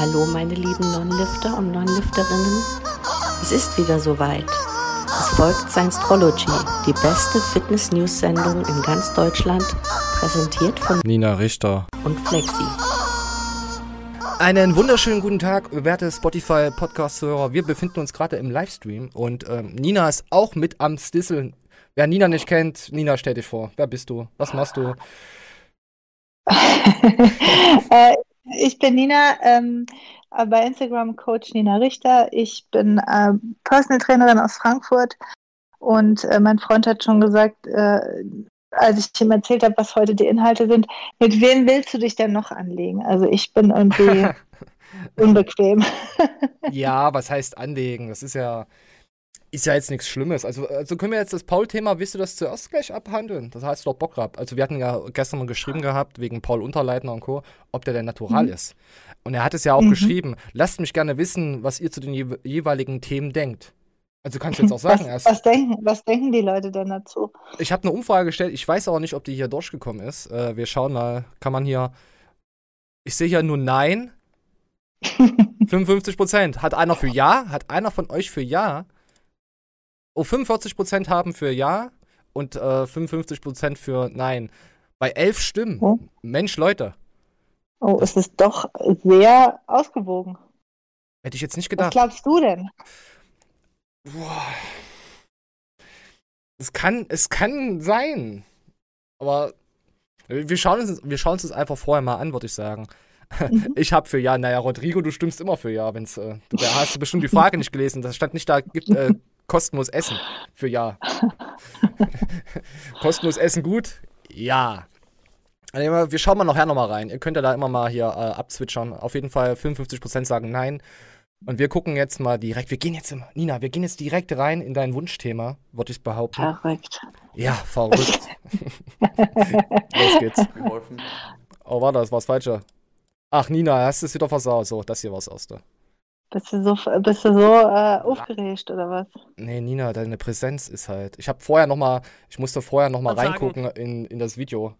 Hallo meine lieben Non-Lifter und Non-Lifterinnen. Es ist wieder soweit. Es folgt Science-Trology, die beste Fitness-News-Sendung in ganz Deutschland, präsentiert von Nina Richter und Flexi. Einen wunderschönen guten Tag, werte Spotify-Podcast-Hörer. Wir befinden uns gerade im Livestream und ähm, Nina ist auch mit am Stisseln. Wer Nina nicht kennt, Nina, stell dich vor. Wer bist du? Was machst du? äh, ich bin Nina, ähm, bei Instagram Coach Nina Richter. Ich bin äh, Personal Trainerin aus Frankfurt und äh, mein Freund hat schon gesagt, äh, als ich ihm erzählt habe, was heute die Inhalte sind, mit wem willst du dich denn noch anlegen? Also ich bin irgendwie unbequem. ja, was heißt anlegen? Das ist ja, ist ja jetzt nichts Schlimmes. Also, also können wir jetzt das Paul-Thema, willst du das zuerst gleich abhandeln? Das heißt doch Bock gehabt. Also wir hatten ja gestern mal geschrieben gehabt, wegen Paul Unterleitner und Co., ob der denn natural mhm. ist. Und er hat es ja auch mhm. geschrieben, lasst mich gerne wissen, was ihr zu den je jeweiligen Themen denkt. Also kannst du jetzt auch sagen was, erst. Was denken, was denken die Leute denn dazu? Ich habe eine Umfrage gestellt, ich weiß aber nicht, ob die hier durchgekommen ist. Äh, wir schauen mal, kann man hier. Ich sehe hier nur Nein. 55 Prozent. Hat einer für Ja? Hat einer von euch für Ja? Oh, 45 Prozent haben für Ja und äh, 55 Prozent für Nein. Bei elf Stimmen. Oh. Mensch, Leute. Oh, es ist doch sehr ausgewogen. Hätte ich jetzt nicht gedacht. Was glaubst du denn? Boah. Es kann, es kann sein. Aber wir schauen uns, wir schauen uns das einfach vorher mal an, würde ich sagen. Mhm. Ich habe für Ja. Naja, Rodrigo, du stimmst immer für Ja, wenn's. Äh, da hast du bestimmt die Frage nicht gelesen. Das stand nicht da, gibt äh, kostenlos Essen für Ja. kostenlos Essen gut? Ja. Also, wir schauen mal nachher nochmal rein. Ihr könnt ja da immer mal hier äh, abzwitschern. Auf jeden Fall 55% sagen Nein. Und wir gucken jetzt mal direkt, wir gehen jetzt, Nina, wir gehen jetzt direkt rein in dein Wunschthema, würde ich behaupten. Verrückt. Ja, verrückt. Los geht's. Oh, war das, war's falscher. Ach, Nina, hast du es wieder versaut. So, das hier war's erste. Bist du so, bist du so äh, aufgeregt oder was? Nee, Nina, deine Präsenz ist halt. Ich habe vorher noch mal, ich musste vorher noch mal reingucken in, in das Video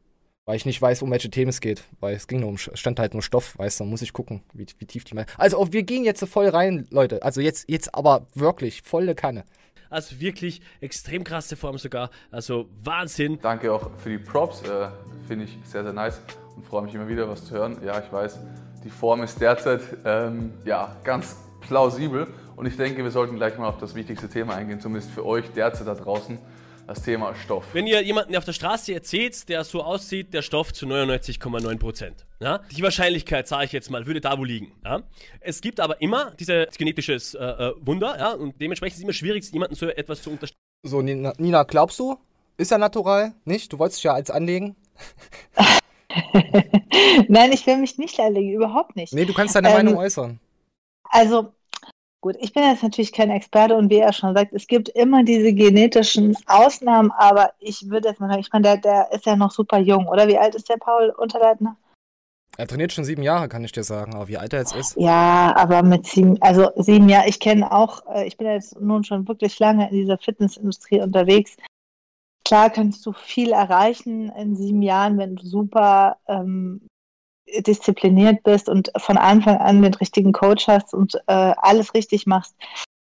weil ich nicht weiß, um welche Themen es geht, weil es ging nur um, stand halt nur Stoff, weißt du, muss ich gucken, wie, wie tief die meinen. Also wir gehen jetzt voll rein, Leute, also jetzt, jetzt aber wirklich volle Kanne. Also wirklich extrem krasse Form sogar, also Wahnsinn. Danke auch für die Props, äh, finde ich sehr, sehr nice und freue mich immer wieder, was zu hören. Ja, ich weiß, die Form ist derzeit ähm, ja, ganz plausibel und ich denke, wir sollten gleich mal auf das wichtigste Thema eingehen, zumindest für euch derzeit da draußen das Thema Stoff. Wenn ihr jemanden auf der Straße erzählt, der so aussieht, der Stoff zu 99,9%. Ja? Die Wahrscheinlichkeit, sage ich jetzt mal, würde da wo liegen. Ja? Es gibt aber immer dieses genetisches äh, äh, Wunder ja? und dementsprechend ist es immer schwierig, jemanden so etwas zu unterstützen. So, Nina, Nina, glaubst du? Ist er natural? Nicht? Du wolltest dich ja als anlegen? Nein, ich will mich nicht anlegen, überhaupt nicht. Nee, du kannst deine ähm, Meinung äußern. Also, Gut, ich bin jetzt natürlich kein Experte und wie er schon sagt, es gibt immer diese genetischen Ausnahmen, aber ich würde jetzt mal sagen, ich meine, der, der ist ja noch super jung, oder? Wie alt ist der Paul Unterleitner? Er trainiert schon sieben Jahre, kann ich dir sagen, aber wie alt er jetzt ist? Ja, aber mit sieben, also sieben Jahre, ich kenne auch, äh, ich bin jetzt nun schon wirklich lange in dieser Fitnessindustrie unterwegs. Klar kannst du viel erreichen in sieben Jahren, wenn du super ähm, diszipliniert bist und von Anfang an den richtigen Coach hast und äh, alles richtig machst.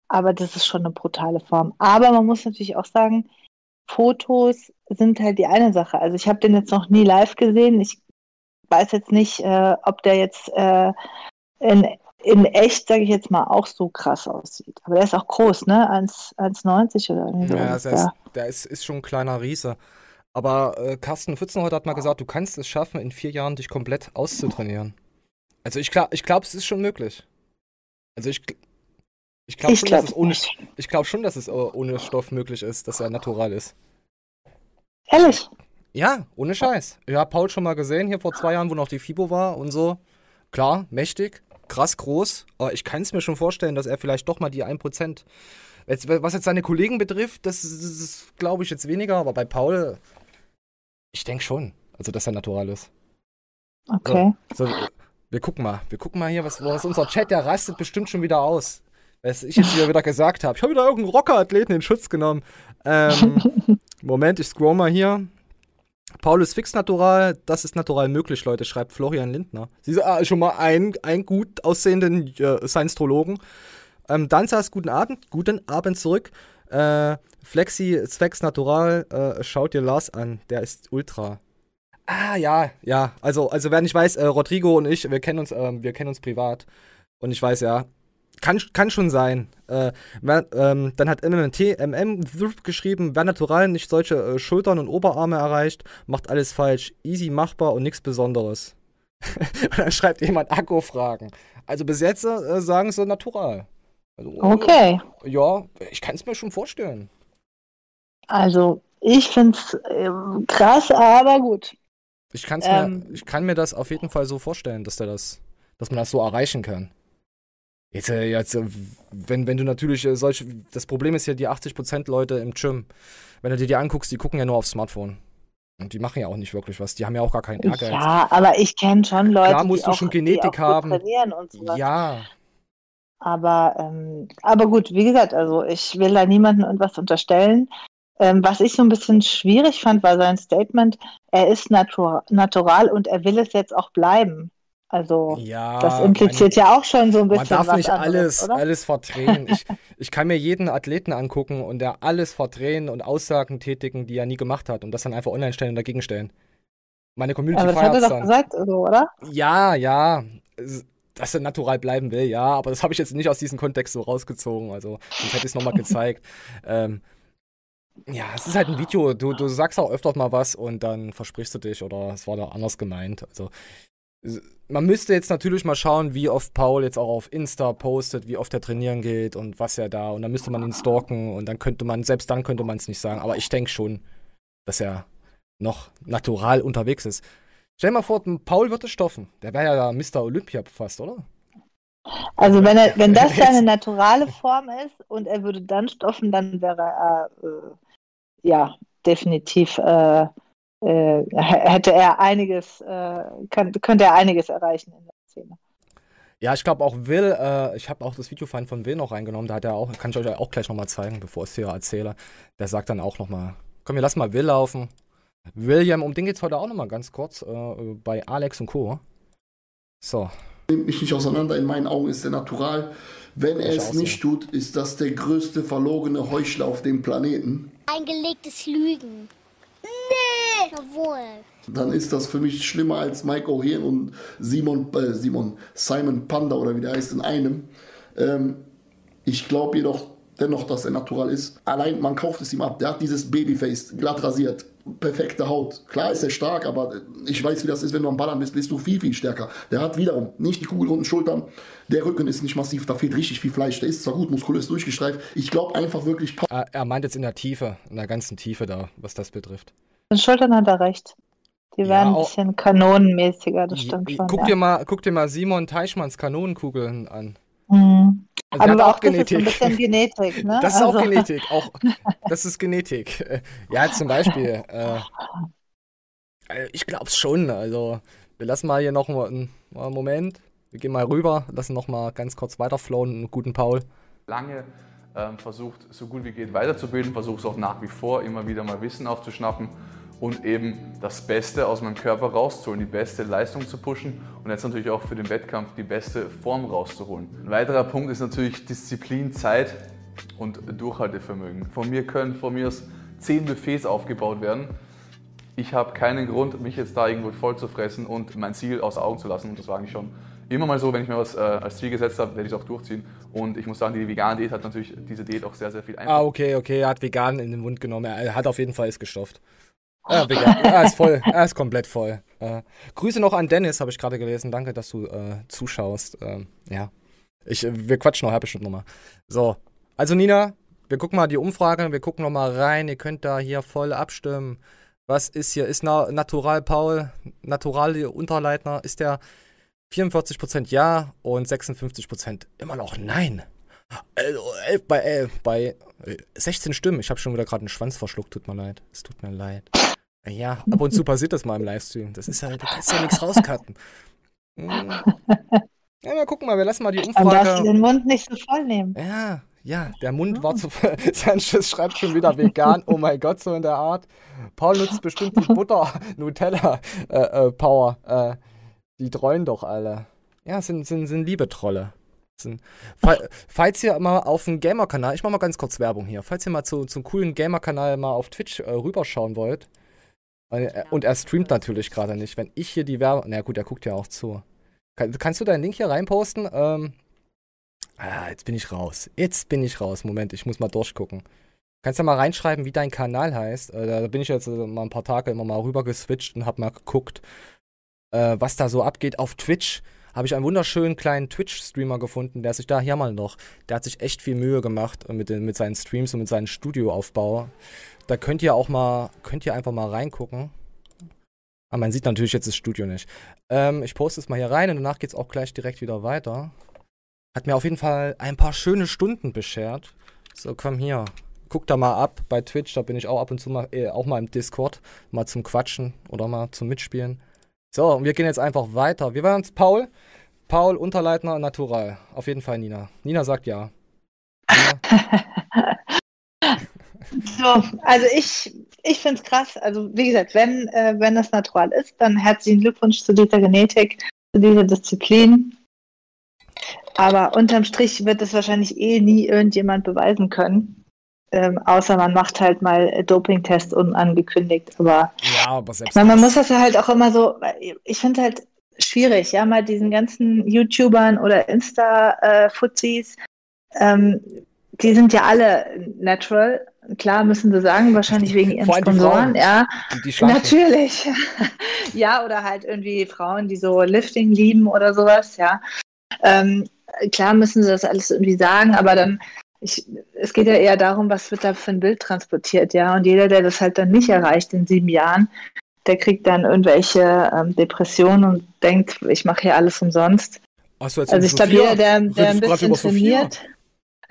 Aber das ist schon eine brutale Form. Aber man muss natürlich auch sagen, Fotos sind halt die eine Sache. Also ich habe den jetzt noch nie live gesehen. Ich weiß jetzt nicht, äh, ob der jetzt äh, in, in echt, sage ich jetzt mal, auch so krass aussieht. Aber der ist auch groß, ne? 1,90 oder irgendwie Ja, der, ist, der ist, ist schon ein kleiner Riese. Aber äh, Carsten Pfützenreuth hat mal gesagt, du kannst es schaffen, in vier Jahren dich komplett auszutrainieren. Also ich glaube, ich glaub, es ist schon möglich. Also ich, ich glaube schon, glaub dass es ohne, ich glaube schon, dass es ohne Stoff möglich ist, dass er natural ist. Ehrlich? Ja, ohne Scheiß. Ich habe Paul schon mal gesehen, hier vor zwei Jahren, wo noch die FIBO war und so. Klar, mächtig, krass groß, aber ich kann es mir schon vorstellen, dass er vielleicht doch mal die 1%. Jetzt, was jetzt seine Kollegen betrifft, das, das, glaube ich jetzt weniger, aber bei Paul, ich denke schon, also dass er natural ist. Okay. So, so, wir gucken mal, wir gucken mal hier, was, was unser Chat, der rastet bestimmt schon wieder aus. Was ich jetzt wieder gesagt habe. Ich habe wieder irgendeinen Rockerathleten in Schutz genommen. Ähm, Moment, ich scroll mal hier. Paul ist fix natural, das ist natural möglich, Leute, schreibt Florian Lindner. Sie ist ah, schon mal ein, ein gut aussehenden äh, Science-Trologen. Ähm, Danzas, guten Abend, guten Abend zurück. Äh, Flexi, Zwecks Natural, äh, schaut dir Lars an, der ist ultra. Ah, ja, ja. Also, also wer nicht weiß, äh, Rodrigo und ich, wir kennen uns, ähm, wir kennen uns privat. Und ich weiß ja, kann, kann schon sein. Äh, ähm, dann hat MMT, MM geschrieben, wer natural nicht solche äh, Schultern und Oberarme erreicht, macht alles falsch. Easy machbar und nichts Besonderes. und dann schreibt jemand Akku-Fragen. Also bis jetzt äh, sagen sie natural. Also, Okay. Ja, ich kann es mir schon vorstellen. Also, ich finde es krass, aber gut. Ich, kann's Ähm. mir, ich kann mir das auf jeden Fall so vorstellen, dass der das, dass man das so erreichen kann. Jetzt, äh, jetzt äh, wenn, wenn du natürlich äh, solche, das Problem ist ja die 80% Leute im Gym, wenn du dir die anguckst, die gucken ja nur aufs Smartphone. Und die machen ja auch nicht wirklich was. Die haben ja auch gar keinen Ehrgeiz. Ja, aber ich kenne schon Leute, Klar musst die du auch, schon Genetik haben. trainieren und sowas. Ja, Aber, ähm, aber gut, wie gesagt, also ich will da niemandem irgendwas unterstellen. Ähm, was ich so ein bisschen schwierig fand, war sein Statement, er ist natur natural und er will es jetzt auch bleiben. Also ja. das impliziert ja auch schon so ein Man bisschen darf was nicht anderes, alles, oder? alles verdrehen. Ich, ich kann mir jeden Athleten angucken und der alles verdrehen und Aussagen tätigen, die er nie gemacht hat und das dann einfach online stellen und dagegen stellen. Meine Community aber das hat er doch dann. gesagt, so, oder? Ja, ja. Dass er natural bleiben will, ja, aber das habe ich jetzt nicht aus diesem Kontext so rausgezogen. Also, sonst hätte ich es nochmal gezeigt. Ähm, ja, es ist halt ein Video. Du, du sagst auch öfters mal was und dann versprichst du dich oder es war da anders gemeint. Also, man müsste jetzt natürlich mal schauen, wie oft Paul jetzt auch auf Insta postet, wie oft er trainieren geht und was er da. Und dann müsste man ihn stalken und dann könnte man, selbst dann könnte man es nicht sagen. Aber ich denke schon, dass er noch natural unterwegs ist. Stell dir mal vor, Paul würde stoffen. Der wäre ja Mr. Olympia fast, oder? Also wenn er, wenn das seine naturale Form ist und er würde dann stoffen, dann wäre er äh, ja definitiv äh, äh, hätte er einiges, äh, kann, könnte er einiges erreichen in der Szene. Ja, ich glaube auch Will, äh, ich habe auch das Video von von Will noch reingenommen, da hat er auch, kann ich euch auch gleich nochmal zeigen, bevor ich es hier erzähle. Der sagt dann auch nochmal, komm, wir lassen mal Will laufen. William, um den geht's heute auch nochmal ganz kurz, äh, bei Alex und Co. So, nimmt mich nicht auseinander. In meinen Augen ist er natural. Wenn er es nicht tut, ist das der größte verlogene Heuchler auf dem Planeten. Eingelegtes Lügen. Nee. Jawohl. Dann ist das für mich schlimmer als Mike O'Hearn und Simon, äh, Simon, Simon Panda oder wie der heißt in einem. Ähm, ich glaube jedoch dennoch, dass er natural ist. Allein man kauft es ihm ab. Der hat dieses Babyface, glatt rasiert, perfekte Haut. Klar ist er stark, aber ich weiß, wie das ist, wenn du am Ballern bist, bist du viel, viel stärker. Der hat wiederum nicht die kugelrunden Schultern. Der Rücken ist nicht massiv, da fehlt richtig viel Fleisch. Der ist zwar gut muskulös durchgestreift. Ich glaube einfach wirklich, äh, er meint jetzt in der Tiefe, in der ganzen Tiefe da, was das betrifft. Den Schultern hat er recht. Die Ja, werden ein auch- bisschen kanonenmäßiger, das stimmt i- schon. guck, ja. dir mal, guck dir mal Simon Teichmanns Kanonenkugeln an. Mhm. Also Aber hat auch das ist so ein bisschen Genetik, ne? Das ist auch Also- Genetik. Auch, das ist Genetik. Äh, Ja, zum Beispiel. Äh, äh, ich glaub's schon. Also, wir lassen mal hier noch mal einen, mal einen Moment. Wir gehen mal rüber, lassen noch mal ganz kurz weiterflowen. Einen guten Paul. lange ähm, versucht, so gut wie geht weiterzubilden, versuche es auch nach wie vor, immer wieder mal Wissen aufzuschnappen und eben das Beste aus meinem Körper rauszuholen, die beste Leistung zu pushen und jetzt natürlich auch für den Wettkampf die beste Form rauszuholen. Ein weiterer Punkt ist natürlich Disziplin, Zeit und Durchhaltevermögen. Von mir können von mir aus zehn Buffets aufgebaut werden. Ich habe keinen Grund, mich jetzt da irgendwo voll zu fressen und mein Ziel außer Augen zu lassen. Und das war eigentlich schon immer mal so, wenn ich mir was äh, als Ziel gesetzt habe, werde ich es auch durchziehen. Und ich muss sagen, die vegane Diät hat natürlich diese Diät auch sehr, sehr viel Ah, Einfluss. okay, okay. Er hat vegan in den Mund genommen. Er hat auf jeden Fall ist gestofft. Ja, vegan. Er ist voll. Er ist komplett voll. Äh, Grüße noch an Dennis, habe ich gerade gelesen. Danke, dass du äh, zuschaust. Ähm, ja. Ich, äh, wir quatschen noch halbe Stunde nochmal. So. Also, Nina, wir gucken mal die Umfrage. Wir gucken noch mal rein. Ihr könnt da hier voll abstimmen. Was ist hier? Ist Na Natural Paul, Natural Unterleitner, ist der 44% ja und 56% immer noch nein. Also, äh, bei, äh, bei äh, 16 Stimmen. Ich habe schon wieder gerade einen Schwanz verschluckt. Tut mir leid. Es tut mir leid. Ja, ab und zu passiert das mal im Livestream. Das ist halt, du kannst ja nichts rauscutten. Hm. Ja, mal gucken mal, wir lassen mal die Dann darfst du Umfrage. den Mund nicht so voll nehmen. Ja, Ja, der Mund war zu. Sanchez schreibt schon wieder vegan. Oh mein Gott, so in der Art. Paul nutzt bestimmt die Butter-Nutella-Power. Äh, äh, die treuen doch alle. Ja, sind, sind, sind liebe Trolle. Sind, fall, falls ihr mal auf dem Gamer-Kanal, ich mach mal ganz kurz Werbung hier, falls ihr mal zu, zum coolen Gamer-Kanal mal auf Twitch äh, rüberschauen wollt, äh, und er streamt natürlich gerade nicht, wenn ich hier die Werbung, na gut, er guckt ja auch zu. Kann, kannst du deinen Link hier reinposten? Ähm, ah, jetzt bin ich raus. Jetzt bin ich raus. Moment, ich muss mal durchgucken. Kannst du mal reinschreiben, wie dein Kanal heißt? Äh, da bin ich jetzt äh, mal ein paar Tage immer mal rüber geswitcht und hab mal geguckt, äh, was da so abgeht. Auf Twitch habe ich einen wunderschönen kleinen Twitch-Streamer gefunden, der sich da hier mal noch, der hat sich echt viel Mühe gemacht mit, den, mit seinen Streams und mit seinem Studioaufbau. Da könnt ihr auch mal, könnt ihr einfach mal reingucken. Aber man sieht natürlich jetzt das Studio nicht. Ähm, ich poste es mal hier rein und danach geht es auch gleich direkt wieder weiter. Hat mir auf jeden Fall ein paar schöne Stunden beschert. So, komm hier. Guck da mal ab bei Twitch, da bin ich auch ab und zu mal, äh, auch mal im Discord, mal zum Quatschen oder mal zum Mitspielen. So, und wir gehen jetzt einfach weiter. Wir waren uns Paul. Paul, Unterleitner, Natural. Auf jeden Fall Nina. Nina sagt ja. ja. So, also ich, ich finde es krass. Also wie gesagt, wenn, äh, wenn das natural ist, dann herzlichen Glückwunsch zu dieser Genetik, zu dieser Disziplin. Aber unterm Strich wird es wahrscheinlich eh nie irgendjemand beweisen können. Ähm, außer man macht halt mal Dopingtest unangekündigt. Aber, ja, aber selbst man, man muss das ja halt auch immer so, ich finde halt schwierig, ja, mal diesen ganzen YouTubern oder Insta-Fuzis, ähm, die sind ja alle natural. Klar müssen sie sagen, wahrscheinlich wegen ihren Sponsoren, ja. Die, Natürlich. ja, oder halt irgendwie Frauen, die so Lifting lieben oder sowas, ja. Ähm, klar müssen sie das alles irgendwie sagen, aber dann ich, es geht ja eher darum, was wird da für ein Bild transportiert, ja. Und jeder, der das halt dann nicht erreicht in sieben Jahren, der kriegt dann irgendwelche ähm, Depressionen und denkt, ich mache hier alles umsonst. also ich glaube, jeder, der, der ein bisschen trainiert.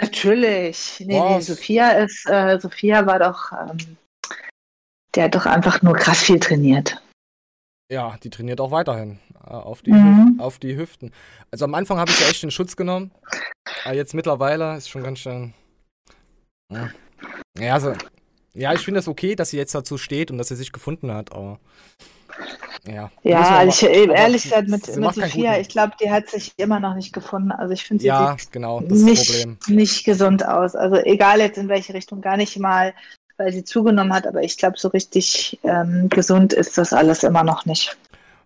Natürlich. Nee, nee, Sophia ist, äh, Sophia war doch, ähm, der hat doch einfach nur krass viel trainiert. Ja, die trainiert auch weiterhin äh, auf, die mhm. auf die Hüften. Also am Anfang habe ich ja echt den Schutz genommen. Aber jetzt mittlerweile ist schon ganz schön. Ja, ja also. Ja, ich finde es das okay, dass sie jetzt dazu steht und dass sie sich gefunden hat, aber. Ja, ja ich, ehrlich gesagt, mit, mit Sophia, ich glaube, die hat sich immer noch nicht gefunden. Also ich finde sie ja, genau, nicht, nicht gesund aus. Also egal jetzt in welche Richtung, gar nicht mal weil sie zugenommen hat, aber ich glaube, so richtig ähm, gesund ist das alles immer noch nicht.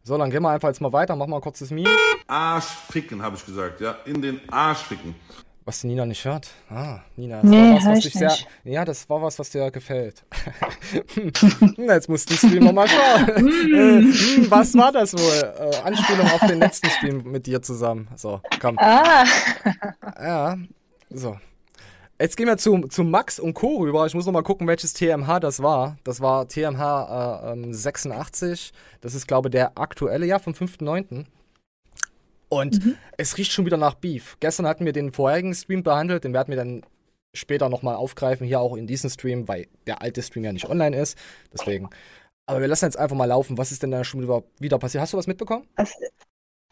So, dann gehen wir einfach jetzt mal weiter. Mach mal kurz das Meme. Arsch ficken, habe ich gesagt, ja. In den Arsch ficken. Was die Nina nicht hört. Ah, Nina, das nee, war was, was dich sehr. Ja, das war was, was dir gefällt. Jetzt musst du den Stream nochmal schauen. äh, hm, was war das wohl? Äh, Anspielung auf den letzten Stream mit dir zusammen. So, komm. Ah. Ja, so. Jetzt gehen wir zu, zu Max und Co. rüber. Ich muss noch mal gucken, welches TMH das war. Das war TMH äh, 86. Ähm, das ist, glaube ich, der aktuelle, ja, vom 5.9. Und mhm. es riecht schon wieder nach Beef. Gestern hatten wir den vorherigen Stream behandelt, den werden wir dann später nochmal aufgreifen, hier auch in diesem Stream, weil der alte Stream ja nicht online ist. Deswegen. Aber wir lassen jetzt einfach mal laufen. Was ist denn da schon wieder, wieder passiert? Hast du was mitbekommen? Also,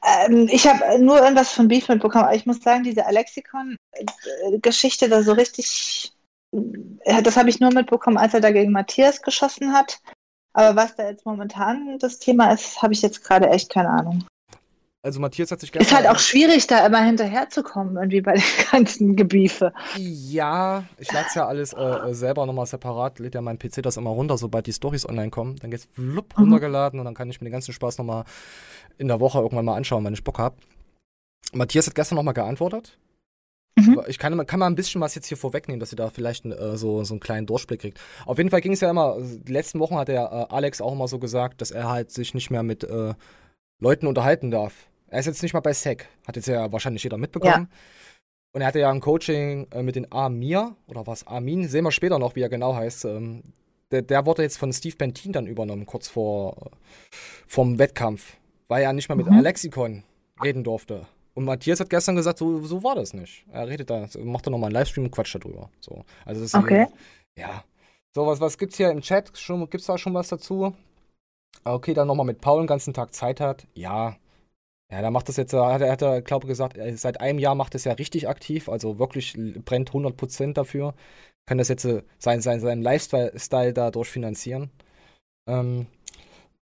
ähm, ich habe nur irgendwas von Beef mitbekommen, aber ich muss sagen, diese Alexikon-Geschichte da so richtig, äh, das habe ich nur mitbekommen, als er da gegen Matthias geschossen hat. Aber was da jetzt momentan das Thema ist, habe ich jetzt gerade echt keine Ahnung. Also Matthias hat sich gestern... Ist halt auch schwierig, da immer hinterherzukommen, irgendwie bei den ganzen Gebiefe. Ja, ich lade es ja alles äh, äh selber nochmal separat, lädt ja mein PC das immer runter, sobald die Stories online kommen. Dann geht's flupp mhm. runtergeladen und dann kann ich mir den ganzen Spaß nochmal in der Woche irgendwann mal anschauen, wenn ich Bock habe. Matthias hat gestern nochmal geantwortet. Mhm. Ich kann, kann mal ein bisschen was jetzt hier vorwegnehmen, dass ihr da vielleicht äh, so, so einen kleinen Durchblick kriegt. Auf jeden Fall ging es ja immer, die letzten Wochen hat der äh, Alex auch immer so gesagt, dass er halt sich nicht mehr mit äh, Leuten unterhalten darf er ist jetzt nicht mal bei SEC. Hat jetzt ja wahrscheinlich jeder mitbekommen. Ja. Und er hatte ja ein Coaching äh, mit den Amir, oder was, Armin, sehen wir später noch, wie er genau heißt. Ähm, der, der, wurde jetzt von Steve Bentin dann übernommen, kurz vor vom Wettkampf, weil er nicht mal mit mhm. Alexikon reden durfte. Und Matthias hat gestern gesagt, so, so war das nicht. Er redet da, macht da nochmal einen Livestream und quatscht darüber. So. Also das okay. Ist, ja. So, was, was gibt's hier im Chat? Schon, gibt's da schon was dazu? Okay, dann nochmal mit Paul den ganzen Tag Zeit hat. Ja, Ja, der macht das jetzt, hat er, hat er glaube ich, gesagt, seit einem Jahr macht es ja richtig aktiv, also wirklich brennt 100% dafür. Kann das jetzt äh, sein, sein, seinen Lifestyle dadurch finanzieren. Ähm,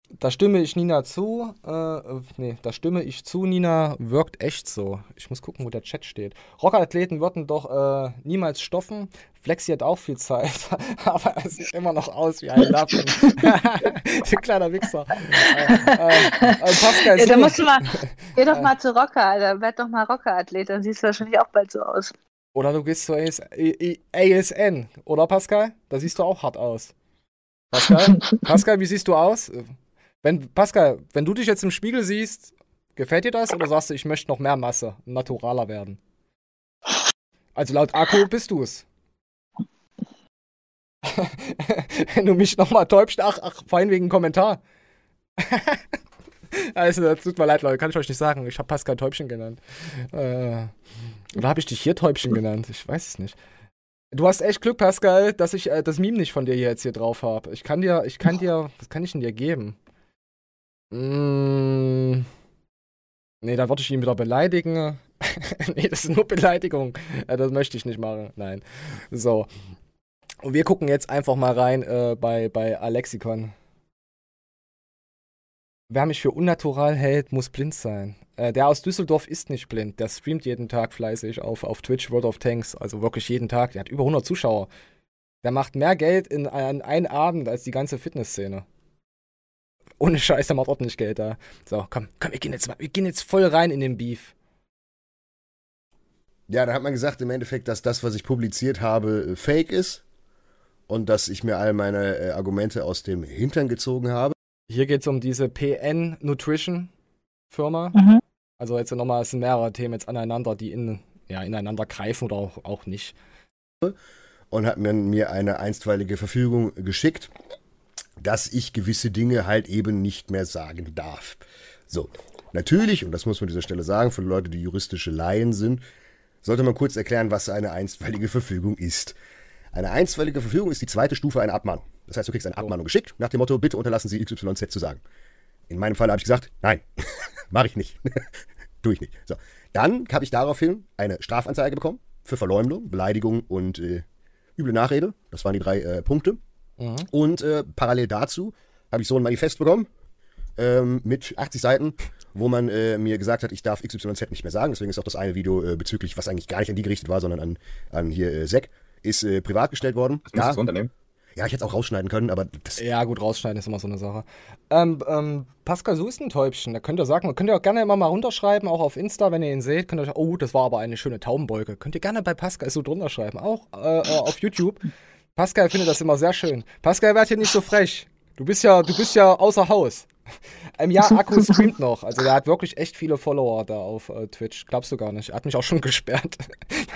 da stimme ich Nina zu. Äh, nee, da stimme ich zu. Nina wirkt echt so. Ich muss gucken, wo der Chat steht. Rockathleten würden doch äh, niemals stoffen. Flexi hat auch viel Zeit, aber er sieht immer noch aus wie ein Lappen. ein kleiner Wichser. Äh, äh, äh, Pascal, Ja, da musst du mal, geh doch Äh. mal zu Rocker, Alter. Werd doch mal Rockerathlet, dann siehst du wahrscheinlich auch bald so aus. Oder du gehst zur AS ASN, oder Pascal? Da siehst du auch hart aus. Pascal? Pascal, wie siehst du aus? Wenn, Pascal, wenn du dich jetzt im Spiegel siehst, gefällt dir das oder sagst du, ich möchte noch mehr Masse, naturaler werden? Also laut Akku bist du es. wenn du mich nochmal täubst, ach, ach, vorhin wegen Kommentar. also, das tut mir leid, Leute, kann ich euch nicht sagen. Ich habe Pascal Täubchen genannt. Äh, oder habe ich dich hier Täubchen genannt? Ich weiß es nicht. Du hast echt Glück, Pascal, dass ich äh, das Meme nicht von dir jetzt hier drauf habe. Ich kann dir, ich kann dir, was kann ich denn dir geben? Mm, nee, da würde ich ihn wieder beleidigen. nee, das ist nur Beleidigung. Äh, das möchte ich nicht machen. Nein. So. Und wir gucken jetzt einfach mal rein äh, bei, bei Alexikon. Wer mich für unnatural hält, muss blind sein. Äh, der aus Düsseldorf ist nicht blind. Der streamt jeden Tag fleißig auf, auf Twitch World of Tanks. Also wirklich jeden Tag. Der hat über 100 Zuschauer. Der macht mehr Geld in, an einem Abend als die ganze Fitnessszene. Ohne Scheiß, der macht ordentlich Geld da. So, komm, komm, wir gehen jetzt mal, wir gehen jetzt voll rein in den Beef. Ja, da hat man gesagt im Endeffekt, dass das, was ich publiziert habe, äh, fake ist. Und dass ich mir all meine äh, Argumente aus dem Hintern gezogen habe. Hier geht es um diese PN Nutrition Firma. Mhm. Also jetzt nochmal, es sind mehrere Themen jetzt aneinander, die in, ja, ineinander greifen oder auch, auch nicht. und hat mir, mir eine einstweilige Verfügung geschickt, dass ich gewisse Dinge halt eben nicht mehr sagen darf. So, natürlich, und das muss man an dieser Stelle sagen, für Leute, die juristische Laien sind, sollte man kurz erklären, was eine einstweilige Verfügung ist. Eine einstweilige Verfügung ist die zweite Stufe einer Abmahnung. Das heißt, du kriegst eine Abmahnung geschickt, nach dem Motto, bitte unterlassen Sie XYZ zu sagen. In meinem Fall habe ich gesagt, nein, mache ich nicht. Tue ich nicht. So. Dann habe ich daraufhin eine Strafanzeige bekommen für Verleumdung, Beleidigung und äh, üble Nachrede. Das waren die drei äh, Punkte. Mhm. Und äh, parallel dazu habe ich so ein Manifest bekommen ähm, mit 80 Seiten, wo man äh, mir gesagt hat, ich darf XYZ nicht mehr sagen. Deswegen ist auch das eine Video äh, bezüglich, was eigentlich gar nicht an die gerichtet war, sondern an, an hier äh, Sek, ist äh, privat gestellt worden. Das musst du runternehmen. Ja, ich hätte es auch rausschneiden können, aber das, Ja, gut, rausschneiden ist immer so eine Sache. Ähm, ähm, Pascal, so ist ein Täubchen. Da könnt ihr sagen, könnt ihr auch gerne immer mal runterschreiben, auch auf Insta, wenn ihr ihn seht. Könnt ihr, oh, das war aber eine schöne Taubenbeuge. Könnt ihr gerne bei Pascal so drunter schreiben. Auch äh, äh, auf YouTube. Pascal findet das immer sehr schön. Pascal, werd hier nicht so frech. Du bist ja, du bist ja außer Haus. Ähm, ja, Akku streamt noch. Also der hat wirklich echt viele Follower da auf äh, Twitch. Glaubst du gar nicht. Er hat mich auch schon gesperrt.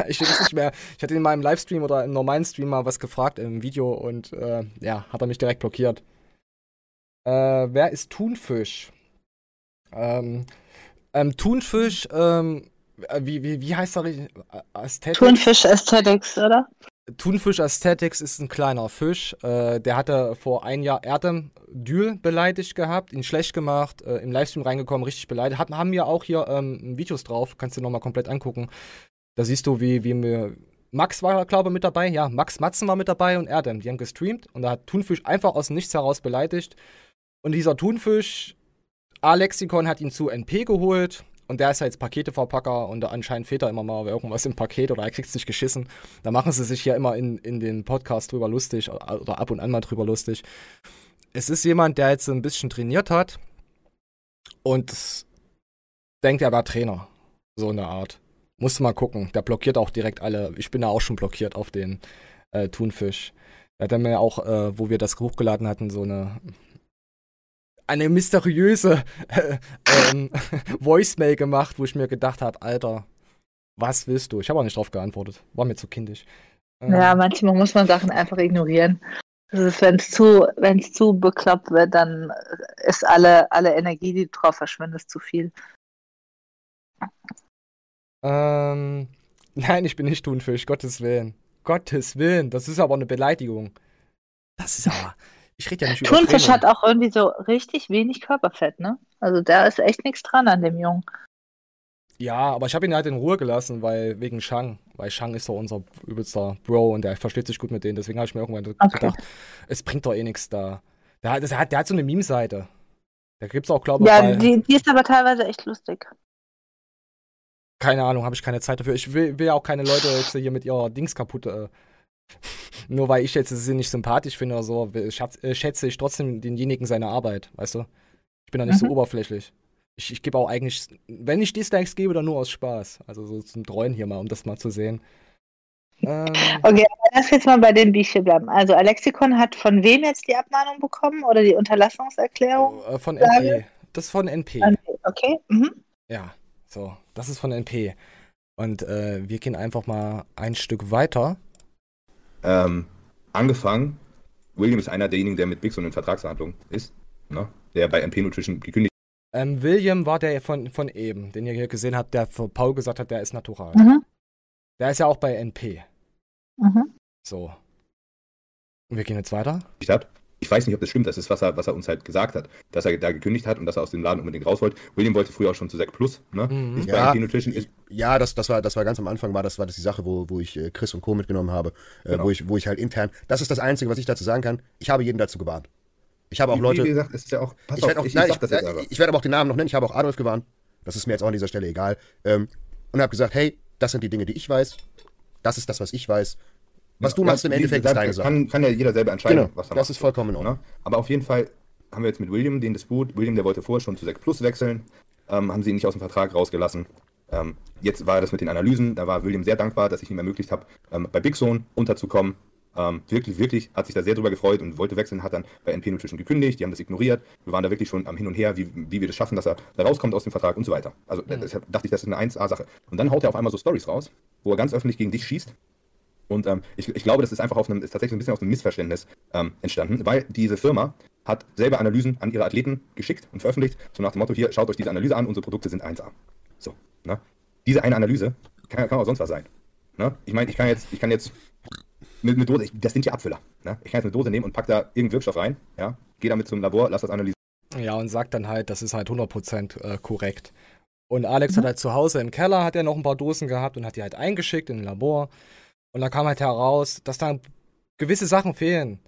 ich weiß nicht mehr. Ich hatte in meinem Livestream oder im normalen Stream mal was gefragt im Video und äh, ja, hat er mich direkt blockiert. Äh, wer ist Thunfisch? Ähm, ähm, Thunfisch, ähm, äh, wie, wie, wie heißt er? richtig? Ä- Aesthetics? Thunfish Aesthetics, oder? Thunfisch Aesthetics ist ein kleiner Fisch. Äh, der hatte vor ein Jahr Erdem Dül beleidigt gehabt, ihn schlecht gemacht, äh, im Livestream reingekommen, richtig beleidigt. Hat, haben wir auch hier ähm, Videos drauf, kannst du nochmal komplett angucken. Da siehst du, wie, wie mir. Max war, glaube ich, mit dabei. Ja, Max Matzen war mit dabei und Erdem. Die haben gestreamt und da hat Thunfisch einfach aus Nichts heraus beleidigt. Und dieser Thunfisch, Alexikon hat ihn zu NP geholt. Und der ist ja jetzt Paketeverpacker und anscheinend fehlt da immer mal irgendwas im Paket oder er kriegt es nicht geschissen. Da machen sie sich ja immer in, in den Podcast drüber lustig oder ab und an mal drüber lustig. Es ist jemand, der jetzt so ein bisschen trainiert hat und denkt, er war Trainer. So eine Art. Musst du mal gucken. Der blockiert auch direkt alle. Ich bin da auch schon blockiert auf den äh, Thunfisch. Er hat dann mir auch, äh, wo wir das hochgeladen hatten, so eine eine mysteriöse äh, ähm, Voicemail gemacht, wo ich mir gedacht habe, Alter, was willst du? Ich habe auch nicht drauf geantwortet. War mir zu kindisch. Ähm, Ja, manchmal muss man Sachen einfach ignorieren. Wenn es zu, wenn's zu bekloppt wird, dann ist alle, alle Energie, die drauf verschwindet, zu viel. Ähm, nein, ich bin nicht Thunfisch, Gottes Willen. Gottes Willen, das ist aber eine Beleidigung. Das ist aber. Ich rede ja nicht über Thunfisch hat auch irgendwie so richtig wenig Körperfett, ne? Also da ist echt nichts dran an dem Jungen. Ja, aber ich habe ihn halt in Ruhe gelassen, weil wegen Shang. Weil Shang ist doch unser übelster Bro und der versteht sich gut mit denen. Deswegen habe ich mir irgendwann Okay. gedacht, es bringt doch eh nichts da. Der, hat- der, hat, der hat so eine Meme-Seite. Da gibt's auch, glaube ich, Ja, bei- die, die ist aber teilweise echt lustig. keine Ahnung, habe ich keine Zeit dafür. Ich will, will ja auch keine Leute jetzt hier mit ihrer Dings kaputt. Äh, nur weil ich jetzt sie nicht sympathisch finde oder so, schatz, äh, schätze ich trotzdem denjenigen seine Arbeit, weißt du? Ich bin da nicht so Mhm. oberflächlich. Ich, ich gebe auch eigentlich, wenn ich Dislikes gebe, dann nur aus Spaß. Also so zum Treuen hier mal, um das mal zu sehen. Ähm, Okay, lass jetzt mal bei dem Biche bleiben. Also Alexikon hat von wem jetzt die Abmahnung bekommen oder die Unterlassungserklärung? äh, von. NP. Das ist von NP. Okay. Mhm. Ja, so. Das ist von NP. Und äh, wir gehen einfach mal ein Stück weiter. Ähm, angefangen, William ist einer derjenigen, der mit Big in Vertragsverhandlungen ist, ne? der bei MP Nutrition gekündigt Ähm, William war der von, von eben, den ihr hier gesehen habt, der für Paul gesagt hat, der ist natural. Mhm. Der ist ja auch bei NP. Mhm. So. Und wir gehen jetzt weiter. hat. Ich weiß nicht, ob das stimmt, das ist, was er, was er uns halt gesagt hat, dass er da gekündigt hat und dass er aus dem Laden unbedingt raus wollte. William wollte früher auch schon zu Sec Plus, ne? Mhm. Ja. Ja, das, das, war, das war ganz am Anfang, war das, war das die Sache, wo, wo ich äh, Chris und Co. mitgenommen habe, äh, Genau. wo, ich, wo ich halt intern, das ist das Einzige, was ich dazu sagen kann. Ich habe jeden dazu gewarnt. Ich habe auch wie, Leute, wie gesagt, es ist ja auch, pass ich werde auch, ich, nein, ich ich, werde aber auch den Namen noch nennen, ich habe auch Adolf gewarnt. Das ist mir jetzt auch an dieser Stelle egal. Ähm, und habe gesagt, hey, das sind die Dinge, die ich weiß. Das ist das, was ich weiß. Was du machst im Endeffekt ist deine Sache. Kann, kann ja jeder selber entscheiden, Genau, was er das macht. ist vollkommen in Ordnung. Ne? Aber auf jeden Fall haben wir jetzt mit William den Disput. William, der wollte vorher schon zu Sec Plus wechseln, ähm, haben sie ihn nicht aus dem Vertrag rausgelassen. Ähm, jetzt war das mit den Analysen, da war William sehr dankbar, dass ich ihm ermöglicht habe, ähm, bei Big Zone unterzukommen. Ähm, wirklich, wirklich, hat sich da sehr drüber gefreut und wollte wechseln, hat dann bei NP Nutrition gekündigt, die haben das ignoriert. Wir waren da wirklich schon am Hin und Her, wie, wie wir das schaffen, dass er da rauskommt aus dem Vertrag und so weiter. Also deshalb dachte ich, das ist eine 1A-Sache. Und dann haut er auf einmal so Stories raus, wo er ganz öffentlich gegen dich schießt. Und ähm, ich, ich glaube, das ist einfach auf einem, ist tatsächlich ein bisschen aus einem Missverständnis ähm, entstanden, weil diese Firma hat selber Analysen an ihre Athleten geschickt und veröffentlicht, so nach dem Motto, hier, schaut euch diese Analyse an, unsere Produkte sind 1A. So, ne? Diese eine Analyse kann, kann auch sonst was sein. Ne? Ich meine, ich kann jetzt, ich kann jetzt mit eine Dose, ich, das sind ja Abfüller. Ne? Ich kann jetzt eine Dose nehmen und pack da irgendeinen Wirkstoff rein, ja, gehe damit zum Labor, lass das analysieren. Ja, und sagt dann halt, das ist halt 100% äh, korrekt. Und Alex hat halt zu Hause im Keller, hat er noch ein paar Dosen gehabt und hat die halt eingeschickt in ein Labor. Und dann kam halt heraus, dass da gewisse Sachen fehlen.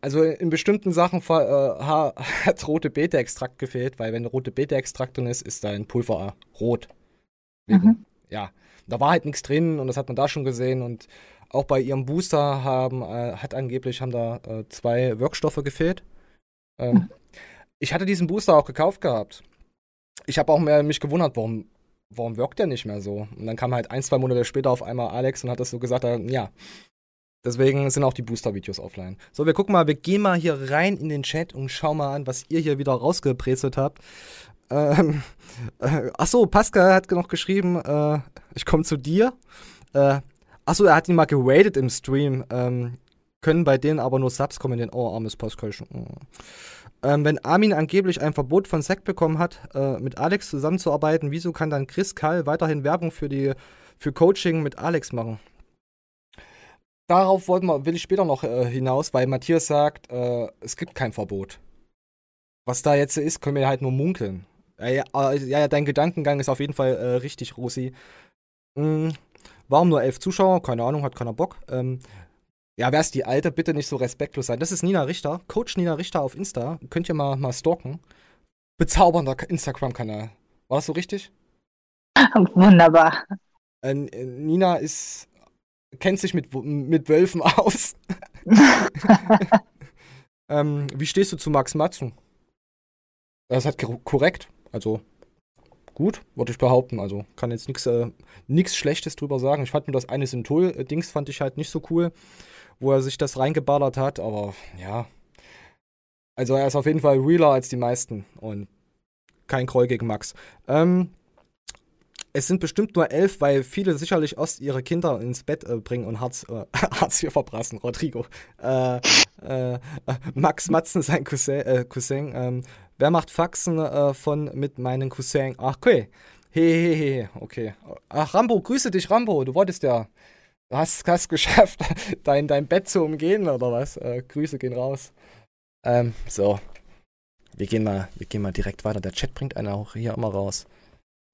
Also in bestimmten Sachen äh, ha- hat rote Beta-Extrakt gefehlt, weil wenn rote Beta-Extrakt drin ist, ist dein Pulver rot. Wegen, Mhm. Ja, da war halt nichts drin und das hat man da schon gesehen. Und auch bei ihrem Booster haben, äh, hat angeblich haben da äh, zwei Wirkstoffe gefehlt. Ähm, Ich hatte diesen Booster auch gekauft gehabt. Ich habe auch mehr mich gewundert, warum, warum wirkt der nicht mehr so? Und dann kam halt ein, zwei Monate später auf einmal Alex und hat das so gesagt, ja. Deswegen sind auch die Booster-Videos offline. So, wir gucken mal, wir gehen mal hier rein in den Chat und schauen mal an, was ihr hier wieder rausgebrezelt habt. Ähm, äh, achso, Pascal hat noch geschrieben, äh, ich komme zu dir. Äh, achso, er hat ihn mal geratet im Stream. Ähm, können bei denen aber nur Subs kommen in den Oh, armes Pascal. Oh. Ähm, wenn Armin angeblich ein Verbot von Sekt bekommen hat, äh, mit Alex zusammenzuarbeiten, wieso kann dann Chris Kall weiterhin Werbung für die für Coaching mit Alex machen? Darauf wir, will ich später noch äh, hinaus, weil Matthias sagt, äh, es gibt kein Verbot. Was da jetzt ist, können wir halt nur munkeln. Ja, ja, äh, ja, dein Gedankengang ist auf jeden Fall äh, richtig, Rosi. Hm, warum nur elf Zuschauer? Keine Ahnung, hat keiner Bock. Ähm, ja, wer ist die Alte? Bitte nicht so respektlos sein. Das ist Nina Richter, Coach Nina Richter auf Insta. Könnt ihr mal, mal stalken. Bezaubernder Instagram-Kanal. War das so richtig? Wunderbar. Äh, Nina ist kennt sich mit, mit Wölfen aus. ähm, wie stehst du zu Max Matzen? Das ist halt korrekt. Also gut, würde ich behaupten. Also kann jetzt nichts äh, nix Schlechtes drüber sagen. Ich fand nur das eine Synthol-Dings fand ich halt nicht so cool, wo er sich das reingeballert hat. Aber ja. Also er ist auf jeden Fall realer als die meisten. Und kein Kroll gegen Max. Ähm, es sind bestimmt nur elf, weil viele sicherlich Ost ihre Kinder ins Bett äh, bringen und Hartz, äh, Hartz IV verbrassen, Rodrigo. Äh, äh, Max Matzen, sein Cousin, äh, Cousin ähm, wer macht Faxen äh, von mit meinen Cousin? Ach, okay. Hehehe, okay. Ach, Rambo, grüße dich, Rambo. Du wolltest ja. Du hast es geschafft, dein, dein Bett zu umgehen, oder was? Äh, Grüße gehen raus. Ähm, so. Wir gehen, mal, wir gehen mal direkt weiter. Der Chat bringt einen auch hier immer raus.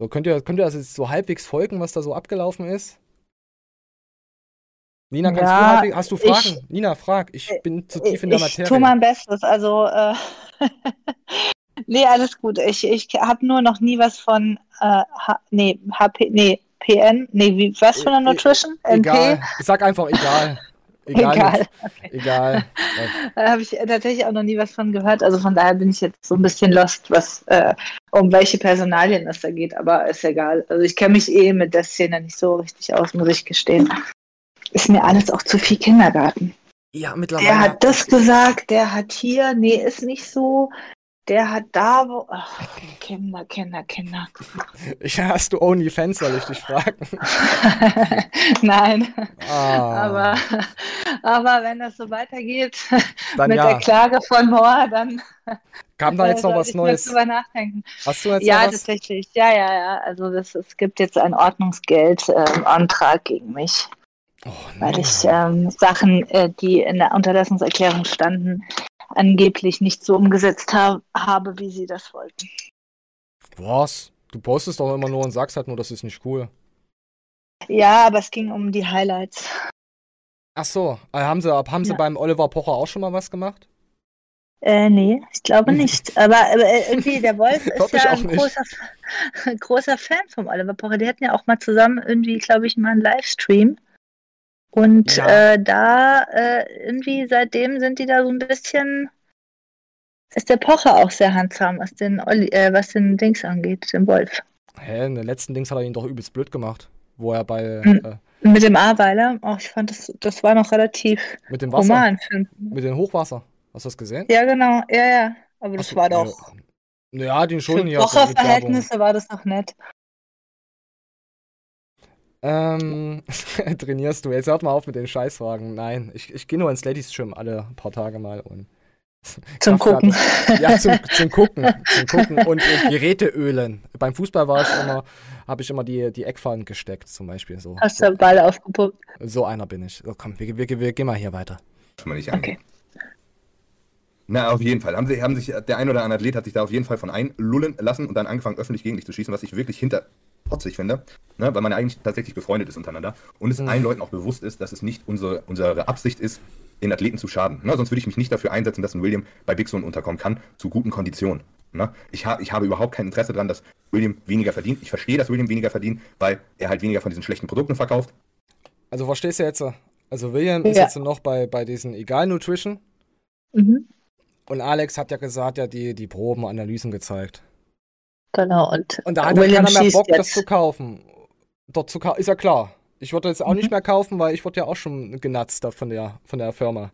So, könnt ihr, könnt ihr das jetzt so halbwegs folgen, was da so abgelaufen ist? Nina, kannst Ja, du halbwegs, hast du Fragen? ich- Nina, frag. Ich bin zu tief in der ich Materie. tue mein Bestes. Also, äh, nee, alles gut. Ich, ich habe nur noch nie was von, äh, H nee, HP, nee, PN, nee, wie, was von der Nutrition? E- Egal. NP? Ich sag einfach egal. Egal. Egal. Egal. Da habe ich tatsächlich auch noch nie was von gehört. Also von daher bin ich jetzt so ein bisschen lost, was äh, um welche Personalien es da geht, aber ist egal. Also ich kenne mich eh mit der Szene nicht so richtig aus, muss ich gestehen. Ist mir alles auch zu viel Kindergarten. Ja, mittlerweile. Der hat das gesagt, der hat hier, nee, ist nicht so. Der hat da wo. Ach, Kinder, Kinder, Kinder. Ja, hast du OnlyFans, soll ich dich fragen? Nein. Ah. Aber, aber wenn das so weitergeht Dann mit ja. der Klage von Moore, dann Kam da jetzt noch was Neues? drüber nachdenken. Hast du jetzt ja, tatsächlich. Ja, ja, ja. Also das, es gibt jetzt einen Ordnungsgeldantrag gegen mich, Oh, weil ich ähm, Sachen, äh, die in der Unterlassungserklärung standen, angeblich nicht so umgesetzt ha habe, wie sie das wollten. Was? Du postest doch immer nur und sagst halt nur, das ist nicht cool. Ja, aber es ging um die Highlights. Ach so, äh, haben sie, haben sie Ja. beim Oliver Pocher auch schon mal was gemacht? Äh, nee, ich glaube nicht. Aber, aber äh, irgendwie, der Wolf ist ja ein großer, ein großer Fan vom Oliver Pocher. Die hatten ja auch mal zusammen irgendwie, glaube ich, mal einen Livestream. Und Ja. äh, da äh, irgendwie seitdem sind die da so ein bisschen. Ist der Pocher auch sehr handsam, was den, Olli, äh, was den Dings angeht, den Wolf. Hä, in den letzten Dings hat er ihn doch übelst blöd gemacht. Wo er bei, Hm. äh, Mit dem Aweiler, oh, ich fand das, das war noch relativ mit dem Wasser. Für, mit dem Hochwasser. Hast du das gesehen? ja, genau, ja, ja. Aber das so, war doch. Ja, den Für schon mit Werbung. Pocher-Verhältnisse war das noch nett. Ähm, trainierst du? Jetzt hört mal auf mit den Scheißfragen. Nein, ich, ich gehe nur ins Ladies Gym alle paar Tage mal und. Zum Gucken. Ja, zum, zum Gucken. Zum Gucken und, und Geräteölen. Beim Fußball war ich immer, habe ich immer die, die Eckfahnen gesteckt, zum Beispiel. So, Hast so, du Ball aufgepumpt? so einer bin ich. So, komm, wir, wir, wir gehen mal hier weiter. Schon mal nicht angehen. Na, auf jeden Fall. Haben, sie, haben sich, der ein oder andere Athlet hat sich da auf jeden Fall von einlullen lassen und dann angefangen, öffentlich gegen dich zu schießen, was ich wirklich hinterpotzig finde, ne? weil man ja eigentlich tatsächlich befreundet ist untereinander und es Mhm. allen Leuten auch bewusst ist, dass es nicht unsere, unsere Absicht ist, den Athleten zu schaden. Ne? Sonst würde ich mich nicht dafür einsetzen, dass ein William bei Big Zone unterkommen kann, zu guten Konditionen. Ne? Ich, ha ich habe überhaupt kein Interesse daran, dass William weniger verdient. Ich verstehe, dass William weniger verdient, weil er halt weniger von diesen schlechten Produkten verkauft. Also, verstehst du jetzt? Also, William ist Ja. jetzt noch bei, bei diesen Egal Nutrition Mhm. und Alex hat ja gesagt, ja, die, die Proben, Analysen gezeigt. Genau, und, Und da hat ja William keiner mehr Bock, das jetzt. zu kaufen. Dort zu kaufen, ist ja klar. Ich würde jetzt auch Mhm. nicht mehr kaufen, weil ich wurde ja auch schon genatzt da von der, von der Firma.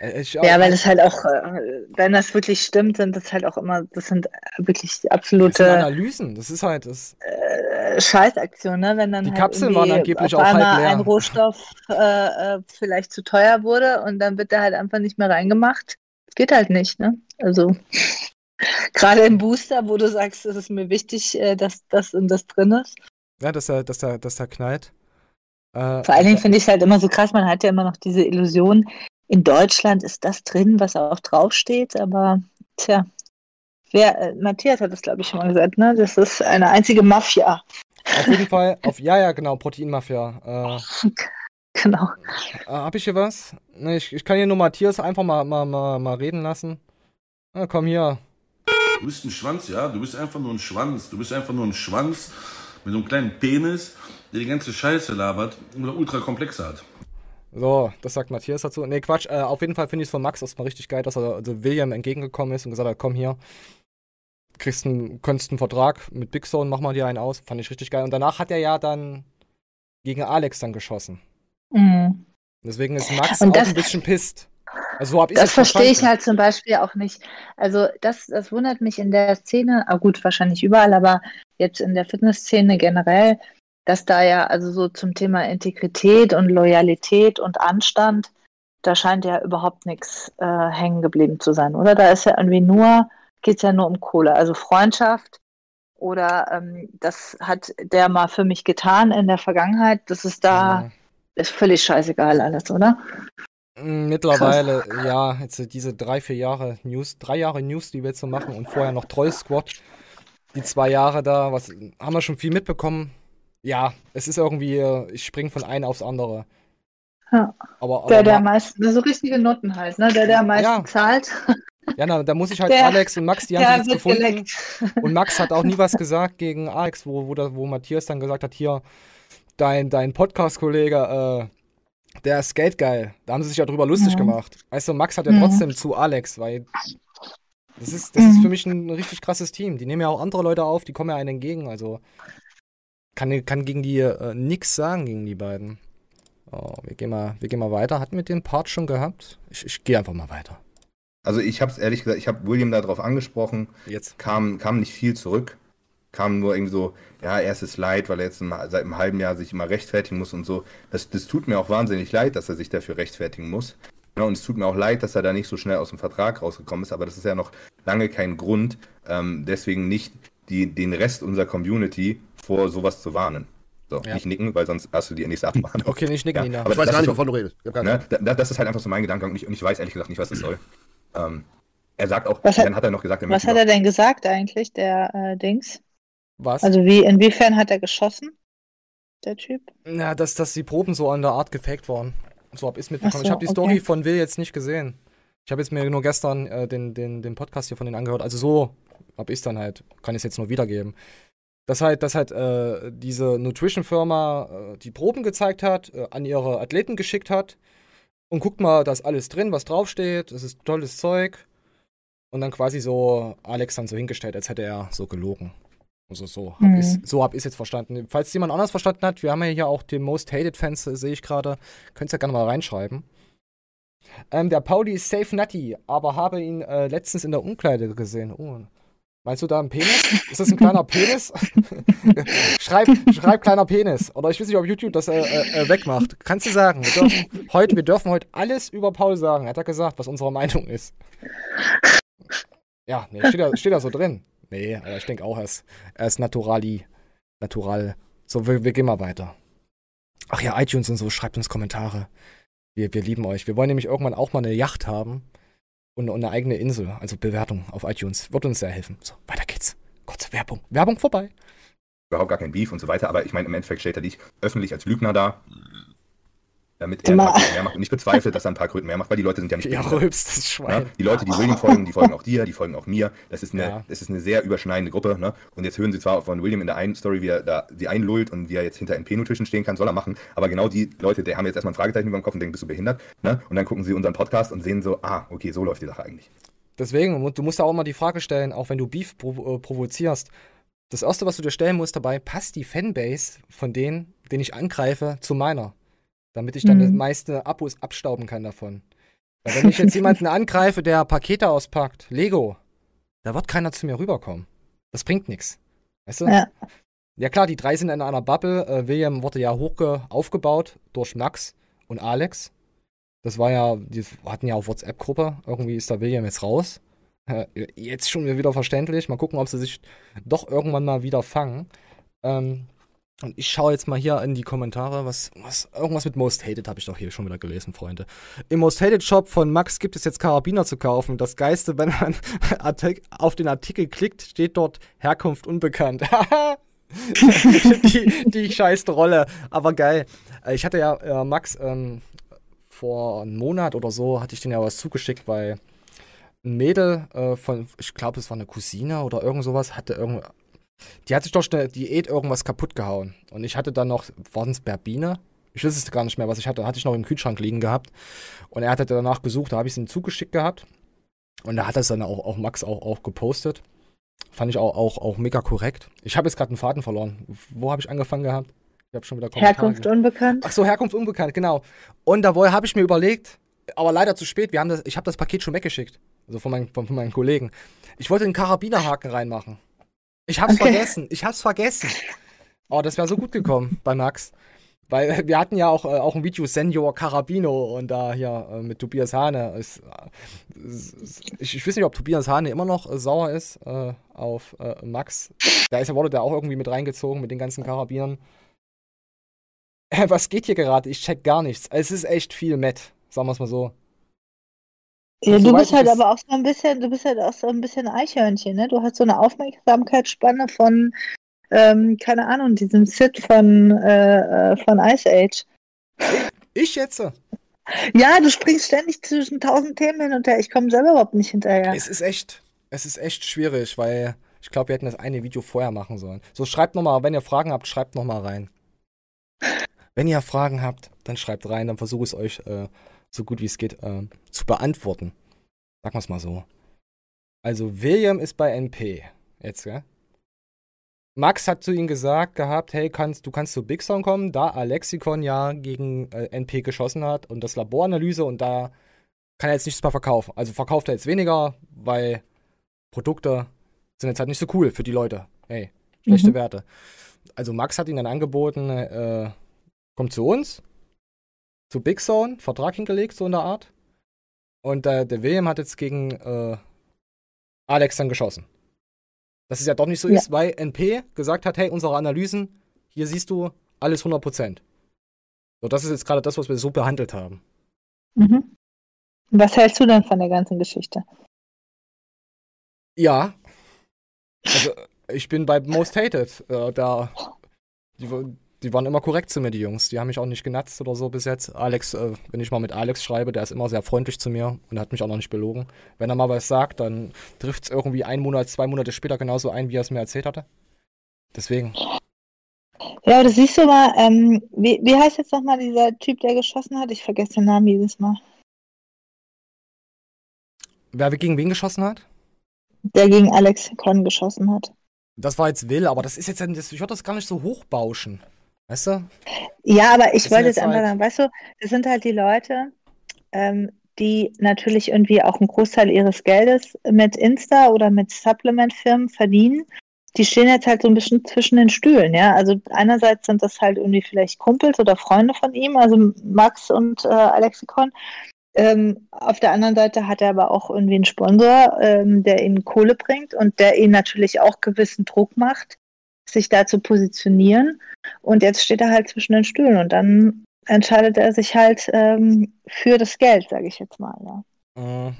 Äh, Ich, Ja, weil das halt auch, äh, wenn das wirklich stimmt, sind das halt auch immer, das sind wirklich das sind absolute Analysen, das ist halt, das, äh, Scheißaktionen, ne? Wenn dann Die halt Kapseln waren angeblich auf auch halb einmal leer. ein Rohstoff äh, äh, vielleicht zu teuer wurde und dann wird der halt einfach nicht mehr reingemacht. Geht halt nicht, ne? Also gerade im Booster, wo du sagst, es ist mir wichtig, äh, dass das und das drin ist. ja, dass er, dass er, dass er knallt. Äh, Vor allen Dingen finde ich es halt immer so krass, man hat ja immer noch diese Illusion, in Deutschland ist das drin, was auch draufsteht, aber tja, wer, äh, Matthias hat das, glaube ich, schon mal gesagt, ne? Das ist eine einzige Mafia. auf jeden Fall, auf, ja, ja, genau, Proteinmafia. Äh, Genau. äh, hab ich hier was? Ne, ich, ich kann hier nur Matthias einfach mal, mal, mal, mal reden lassen. Na, komm hier. Du bist ein Schwanz, ja? Du bist einfach nur ein Schwanz. Du bist einfach nur ein Schwanz mit so einem kleinen Penis, der die ganze Scheiße labert und ultra komplexe hat. So, das sagt Matthias dazu. Nee, Quatsch. Äh, auf jeden Fall finde ich es von Max erstmal richtig geil, dass er also William entgegengekommen ist und gesagt hat, komm hier, kriegst einen, könntest einen Vertrag mit Big Zone, mach mal dir einen aus. Fand ich richtig geil. Und danach hat er ja dann gegen Alex dann geschossen. Mhm. Deswegen ist Max auch ein bisschen pisst. Also so Das verstehe ich halt zum Beispiel auch nicht. Also das, das wundert mich in der Szene, ah gut, wahrscheinlich überall, aber jetzt in der Fitnessszene generell, dass da ja also so zum Thema Integrität und Loyalität und Anstand, da scheint ja überhaupt nichts äh, hängen geblieben zu sein, oder? Da ist ja irgendwie nur, geht es ja nur um Kohle, also Freundschaft oder ähm, das hat der mal für mich getan in der Vergangenheit, das ist da, Ja. ist völlig scheißegal alles, oder? Mm, Mittlerweile, ja, jetzt diese drei, vier Jahre News, drei Jahre News, die wir jetzt so machen und vorher noch Troll Squad. Die zwei Jahre da, was haben wir schon viel mitbekommen. Ja, es ist irgendwie, äh, ich spring von einem aufs andere. Ja. Aber, aber Der, der am meisten, so richtige Noten halt, ne? Der, der am meisten Ja. zahlt, ja, na, da muss ich halt der- Alex und Max, die haben sich jetzt gefunden. geleckt. Und Max hat auch nie was gesagt gegen Alex, wo, wo, da, wo Matthias dann gesagt hat, hier, dein, dein Podcast-Kollege, äh, der ist geldgeil. Da haben sie sich ja drüber lustig Mhm. gemacht. Weißt du, Max hat ja Mhm. trotzdem zu Alex, weil das ist, das Mhm. ist für mich ein richtig krasses Team. Die nehmen ja auch andere Leute auf, die kommen ja einen entgegen. Also kann, kann gegen die äh, nix sagen, gegen die beiden. Oh, wir, gehen mal, wir gehen mal weiter. Hatten wir den Part schon gehabt? Ich, ich gehe einfach mal weiter. Also ich habe es ehrlich gesagt, ich habe William darauf angesprochen, Jetzt. kam, kam nicht viel zurück. Kam nur irgendwie so, ja, erstes Leid, weil er jetzt seit einem halben Jahr sich immer rechtfertigen muss und so. Das, das tut mir auch wahnsinnig leid, dass er sich dafür rechtfertigen muss. Ja, und es tut mir auch leid, dass er da nicht so schnell aus dem Vertrag rausgekommen ist, aber das ist ja noch lange kein Grund, ähm, deswegen nicht die, den Rest unserer Community vor sowas zu warnen. So, Ja. nicht nicken, weil sonst hast du die nächste Abmahnung. Okay, nicht nicken, Ja, Nina. aber Ich weiß gar nicht, wovon du redest. Ne? Da, das ist halt einfach so mein Gedanke und ich, und ich weiß ehrlich gesagt nicht, was das soll. Ähm, er sagt auch, Was hat- dann hat er noch gesagt, er Was hat er denn gesagt eigentlich, der äh, Dings? Was? Also wie, inwiefern hat er geschossen, der Typ? Ja, dass, dass die Proben so an der Art gefaked waren. So hab ich's mitbekommen. So, ich habe die okay. Story von Will jetzt nicht gesehen. Ich habe jetzt mir nur gestern äh, den, den, den Podcast hier von denen angehört. Also so hab ich's dann halt. Kann ich jetzt nur wiedergeben. Dass halt, dass halt äh, diese Nutrition-Firma äh, die Proben gezeigt hat, äh, an ihre Athleten geschickt hat. Und guckt mal, da ist alles drin, was draufsteht. Das ist tolles Zeug. Und dann quasi so Alex dann so hingestellt, als hätte er so gelogen. Also so hab Mhm. ich's, so hab ich's jetzt verstanden. Falls jemand anders verstanden hat, wir haben ja hier auch die Most Hated Fans, äh, sehe ich gerade. Könnt ihr ja gerne mal reinschreiben. Ähm, der Pauli ist safe nutty, aber habe ihn äh, letztens in der Umkleide gesehen. Oh. Meinst du da einen Penis? Ist das ein kleiner Penis? schreib, schreib kleiner Penis. Oder ich weiß nicht, ob YouTube das äh, äh, äh, wegmacht. Kannst du sagen. Wir dürfen, heute, wir dürfen heute alles über Paul sagen. Hat er gesagt, was unsere Meinung ist. Ja, nee, steht da, steht da so drin. Nee, aber ich denke auch, er ist, er ist naturali. Natural. So, wir, wir gehen mal weiter. Ach ja, iTunes und so, schreibt uns Kommentare. Wir, wir lieben euch. Wir wollen nämlich irgendwann auch mal eine Yacht haben und, und eine eigene Insel. Also Bewertung auf iTunes. Wird uns sehr helfen. So, weiter geht's. Kurze Werbung. Werbung vorbei. überhaupt gar kein Beef und so weiter, aber ich meine, im Endeffekt stellt er dich öffentlich als Lügner dar, damit er ein Immer. paar Kröten mehr macht. Und ich bezweifle, dass er ein paar Kröten mehr macht, weil die Leute sind ja nicht Ja, behindert. rülpst das Ne? Schwein. Die Leute, die William folgen, die folgen auch dir, die folgen auch mir. Das ist eine, Ja. das ist eine sehr überschneidende Gruppe. Ne? Und jetzt hören sie zwar von William in der einen Story, wie er da sie einlullt und wie er jetzt hinter NP Nutrition stehen kann, soll er machen. Aber genau die Leute, die haben jetzt erstmal ein Fragezeichen über dem Kopf und denken, bist du behindert? Ne? Und dann gucken sie unseren Podcast und sehen so, ah, okay, so läuft die Sache eigentlich. Deswegen, du musst da auch mal die Frage stellen, auch wenn du Beef provo äh, provozierst. Das erste, was du dir stellen musst dabei, passt die Fanbase von denen, den ich angreife, zu meiner. Damit ich dann Mhm. die meisten Abos abstauben kann davon. Weil wenn ich jetzt jemanden angreife, der Pakete auspackt, Lego, da wird keiner zu mir rüberkommen. Das bringt nichts. Weißt du? Ja. Ja klar, die drei sind in einer Bubble. Äh, William wurde ja hochge aufgebaut durch Max und Alex. Das war ja, die hatten ja auch WhatsApp-Gruppe. Irgendwie ist da William jetzt raus. Äh, jetzt schon wieder verständlich. Mal gucken, ob sie sich doch irgendwann mal wieder fangen. Ähm, und ich schaue jetzt mal hier in die Kommentare, was, was irgendwas mit Most Hated habe ich doch hier schon wieder gelesen, Freunde. Im Most Hated Shop von Max gibt es jetzt Karabiner zu kaufen. Das Geiste, wenn man auf den Artikel klickt, steht dort Herkunft unbekannt. die, die scheiß Rolle, aber geil. Äh, Ich hatte ja äh, Max ähm, vor einem Monat oder so, hatte ich den ja was zugeschickt, weil ein Mädel äh, von, ich glaube, es war eine Cousine oder irgend sowas, hatte irgend, die hat sich durch eine Diät irgendwas kaputt gehauen. Und ich hatte dann noch, waren es Berbine? Ich weiß es gar nicht mehr, was ich hatte. Hatte ich noch im Kühlschrank liegen gehabt. Und er hatte danach gesucht, da habe ich es ihm zugeschickt gehabt. Und da hat es dann auch, auch Max auch, auch gepostet. Fand ich auch, auch, auch mega korrekt. Ich habe jetzt gerade einen Faden verloren. Wo habe ich angefangen gehabt? Ich habe schon wieder Kommentare Herkunft unbekannt. Ach so, Herkunft unbekannt, genau. Und da habe ich mir überlegt, aber leider zu spät, wir haben das, ich habe das Paket schon weggeschickt. Also von, meinen- von, von meinen Kollegen. Ich wollte den Karabinerhaken reinmachen. Ich hab's Okay. vergessen. Ich hab's vergessen. Oh, das wäre so gut gekommen bei Max. Weil äh, wir hatten ja auch, äh, auch ein Video Senior Carabino und da hier äh, mit Tobias Hane. Ist, äh, ich, ich weiß nicht, ob Tobias Hane immer noch äh, sauer ist auf Max. Da ist, wurde der auch irgendwie mit reingezogen mit den ganzen Karabinern. Was geht hier gerade? Ich check gar nichts. Es ist echt viel Matt. Sagen wir es mal so. Ja, du bist halt aber auch so ein bisschen, du bist halt auch so ein bisschen Eichhörnchen, ne? Du hast so eine Aufmerksamkeitsspanne von, ähm, keine Ahnung, diesem Sid von, äh, äh, von Ice Age. Ich jetzt? Ja, du springst ständig zwischen tausend Themen hin und her. Ich komme selber überhaupt nicht hinterher. Es ist echt, es ist echt schwierig, weil ich glaube, wir hätten das eine Video vorher machen sollen. So, schreibt nochmal, wenn ihr Fragen habt, schreibt nochmal rein. Wenn ihr Fragen habt, dann schreibt rein, dann versuche ich es euch äh, so gut wie es geht äh, zu beantworten. Sagen wir es mal so. Also, William ist bei NP. Jetzt, ja? Max hat zu ihm gesagt gehabt, hey, kannst, du kannst zu Big Sound kommen, da Alexikon ja gegen äh, NP geschossen hat und das Laboranalyse und da kann er jetzt nichts mehr verkaufen. Also verkauft er jetzt weniger, weil Produkte sind jetzt halt nicht so cool für die Leute. Hey, schlechte Mhm. Werte. Also Max hat ihm dann angeboten, äh, kommt zu uns, zu Big Zone, Vertrag hingelegt, so in der Art. Und äh, der William hat jetzt gegen äh, Alex dann geschossen. Dass es ja doch nicht so Ja. ist, weil NP gesagt hat, hey, unsere Analysen, hier siehst du alles 100%. So, das ist jetzt gerade das, was wir so behandelt haben. Mhm. Was hältst du denn von der ganzen Geschichte? Ja. Also, ich bin bei Most Hated. Äh, da, die, die waren immer korrekt zu mir, die Jungs. Die haben mich auch nicht genatzt oder so bis jetzt. Alex, äh, wenn ich mal mit Alex schreibe, der ist immer sehr freundlich zu mir und hat mich auch noch nicht belogen. Wenn er mal was sagt, dann trifft es irgendwie einen Monat, zwei Monate später genauso ein, wie er es mir erzählt hatte. Deswegen. Ja, das siehst du mal, ähm, wie, wie heißt jetzt nochmal dieser Typ, der geschossen hat? Ich vergesse den Namen jedes Mal. Wer gegen wen geschossen hat? Der gegen Alex Con geschossen hat. Das war jetzt Will, aber das ist jetzt, ich würde das gar nicht so hochbauschen. Weißt du? Ja, aber ich Das wollte jetzt einfach sagen, weißt du, das sind halt die Leute, ähm, die natürlich irgendwie auch einen Großteil ihres Geldes mit Insta oder mit Supplement-Firmen verdienen. Die stehen jetzt halt so ein bisschen zwischen den Stühlen, ja. Also einerseits sind das halt irgendwie vielleicht Kumpels oder Freunde von ihm, also Max und äh, Alexikon. Ähm, auf der anderen Seite hat er aber auch irgendwie einen Sponsor, ähm, der ihm Kohle bringt und der ihn natürlich auch gewissen Druck macht, sich da zu positionieren. Und jetzt steht er halt zwischen den Stühlen und dann entscheidet er sich halt ähm, für das Geld, sage ich jetzt mal. Ja. Äh,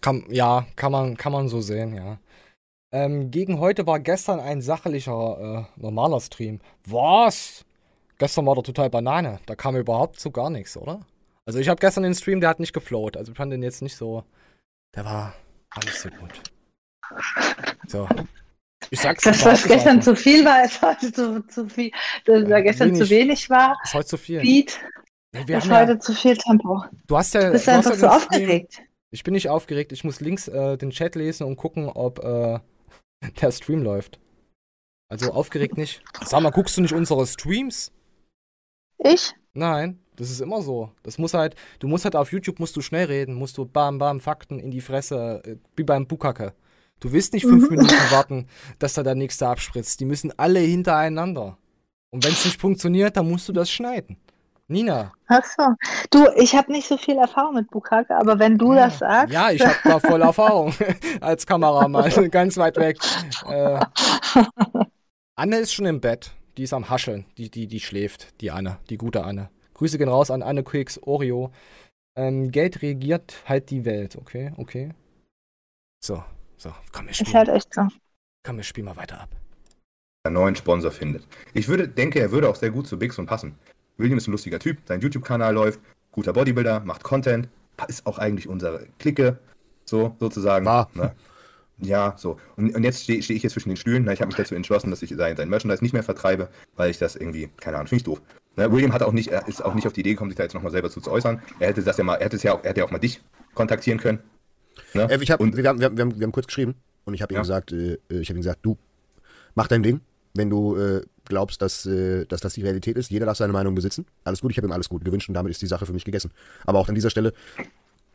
kann, ja, kann man, kann man so sehen, ja. Ähm, gegen heute war gestern ein sachlicher, äh, normaler Stream. Was? Gestern war der total Banane. Da kam überhaupt so gar nichts, oder? Also ich habe gestern den Stream, der hat nicht geflowt. Also ich fand den jetzt nicht so. Der war, nicht so gut. So. Ich sag's Das, was gestern zu viel war, ist heute zu, zu viel. Das, Ja, was gestern wenig. zu wenig war, Ist heute zu viel. Beat, wir ist haben ja, heute zu viel Tempo. du hast ja. Du bist du einfach ja so Stream- aufgeregt. Ich bin nicht aufgeregt. Ich muss links äh, den Chat lesen und gucken, ob äh, der Stream läuft. Also aufgeregt nicht. Sag mal, guckst du nicht unsere Streams? Ich? Nein, das ist immer so. Das muss halt, du musst halt auf YouTube musst du schnell reden, musst du bam bam Fakten in die Fresse, äh, wie beim Bukake. Du willst nicht fünf Mhm. Minuten warten, dass da der nächste abspritzt. Die müssen alle hintereinander. Und wenn es nicht funktioniert, dann musst du das schneiden. Nina. Ach so. Du, ich habe nicht so viel Erfahrung mit Bukake, aber wenn du das sagst. Ja, ich habe da voll Erfahrung als Kameramann, ganz weit weg. Äh, Anne ist schon im Bett. Die ist am Hascheln. Die, die, die schläft, die Anne, die gute Anne. Grüße gehen raus an Anne Quicks Oreo. Ähm, Geld regiert halt die Welt, okay? Okay. So, so, komm, wir Ist spielen. halt echt so. Komm, wir spielen mal weiter ab. einen neuen Sponsor findet. Ich würde, denke, er würde auch sehr gut zu Big Son passen. William ist ein lustiger Typ, sein YouTube-Kanal läuft, guter Bodybuilder, macht Content, ist auch eigentlich unsere Clique, so sozusagen. War. Ne? Ja, so. Und, und jetzt stehe steh ich jetzt zwischen den Stühlen. Na, ich habe mich dazu entschlossen, dass ich sein, sein Merchandise nicht mehr vertreibe, weil ich das irgendwie, keine Ahnung, finde ich doof. Ne, William hat auch nicht, er ist auch nicht auf die Idee gekommen, sich da jetzt nochmal selber zu, zu äußern. Er hätte das ja mal, er hätte es ja auch, er hätte ja auch mal dich kontaktieren können. Ne? Äh, ich hab, Und- wir, haben, wir, haben, wir, haben, wir haben kurz geschrieben und ich habe ihm Ja. gesagt, äh, äh, ich habe ihm gesagt, du mach dein Ding, wenn du äh, glaubst, dass, äh, dass das die Realität ist. Jeder darf seine Meinung besitzen. Alles gut, ich habe ihm alles gut gewünscht und damit ist die Sache für mich gegessen. Aber auch an dieser Stelle,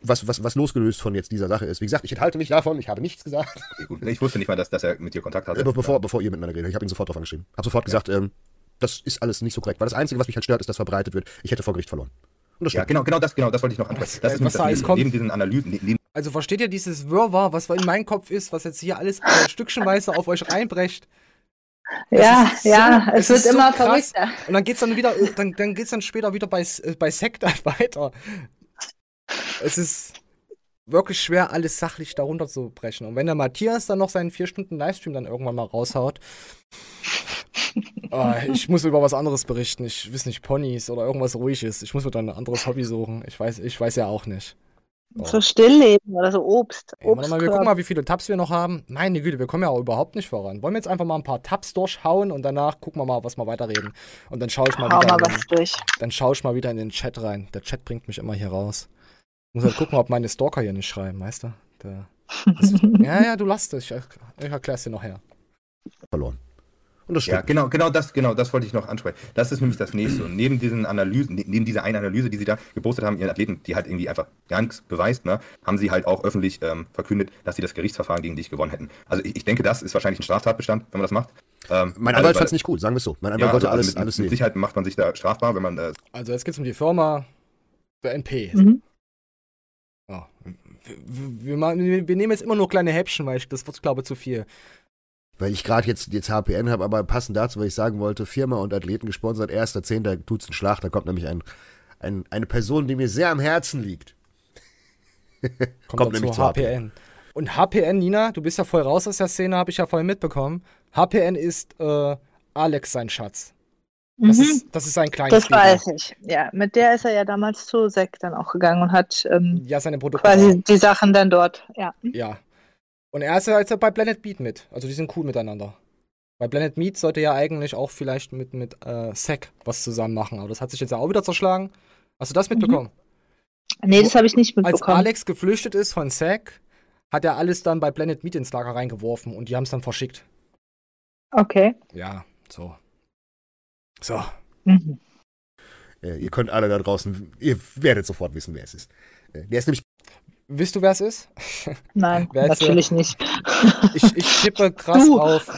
was, was, was losgelöst von jetzt dieser Sache ist. Wie gesagt, ich enthalte mich davon, ich habe nichts gesagt. Okay, gut. Ich wusste nicht mal, dass, dass er mit dir Kontakt hatte. Be- bevor, bevor ihr miteinander redet. Ich habe ihn sofort drauf angeschrieben. Habe sofort gesagt, ähm, das ist alles nicht so korrekt. Weil das Einzige, was mich halt stört, ist, dass verbreitet wird, ich hätte vor Gericht verloren. Und das Ja, genau, genau das, genau, das wollte ich noch ansprechen. Das Äh, ist was das, kommt. neben diesen Analysen, ne- neben Also versteht ihr dieses Wirrwarr, was in meinem Kopf ist, was jetzt hier alles stückchenweise auf euch reinbrecht? Das Ja, so- ja, es wird so immer krass. verrückter. Und dann geht's dann wieder, dann, dann geht's dann später wieder bei, äh, bei Sekta weiter. es ist wirklich schwer, alles sachlich darunter zu brechen. Und wenn der Matthias dann noch seinen vier Stunden Livestream dann irgendwann mal raushaut, ah, ich muss über was anderes berichten. Ich weiß nicht, Ponys oder irgendwas ruhiges. Ich muss mir dann ein anderes Hobby suchen. Ich weiß, ich weiß ja auch nicht. So Stillleben oder so Obst. Ey, warte mal, wir gucken mal, wie viele Tabs wir noch haben. Meine Güte, wir kommen ja auch überhaupt nicht voran. Wollen wir jetzt einfach mal ein paar Tabs durchhauen und danach gucken wir mal, was wir weiterreden. Und dann schaue ich mal Hau wieder. mal in was den, durch. dann schaue ich mal wieder in den Chat rein. Der Chat bringt mich immer hier raus. Ich muss halt gucken, ob meine Stalker hier nicht schreiben, weißt du? Der, das, ja, ja, du lass es. Ich, ich erklär's dir noch her. Verloren. Und das Ja, stimmt. genau, genau das, genau, das wollte ich noch ansprechen. Das ist nämlich das nächste. Und neben diesen Analysen, ne- neben dieser einen Analyse, die sie da gepostet haben, ihren Athleten, die halt irgendwie einfach gar nichts beweist, ne, haben sie halt auch öffentlich ähm, verkündet, dass sie das Gerichtsverfahren gegen dich gewonnen hätten. Also ich, ich denke, das ist wahrscheinlich ein Straftatbestand, wenn man das macht. Ähm, Mein also, Anwalt fand es nicht gut, sagen wir es so. Mein Anwalt ja, wollte also alles, mit, alles mit sehen. Sicherheit macht man sich da strafbar, wenn man äh, Also jetzt geht's um die Firma der NP. Mhm. Ja. Wir, wir, wir nehmen jetzt immer nur kleine Häppchen, weil ich, das wird, glaube ich, zu viel. Weil ich gerade jetzt, jetzt HPN habe, aber passend dazu, weil ich sagen wollte, Firma und Athleten gesponsert, erster, zehnter tut's einen Schlag, da kommt nämlich ein, ein, eine Person, die mir sehr am Herzen liegt. Kommt, Kommt nämlich zu HPN. Und HPN, Nina, du bist ja voll raus aus der Szene, habe ich ja vorhin mitbekommen. HPN ist äh, Alex sein Schatz. Das, Mhm. ist, das ist sein kleines Das weiß ich. Ja, mit der ist er ja damals zu Sek dann auch gegangen und hat ähm, Ja, seine Produkte. quasi die Sachen dann dort. Ja. Ja. Und er ist ja jetzt bei Planet Beat mit. Also die sind cool miteinander. Bei Planet Meat sollte ja eigentlich auch vielleicht mit, mit äh, Sec was zusammen machen. Aber das hat sich jetzt ja auch wieder zerschlagen. Hast du das mitbekommen? Nee, das habe ich nicht Als mitbekommen. Alex geflüchtet ist von Sec, hat er alles dann bei Planet Meat ins Lager reingeworfen und die haben es dann verschickt. Okay. Ja, so. So. Mhm. Äh, ihr könnt alle da draußen, ihr werdet sofort wissen, wer es ist. Äh, der ist nämlich Wisst du, wer es ist? Nein, natürlich nicht. Ich, ich tippe krass Du. auf,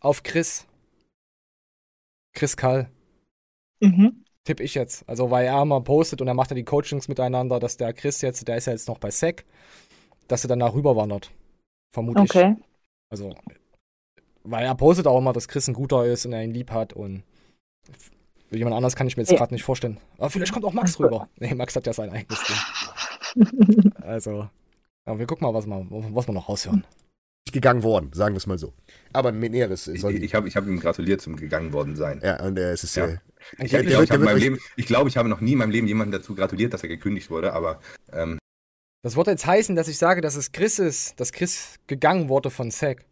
auf Chris. Chris Kall. Mhm. Tipp ich jetzt. Also, weil er mal postet und er macht ja die Coachings miteinander, dass der Chris jetzt, der ist ja jetzt noch bei SEC, dass er danach rüberwandert. Vermutlich. Okay. Also, weil er postet auch immer, dass Chris ein guter ist und er ihn lieb hat und jemand anders kann ich mir jetzt Ja. gerade nicht vorstellen. Aber vielleicht kommt auch Max rüber. Nee, Max hat ja sein eigenes Ding. Also, ja, wir gucken mal, was wir, was wir noch raushören. gegangen worden, sagen wir es mal so. Aber ein Näheres ich, soll ich habe ich hab ihm gratuliert zum gegangen worden sein. Ja, und äh, es ist Ja. äh, Ich, wird- glaube, ich, wird Leben- ich, glaube, ich habe noch nie in meinem Leben jemanden dazu gratuliert, dass er gekündigt wurde, aber ähm, Das würde jetzt heißen, dass ich sage, dass es Chris ist, dass Chris gegangen wurde von SEC.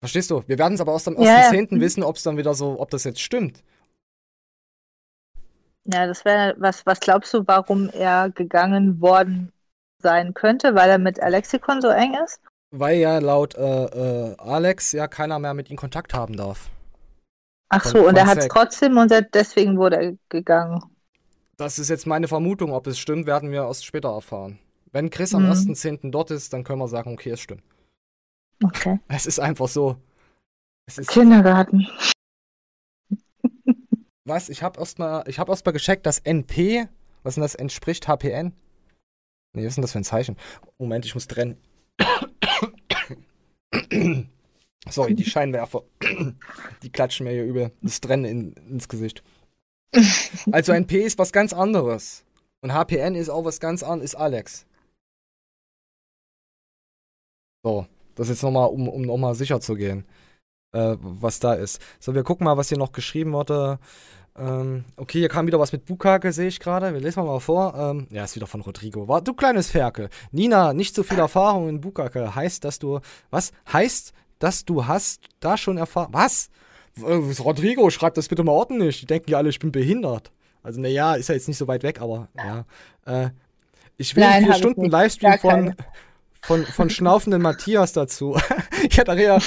Verstehst du? Wir werden es aber erst am Ja, ja. 1.10. wissen, ob es dann wieder so, ob das jetzt stimmt. Ja, das wäre, was, was glaubst du, warum er gegangen worden sein könnte, weil er mit Alexikon so eng ist? Weil ja laut äh, äh, Alex ja keiner mehr mit ihm Kontakt haben darf. Ach Von- so, und von er hat es trotzdem und deswegen wurde er gegangen. Das ist jetzt meine Vermutung. Ob es stimmt, werden wir erst später erfahren. Wenn Chris am Mhm. 1.10. dort ist, dann können wir sagen, okay, es stimmt. Okay. Es ist einfach so. Es ist, Kindergarten. Was? Ich habe erst mal, ich habe erst gecheckt, dass NP, was denn das entspricht, HPN? Nee, was ist denn das für ein Zeichen? Moment, ich muss trennen. Sorry, die Scheinwerfer. Die klatschen mir hier übel. Das Trennen in, ins Gesicht. Also NP ist was ganz anderes. Und HPN ist auch was ganz anderes, ist Alex. So, das jetzt nochmal, um, um nochmal sicher zu gehen, äh, was da ist. So, wir gucken mal, was hier noch geschrieben wurde. Ähm, okay, hier kam wieder was mit Bukake, sehe ich gerade. Wir lesen mal vor. Ähm, ja, ist wieder von Rodrigo. War, du kleines Ferkel. Nina, nicht so viel Erfahrung in Bukake. Heißt, dass du. Was? Heißt, dass du hast da schon Erfahrung. Was? Äh, Rodrigo, schreib das bitte mal ordentlich. Die denken ja alle, ich bin behindert. Also, naja, ist ja jetzt nicht so weit weg, aber ja. Äh, ich will Nein, vier Stunden. Livestream von. Von, von schnaufenden Matthias dazu. ja, da rea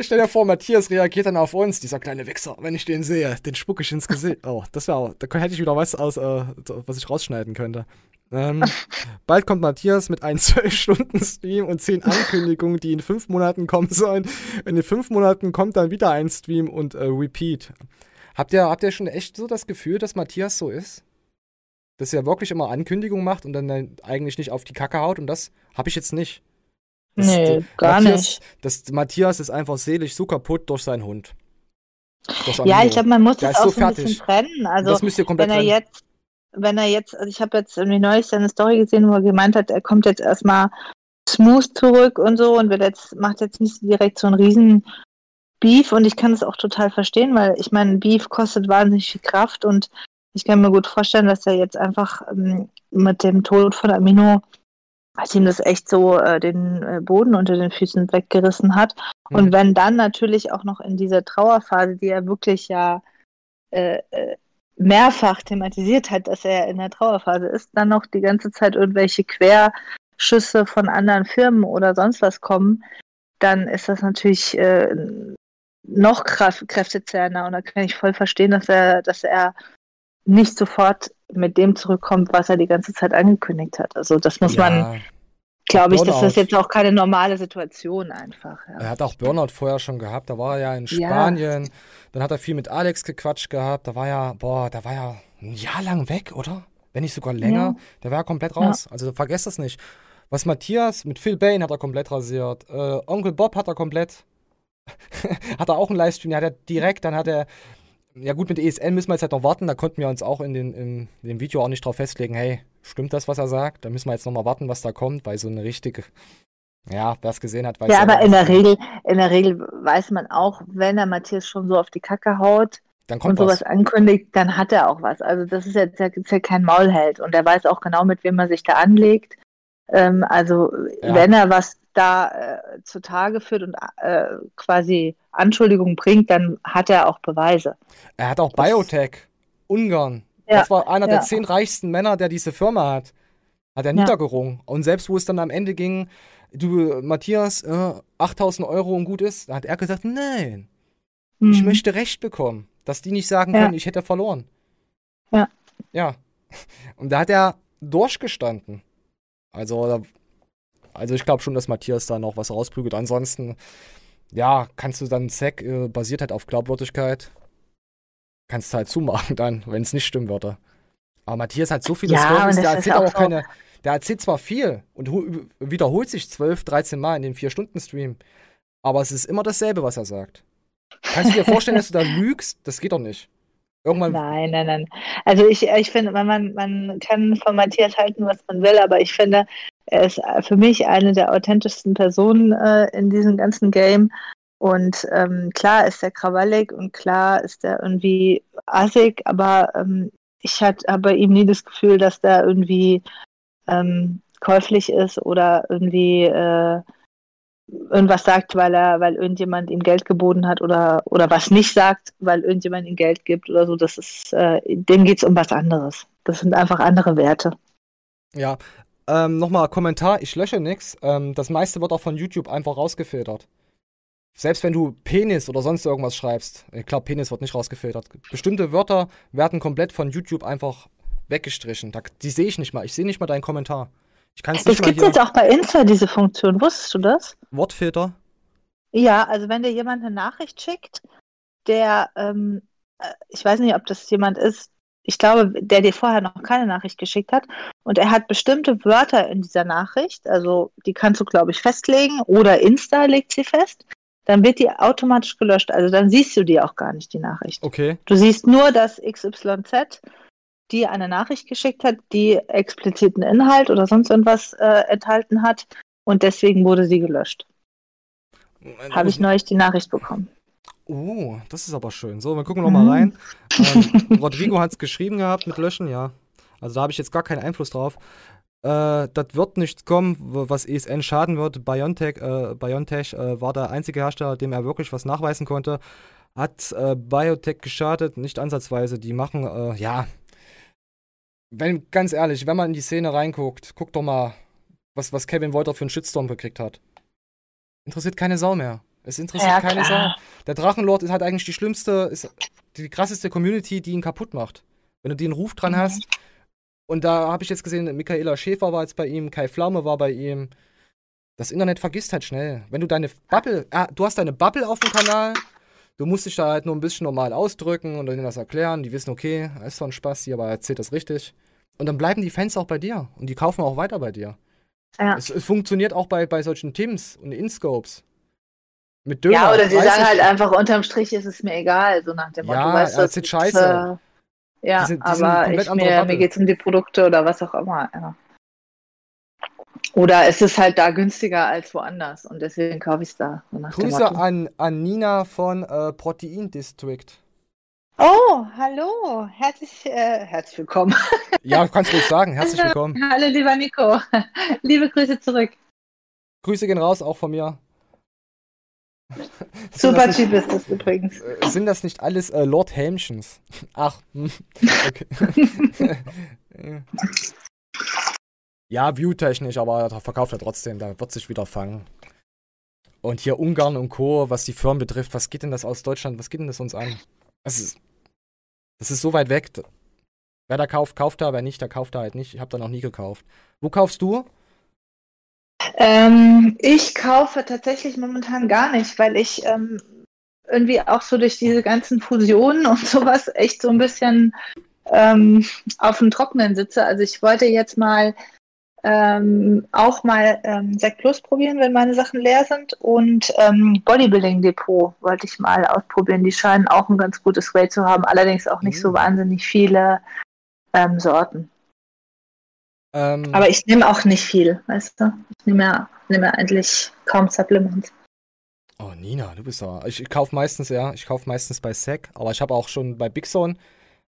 stell dir vor, Matthias reagiert dann auf uns, dieser kleine Wichser, wenn ich den sehe, den spucke ich ins Gesicht. Oh, das wäre auch, da hätte ich wieder was aus, äh, was ich rausschneiden könnte. Ähm, bald kommt Matthias mit einem 12-Stunden-Stream und 10 Ankündigungen, die in 5 Monaten kommen sollen. In den 5 Monaten kommt dann wieder ein Stream und äh, Repeat. Habt ihr, habt ihr schon echt so das Gefühl, dass Matthias so ist? Dass er wirklich immer Ankündigungen macht und dann eigentlich nicht auf die Kacke haut und das habe ich jetzt nicht. Das, Nee, äh, gar Matthias, nicht. Das, Matthias ist einfach seelisch so kaputt durch seinen Hund. Durch Ja, ich glaube, man muss Der das auch so so ein bisschen trennen. Also, das müsst ihr komplett wenn er trennen. jetzt, wenn er jetzt, also ich habe jetzt irgendwie neulich seine Story gesehen, wo er gemeint hat, er kommt jetzt erstmal smooth zurück und so und wird jetzt, macht jetzt nicht direkt so einen riesen Beef und ich kann es auch total verstehen, weil ich meine, Beef kostet wahnsinnig viel Kraft und ich kann mir gut vorstellen, dass er jetzt einfach ähm, mit dem Tod von Amino dass ihm das echt so äh, den äh, Boden unter den Füßen weggerissen hat. Mhm. Und wenn dann natürlich auch noch in dieser Trauerphase, die er wirklich ja äh, äh, mehrfach thematisiert hat, dass er in der Trauerphase ist, dann noch die ganze Zeit irgendwelche Querschüsse von anderen Firmen oder sonst was kommen, dann ist das natürlich äh, noch kräftezerrender und da kann ich voll verstehen, dass er, dass er nicht sofort mit dem zurückkommt, was er die ganze Zeit angekündigt hat. Also das muss ja. man, glaube ich, das ist jetzt auch keine normale Situation einfach. Ja. Er hat auch Burnout vorher schon gehabt, da war er ja in Spanien, ja. dann hat er viel mit Alex gequatscht gehabt, da war ja, boah, da war ja ein Jahr lang weg, oder? Wenn nicht sogar länger, der war ja komplett raus. Also vergesst das nicht. Was Matthias mit Phil Bain hat er komplett rasiert, äh, Onkel Bob hat er komplett hat er auch einen Livestream, ja, hat er direkt, dann hat er ja gut, mit ESN müssen wir jetzt halt noch warten. Da konnten wir uns auch in, den, in dem Video auch nicht drauf festlegen, hey, stimmt das, was er sagt? Da müssen wir jetzt nochmal warten, was da kommt, weil so eine richtige, ja, wer es gesehen hat, weiß Ja, aber in der Regel, in der Regel weiß man auch, wenn der Matthias schon so auf die Kacke haut dann kommt und sowas was. ankündigt, dann hat er auch was. Also das ist jetzt, ist ja kein Maulheld und er weiß auch genau, mit wem er sich da anlegt. Ähm, also ja. wenn er was da äh, zutage führt und äh, quasi Anschuldigungen bringt, dann hat er auch Beweise. Er hat auch Biotech, Ungarn. Ja, das war einer ja. der zehn reichsten Männer, der diese Firma hat. Hat er niedergerungen. Und selbst wo es dann am Ende ging, du, Matthias, äh, 8000 Euro und gut ist, da hat er gesagt, nein, mhm. ich möchte Recht bekommen, dass die nicht sagen können, ich hätte verloren. Ja. Ja. Und da hat er durchgestanden. Also, also ich glaube schon, dass Matthias da noch was rausprügelt. Ansonsten, ja, kannst du dann Zack äh, basiert halt auf Glaubwürdigkeit. Kannst du halt zumachen dann, wenn es nicht stimmen würde. Aber Matthias hat so viele ja, Stories, der erzählt auch, auch keine. Der erzählt zwar viel und wiederholt sich 12, 13 Mal in dem 4-Stunden-Stream, aber es ist immer dasselbe, was er sagt. Kannst du dir vorstellen, dass du da lügst? Das geht doch nicht. Irgendwann nein, nein, nein. Also ich, ich finde, man, man kann von Matthias halten, was man will, aber ich finde, er ist für mich eine der authentischsten Personen äh, in diesem ganzen Game. Und ähm, klar ist er krawallig und klar ist er irgendwie assig, aber ähm, ich habe bei ihm nie das Gefühl, dass der irgendwie ähm, käuflich ist oder irgendwie äh, irgendwas sagt, weil er, weil irgendjemand ihm Geld geboten hat oder, oder was nicht sagt, weil irgendjemand ihm Geld gibt oder so. Das ist, äh, dem geht es um was anderes. Das sind einfach andere Werte. Ja, ähm, nochmal Kommentar, ich lösche nichts. Ähm, das meiste wird auch von YouTube einfach rausgefiltert. Selbst wenn du Penis oder sonst irgendwas schreibst, ich glaube, Penis wird nicht rausgefiltert. Bestimmte Wörter werden komplett von YouTube einfach weggestrichen. Da, die sehe ich nicht mal. Ich sehe nicht mal deinen Kommentar. Ich kann's nicht das gibt jetzt auch bei Insta diese Funktion. Wusstest du das? Wortfilter? Ja, also wenn dir jemand eine Nachricht schickt, der, ähm, äh, ich weiß nicht, ob das jemand ist, ich glaube, der dir vorher noch keine Nachricht geschickt hat und er hat bestimmte Wörter in dieser Nachricht, also die kannst du, glaube ich, festlegen oder Insta legt sie fest, dann wird die automatisch gelöscht. Also dann siehst du die auch gar nicht, die Nachricht. Okay. Du siehst nur, dass XYZ die eine Nachricht geschickt hat, die expliziten Inhalt oder sonst irgendwas äh, enthalten hat und deswegen wurde sie gelöscht. Habe ich neulich die Nachricht bekommen. Oh, das ist aber schön. So, wir gucken noch mal mhm. rein. Ähm, Rodrigo hat es geschrieben gehabt mit Löschen, ja. Also da habe ich jetzt gar keinen Einfluss drauf. Äh, das wird nichts kommen, was ESN schaden wird. BioNTech, äh, BioNTech äh, war der einzige Hersteller, dem er wirklich was nachweisen konnte. Hat äh, Biotech geschadet? Nicht ansatzweise. Die machen, äh, ja, wenn, ganz ehrlich, wenn man in die Szene reinguckt, guck doch mal, was, was Kevin Wolter für einen Shitstorm gekriegt hat. Interessiert keine Sau mehr. Es interessiert ja, keine Sau. Der Drachenlord ist halt eigentlich die schlimmste, ist die krasseste Community, die ihn kaputt macht. Wenn du den Ruf dran mhm. hast. Und da habe ich jetzt gesehen, Michaela Schäfer war jetzt bei ihm, Kai Pflaume war bei ihm. Das Internet vergisst halt schnell. Wenn du deine Bubble, ah, du hast deine Bubble auf dem Kanal, Du musst dich da halt nur ein bisschen normal ausdrücken und denen das erklären. Die wissen, okay, ist zwar ein Spaß hier, aber er erzählt das richtig. Und dann bleiben die Fans auch bei dir und die kaufen auch weiter bei dir. Ja. Es, es funktioniert auch bei, bei solchen Teams und Inscopes. Mit Döner. Ja, oder sie sagen halt einfach, unterm Strich ist es mir egal, so nach dem Motto. Ja, weißt, er erzählt Scheiße. Äh, Ja, Die sind- die aber ich, mir, mir geht es um die Produkte oder was auch immer. Ja. Oder es ist halt da günstiger als woanders und deswegen kaufe ich es da. so Grüße an, an Nina von äh, Protein District. Oh, hallo, herzlich, äh, herzlich willkommen. Ja, du kannst ruhig sagen. Herzlich willkommen. Hallo, lieber Nico. Liebe Grüße zurück. Grüße gehen raus, auch von mir. Super Typ ist das übrigens. äh, sind das nicht alles äh, Lord Helmchens? Ach, hm. okay. ja, viewtechnisch, aber da verkauft er trotzdem, da wird sich wieder fangen. Und hier Ungarn und Co., was die Firmen betrifft, was geht denn das aus Deutschland, was geht denn das uns an? Das ist, das ist so weit weg. Wer da kauft, kauft da, wer nicht, der kauft da halt nicht. Ich habe da noch nie gekauft. Wo kaufst du? Ähm, ich kaufe tatsächlich momentan gar nicht, weil ich ähm, irgendwie auch so durch diese ganzen Fusionen und sowas echt so ein bisschen ähm, auf dem Trockenen sitze. Also ich wollte jetzt mal ähm, auch mal ähm, Sec Plus probieren, wenn meine Sachen leer sind und ähm, Bodybuilding Depot wollte ich mal ausprobieren. Die scheinen auch ein ganz gutes Weight zu haben, allerdings auch nicht so Mhm. wahnsinnig viele ähm, Sorten. Ähm, Aber ich nehme auch nicht viel, weißt du? Ich nehme ja, nehme ja eigentlich kaum Supplements. Oh, Nina, du bist da. Ich, ich kaufe meistens, ja, ich kaufe meistens bei Sec, aber ich habe auch schon bei Big Zone,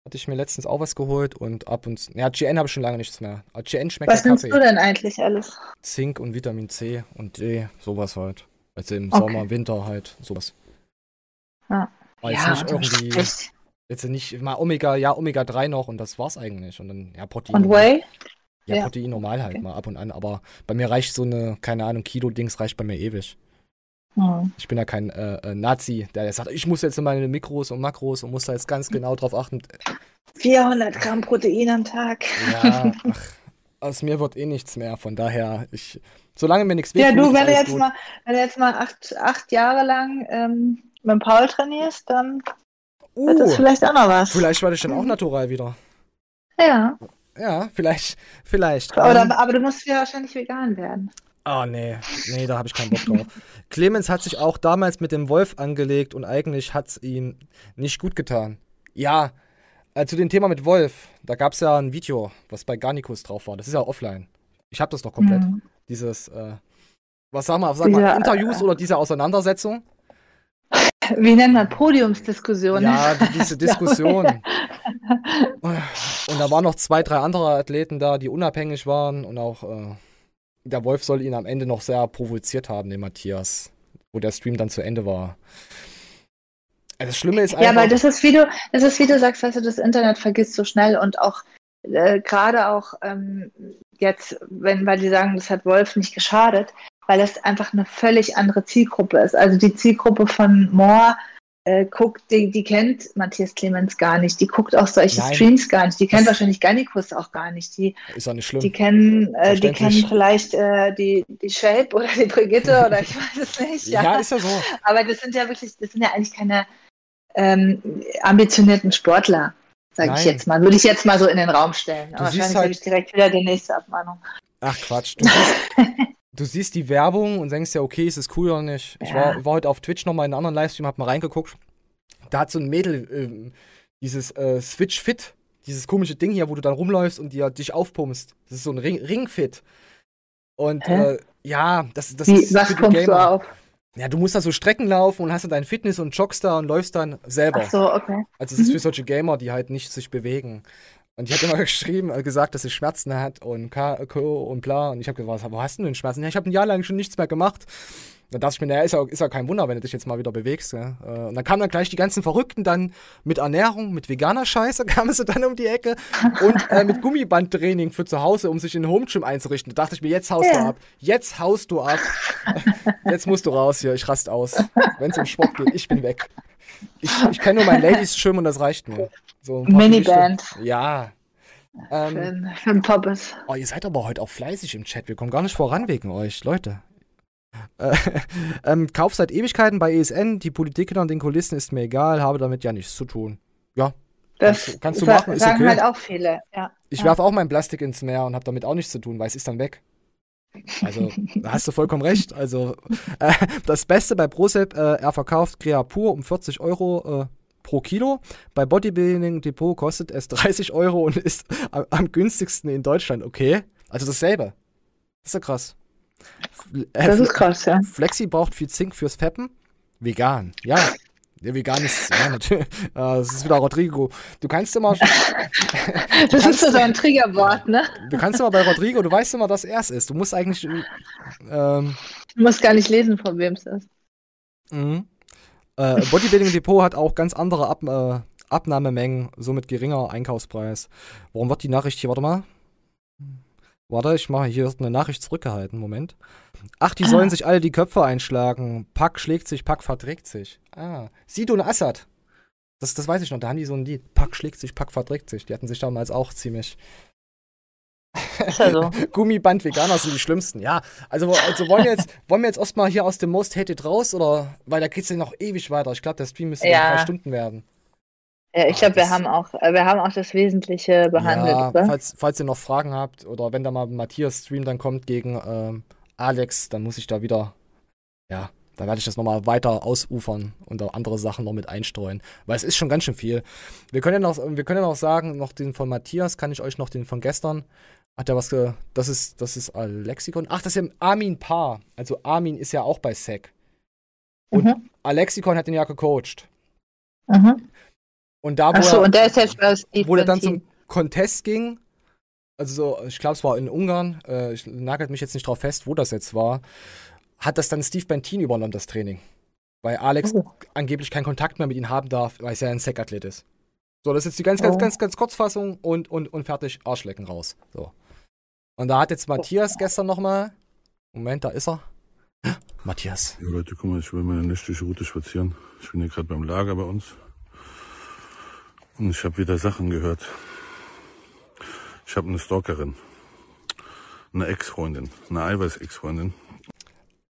hatte ich mir letztens auch was geholt und ab und ja, GN habe ich schon lange nichts mehr. Aber GN schmeckt Was nimmst Kaffee. du denn eigentlich alles? Zink und Vitamin C und D, sowas halt. Also im Okay. Sommer, Winter halt, sowas. Ja. Aber jetzt Ja, nicht irgendwie, jetzt nicht mal Omega, ja, Omega 3 noch und das war's eigentlich. Und dann, ja, Protein. Und Whey? Ja, Ja. Protein normal halt Okay. mal ab und an, aber bei mir reicht so eine, keine Ahnung, Kilo-Dings reicht bei mir ewig. Hm. Ich bin ja kein äh, äh, Nazi, der sagt, ich muss jetzt in meine Mikros und Makros und muss da jetzt ganz genau drauf achten. 400 Gramm Protein am Tag. Ja, ach, aus mir wird eh nichts mehr. Von daher, ich, solange mir nichts Ja, wehtut, du, ist wenn du jetzt gut. mal, wenn du jetzt mal acht, acht Jahre lang ähm, mit Paul trainierst, dann wird das Uh, vielleicht auch noch was. vielleicht werde ich dann auch natural wieder. Ja. Ja, vielleicht, vielleicht. Oder, Ähm, aber du musst ja wahrscheinlich vegan werden. Oh, nee, nee, da habe ich keinen Bock drauf. Clemens hat sich auch damals mit dem Wolf angelegt und eigentlich hat es ihm nicht gut getan. Ja, äh, zu dem Thema mit Wolf, da gab es ja ein Video, was bei Garnicus drauf war. Das ist ja offline. Ich habe das doch komplett. Mhm. Dieses, äh, was sag mal, sag mal, Dieser, Interviews äh, oder diese Auseinandersetzung? Wie nennt man Podiumsdiskussion? Ja, die, diese Diskussion. Und da waren noch zwei, drei andere Athleten da, die unabhängig waren und auch äh, der Wolf soll ihn am Ende noch sehr provoziert haben, den Matthias, wo der Stream dann zu Ende war. Also Das Schlimme ist einfach. Ja, weil das ist, wie du, das ist, wie du sagst, weißt du, das Internet vergisst so schnell und auch äh, gerade auch ähm, jetzt, wenn, weil die sagen, das hat Wolf nicht geschadet, weil das einfach eine völlig andere Zielgruppe ist. Also die Zielgruppe von Moore äh, guckt, die, die kennt Matthias Clemens gar nicht, die guckt auch solche Nein. Streams gar nicht, die kennt Das- wahrscheinlich Garnicus auch gar nicht, die, ist auch nicht schlimm. die kennen, äh, die kennen vielleicht äh, die, die Shape oder die Brigitte oder ich weiß es nicht. ja. ist ja so. Aber das sind ja wirklich, das sind ja eigentlich keine ähm, ambitionierten Sportler, sage ich jetzt mal. Würde ich jetzt mal so in den Raum stellen. Aber wahrscheinlich halt- habe ich direkt wieder die nächste Abmahnung. Ach Quatsch. Du siehst, du siehst die Werbung und denkst ja, okay, ist es cool oder nicht? Ich war, war heute auf Twitch nochmal in einem anderen Livestream, hab mal reingeguckt. Da hat so ein Mädel ähm, dieses äh, Switch Fit, dieses komische Ding hier, wo du dann rumläufst und dir, dich aufpumpst. Das ist so ein Ring, Ringfit. Und äh, ja, das, das Wie, ist was die pumpst du Gamer. auf? Ja, du musst da so Strecken laufen und hast dann dein Fitness und joggst da und läufst dann selber. Ach so, okay. Also es ist für solche Gamer, die halt nicht sich bewegen. Und die hat immer geschrieben, äh, gesagt, dass sie Schmerzen hat und K, Co und bla. Und ich habe gesagt, wo hast du denn Schmerzen? Ja, ich habe ein Jahr lang schon nichts mehr gemacht. Da dachte ich mir, naja, ist ja, ist ja kein Wunder, wenn du dich jetzt mal wieder bewegst. Ja? Äh, Und dann kamen dann gleich die ganzen Verrückten dann mit Ernährung, mit veganer Scheiße, kamen sie dann um die Ecke und äh, mit Gummibandtraining für zu Hause, um sich in den Home Gym einzurichten. Da dachte ich mir, jetzt haust du Ja. ab. Jetzt haust du ab. Jetzt musst du raus hier, ich rast aus. Wenn es um Sport geht, ich bin weg. Ich, ich kenne nur mein Ladies Schwimmen und das reicht mir. So ein Miniband. Ja. Für, Ähm, den- für den Poppes. oh, ihr seid aber heute auch fleißig im Chat. Wir kommen gar nicht voran wegen euch, Leute. Äh, ähm, Kauf seit Ewigkeiten bei ESN. Die Politik hinter den Kulissen ist mir egal, habe damit ja nichts zu tun. Ja, Das kannst du- kannst du machen, ist sagen okay. halt auch viele. Ja. ich ja. werfe auch mein Plastik ins Meer und habe damit auch nichts zu tun, weil es ist dann weg. Also, da hast du vollkommen recht. Also, äh, das Beste bei Procep, äh, er verkauft Crea pur um 40 Euro. Pro Kilo. Bei Bodybuilding Depot kostet es 30 Euro und ist am, am günstigsten in Deutschland. Okay, also dasselbe. Das ist ja krass. Äh, Das ist krass, ja. Flexi braucht viel Zink fürs Feppen. Vegan, ja. Der vegan ist, ja, natürlich. Äh, Das ist wieder Rodrigo. Du kannst immer, Das ist so ein Triggerwort, ne? du kannst immer bei Rodrigo, du weißt immer, dass er es ist. Du musst eigentlich, ähm, Du musst gar nicht lesen, von wem es ist. Mhm. Äh, Bodybuilding Depot hat auch ganz andere Ab äh, Abnahmemengen, somit geringer Einkaufspreis. Warum wird die Nachricht hier, warte mal. Warte, ich mache hier eine Nachricht zurückgehalten, Moment. Ach, die sollen sich alle die Köpfe einschlagen. Pack schlägt sich, Pack verträgt sich. Ah, Sidon Assad. Das, das weiß ich noch, da haben die so ein Lied. Pack schlägt sich, Pack verträgt sich. Die hatten sich damals auch ziemlich. Ist ja so. Gummiband-Veganer sind die schlimmsten. Ja, also, also wollen wir jetzt, wollen wir jetzt erstmal hier aus dem Most Hated raus oder? Weil da geht's ja noch ewig weiter. Ich glaube, der Stream müsste Ja. drei Stunden werden. Ja, ich glaube, wir haben auch, äh, wir haben auch das Wesentliche behandelt, ja, oder? falls, falls ihr noch Fragen habt oder wenn da mal Matthias Stream dann kommt gegen ähm, Alex, dann muss ich da wieder, ja, da werde ich das nochmal weiter ausufern und auch andere Sachen noch mit einstreuen, weil es ist schon ganz schön viel. Wir können ja noch, wir können ja noch sagen, noch den von Matthias, kann ich euch noch den von gestern, hat er was, ge das ist, das ist Alexikon, ach, das ist ja Armin Paar, also Armin ist ja auch bei SEC und Mhm. Alexikon hat ihn ja gecoacht Mhm. und da, wo Achso, er, und der ist jetzt wo der dann Bentin. zum Contest ging, also so, ich glaube, es war in Ungarn, äh, ich nagelt mich jetzt nicht drauf fest, wo das jetzt war, hat das dann Steve Bentin übernommen, das Training. Weil Alex Oh. angeblich keinen Kontakt mehr mit ihm haben darf, weil es ja ein Sec-Athlet ist. So, das ist jetzt die ganz, ganz, Oh. ganz, ganz Kurzfassung und, und, und fertig, Arschlecken raus. So. Und da hat jetzt Matthias gestern nochmal, Moment, da ist er. Matthias. Ja, Leute, guck mal, ich will meine nächtliche Route spazieren. Ich bin hier gerade beim Lager bei uns. Und ich habe wieder Sachen gehört. Ich habe eine Stalkerin. Eine Ex-Freundin. Eine Eiweiß-Ex-Freundin.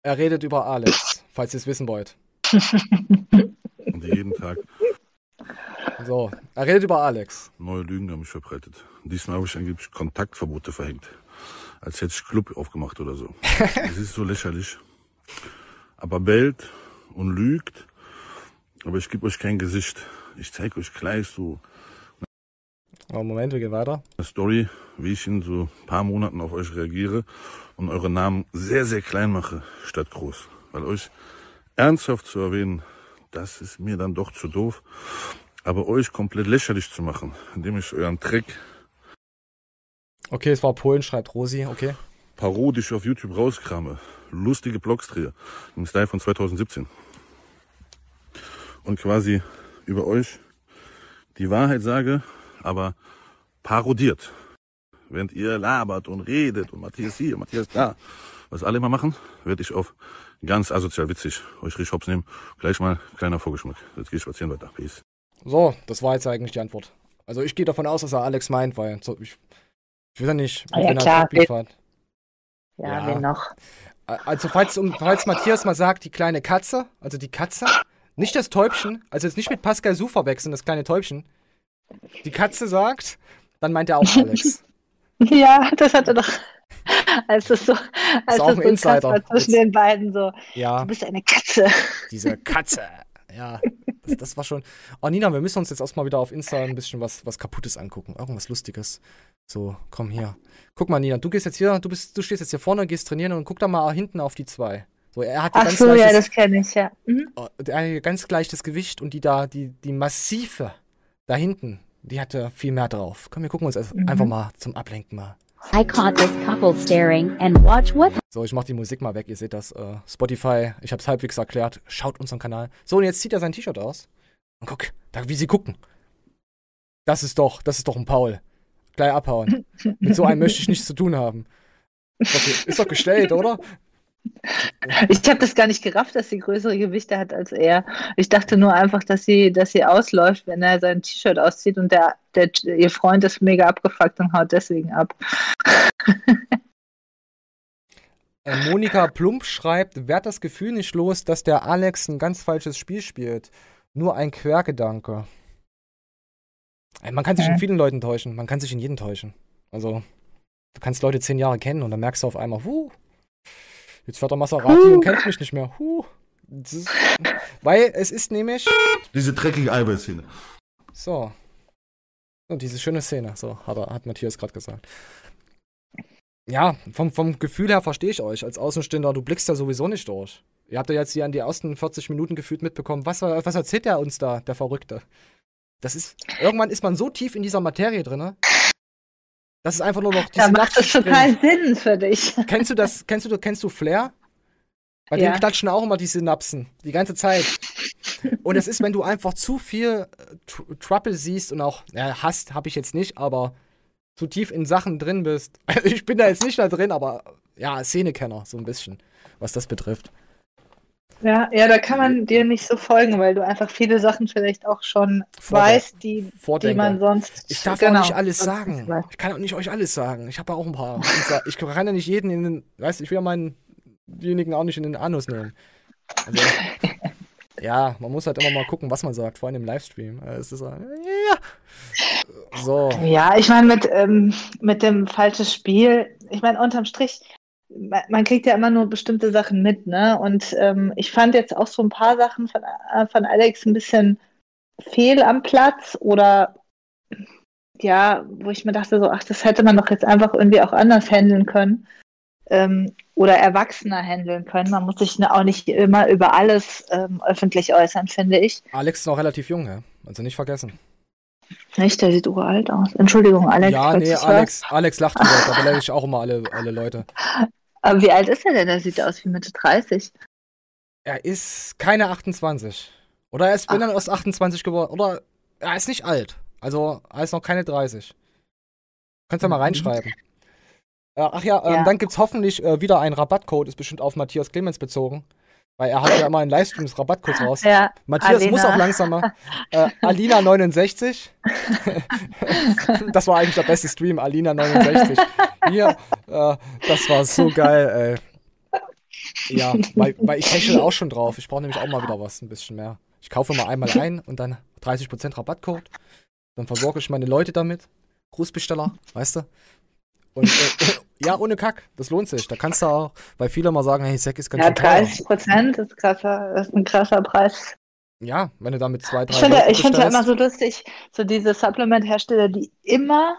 Er redet über Alex, falls ihr es wissen wollt. Und jeden Tag So, er redet über Alex. neue Lügen an mich verbreitet. Diesmal habe ich angeblich Kontaktverbote verhängt. Als hätte ich Club aufgemacht oder so. Das ist so lächerlich. Aber bellt und lügt. Aber ich gebe euch kein Gesicht. Ich zeige euch gleich so Oh, Moment, wir gehen weiter. eine Story, wie ich in so ein paar Monaten auf euch reagiere und eure Namen sehr, sehr klein mache, statt groß. Weil euch ernsthaft zu erwähnen, das ist mir dann doch zu doof. Aber euch komplett lächerlich zu machen, indem ich euren Trick Okay, es war Polen, schreibt Rosi, okay. parodisch auf YouTube rauskrame, lustige Blogs drehe, im Style von 2017. Und quasi über euch die Wahrheit sage, aber parodiert. Während ihr labert und redet und Matthias hier, Matthias da, was alle immer machen, werde ich auf ganz asozial witzig euch richtig hops nehmen. Gleich mal kleiner Vorgeschmack. Jetzt gehe ich spazieren weiter. Peace. So, das war jetzt eigentlich die Antwort. Also ich gehe davon aus, dass er Alex meint, weil ich, ich weiß ja nicht, Ah ja, wenn er klar, hat. Ja, Ja. wen noch? Also falls, falls Matthias mal sagt, die kleine Katze, also die Katze, nicht das Täubchen, also jetzt nicht mit Pascal Su verwechseln, das kleine Täubchen. Die Katze sagt, dann meint er auch Alex. Ja, das hat er doch. Als es so, als auch es ein so zwischen den beiden so. Ja. Du bist eine Katze. Diese Katze. Ja, das, das war schon. Oh, Nina, wir müssen uns jetzt erstmal wieder auf Insta ein bisschen was, was Kaputtes angucken. Irgendwas Lustiges. So, komm hier. Guck mal, Nina, du gehst jetzt hier, du bist, du stehst jetzt hier vorne, gehst trainieren und guck da mal hinten auf die zwei. So, er hat ja Ach ganz so, ja, leichtes, das kenne ich, ja. Mhm. oh, hier ganz gleiches Gewicht und die da, die, die massive da hinten, die hatte viel mehr drauf. Komm, wir gucken uns Mhm. einfach mal zum Ablenken mal. I caught this couple staring and watch what So, ich mach die Musik mal weg, ihr seht das. Äh, Spotify, ich hab's halbwegs erklärt. Schaut unseren Kanal. So, und jetzt zieht er sein T-Shirt aus. Und guck, da, wie sie gucken. Das ist doch, das ist doch ein Paul. Gleich abhauen. Mit so einem möchte ich nichts zu tun haben. Ist doch, ist doch gestellt, oder? Ich habe das gar nicht gerafft, dass sie größere Gewichte hat als er. Ich dachte nur einfach, dass sie, dass sie ausläuft, wenn er sein T-Shirt auszieht und der, der, ihr Freund ist mega abgefuckt und haut deswegen ab. Äh, Monika Plump schreibt, werd das Gefühl nicht los, dass der Alex ein ganz falsches Spiel spielt. Nur ein Quergedanke. Ey, Man kann sich in vielen Leuten täuschen. Man kann sich in jeden täuschen. Also, du kannst Leute zehn Jahre kennen und dann merkst du auf einmal, huh, jetzt fährt der Maserati Huh. und kennt mich nicht mehr. Huh. Ist, weil es ist nämlich. Diese dreckige Eiweißszene. So. Und diese schöne Szene, so hat, er, hat Matthias gerade gesagt. Ja, vom, vom Gefühl her verstehe ich euch. Als Außenstehender, du blickst ja sowieso nicht durch. Ihr habt ja jetzt hier an die ersten 40 Minuten gefühlt mitbekommen. Was, was erzählt der uns da, der Verrückte? Das ist. Irgendwann ist man so tief in dieser Materie drin, dass es einfach nur noch die Da macht es total. Sinn für dich. Kennst du das, kennst du, kennst du Flair? Bei Ja. dem klatschen auch immer die Synapsen. Die ganze Zeit. Und es ist, wenn du einfach zu viel äh, Tr- Trouble siehst und auch, ja, hast, habe ich jetzt nicht, aber zu tief in Sachen drin bist. Also ich bin da jetzt nicht da drin, aber ja, Szenekenner, so ein bisschen, was das betrifft. Ja, ja, da kann man dir nicht so folgen, weil du einfach viele Sachen vielleicht auch schon Vorder- weißt, die, die Vordenker. man sonst. Ich darf genau, auch nicht alles sagen. Ich kann auch nicht euch alles sagen. Ich habe auch ein paar. Ich kann ja nicht jeden in den, weißt du, ich will ja meinenjenigen auch nicht in den Anus nehmen. Also, ja, man muss halt immer mal gucken, was man sagt, vor allem im Livestream. Äh, Es ist so, ja. So. Ja, ich meine, mit, ähm, mit dem falsches Spiel, ich meine, unterm Strich, man, kriegt ja immer nur bestimmte Sachen mit, ne? Und ähm, ich fand jetzt auch so ein paar Sachen von, äh, von Alex ein bisschen fehl am Platz oder ja, wo ich mir dachte, so, ach, das hätte man doch jetzt einfach irgendwie auch anders handeln können. Ähm, oder erwachsener handeln können. Man muss sich auch nicht immer über alles ähm, öffentlich äußern, finde ich. Alex ist noch relativ jung, ja? Also nicht vergessen. Nicht, der sieht uralt aus. Entschuldigung, Alex. ja, nee, Alex, Alex lacht wieder. Da beleidige ich auch immer alle, alle Leute. Aber wie alt ist er denn? Der sieht aus wie Mitte 30. Er ist keine 28. Oder er ist, wenn dann erst 28 geworden. Oder er ist nicht alt. Also er ist noch keine 30. Kannst du mal reinschreiben. Äh, ach ja, ähm, Ja. dann gibt's hoffentlich äh, wieder einen Rabattcode, ist bestimmt auf Matthias Clemens bezogen. Weil er hat ja immer in Livestreams Rabattcodes raus. Ja, Matthias Alena. muss auch langsamer. Äh, Alina69. das war eigentlich der beste Stream, Alina69. Hier, äh, das war so geil, ey. Ja, weil, weil ich hechel auch schon drauf. Ich brauche nämlich auch mal wieder was, ein bisschen mehr. Ich kaufe mal einmal ein und dann 30% Rabattcode. Dann versorge ich meine Leute damit. Grußbesteller, weißt du? Und äh, ja, ohne Kack, das lohnt sich. Da kannst du auch, weil viele mal sagen, hey, Sack ist ganz Ja, schön teuer. 30 Prozent ist, krasser, ist ein krasser Preis. Ja, wenn du da mit zwei, drei Ich finde, finde ja immer so lustig, so diese Supplement-Hersteller, die immer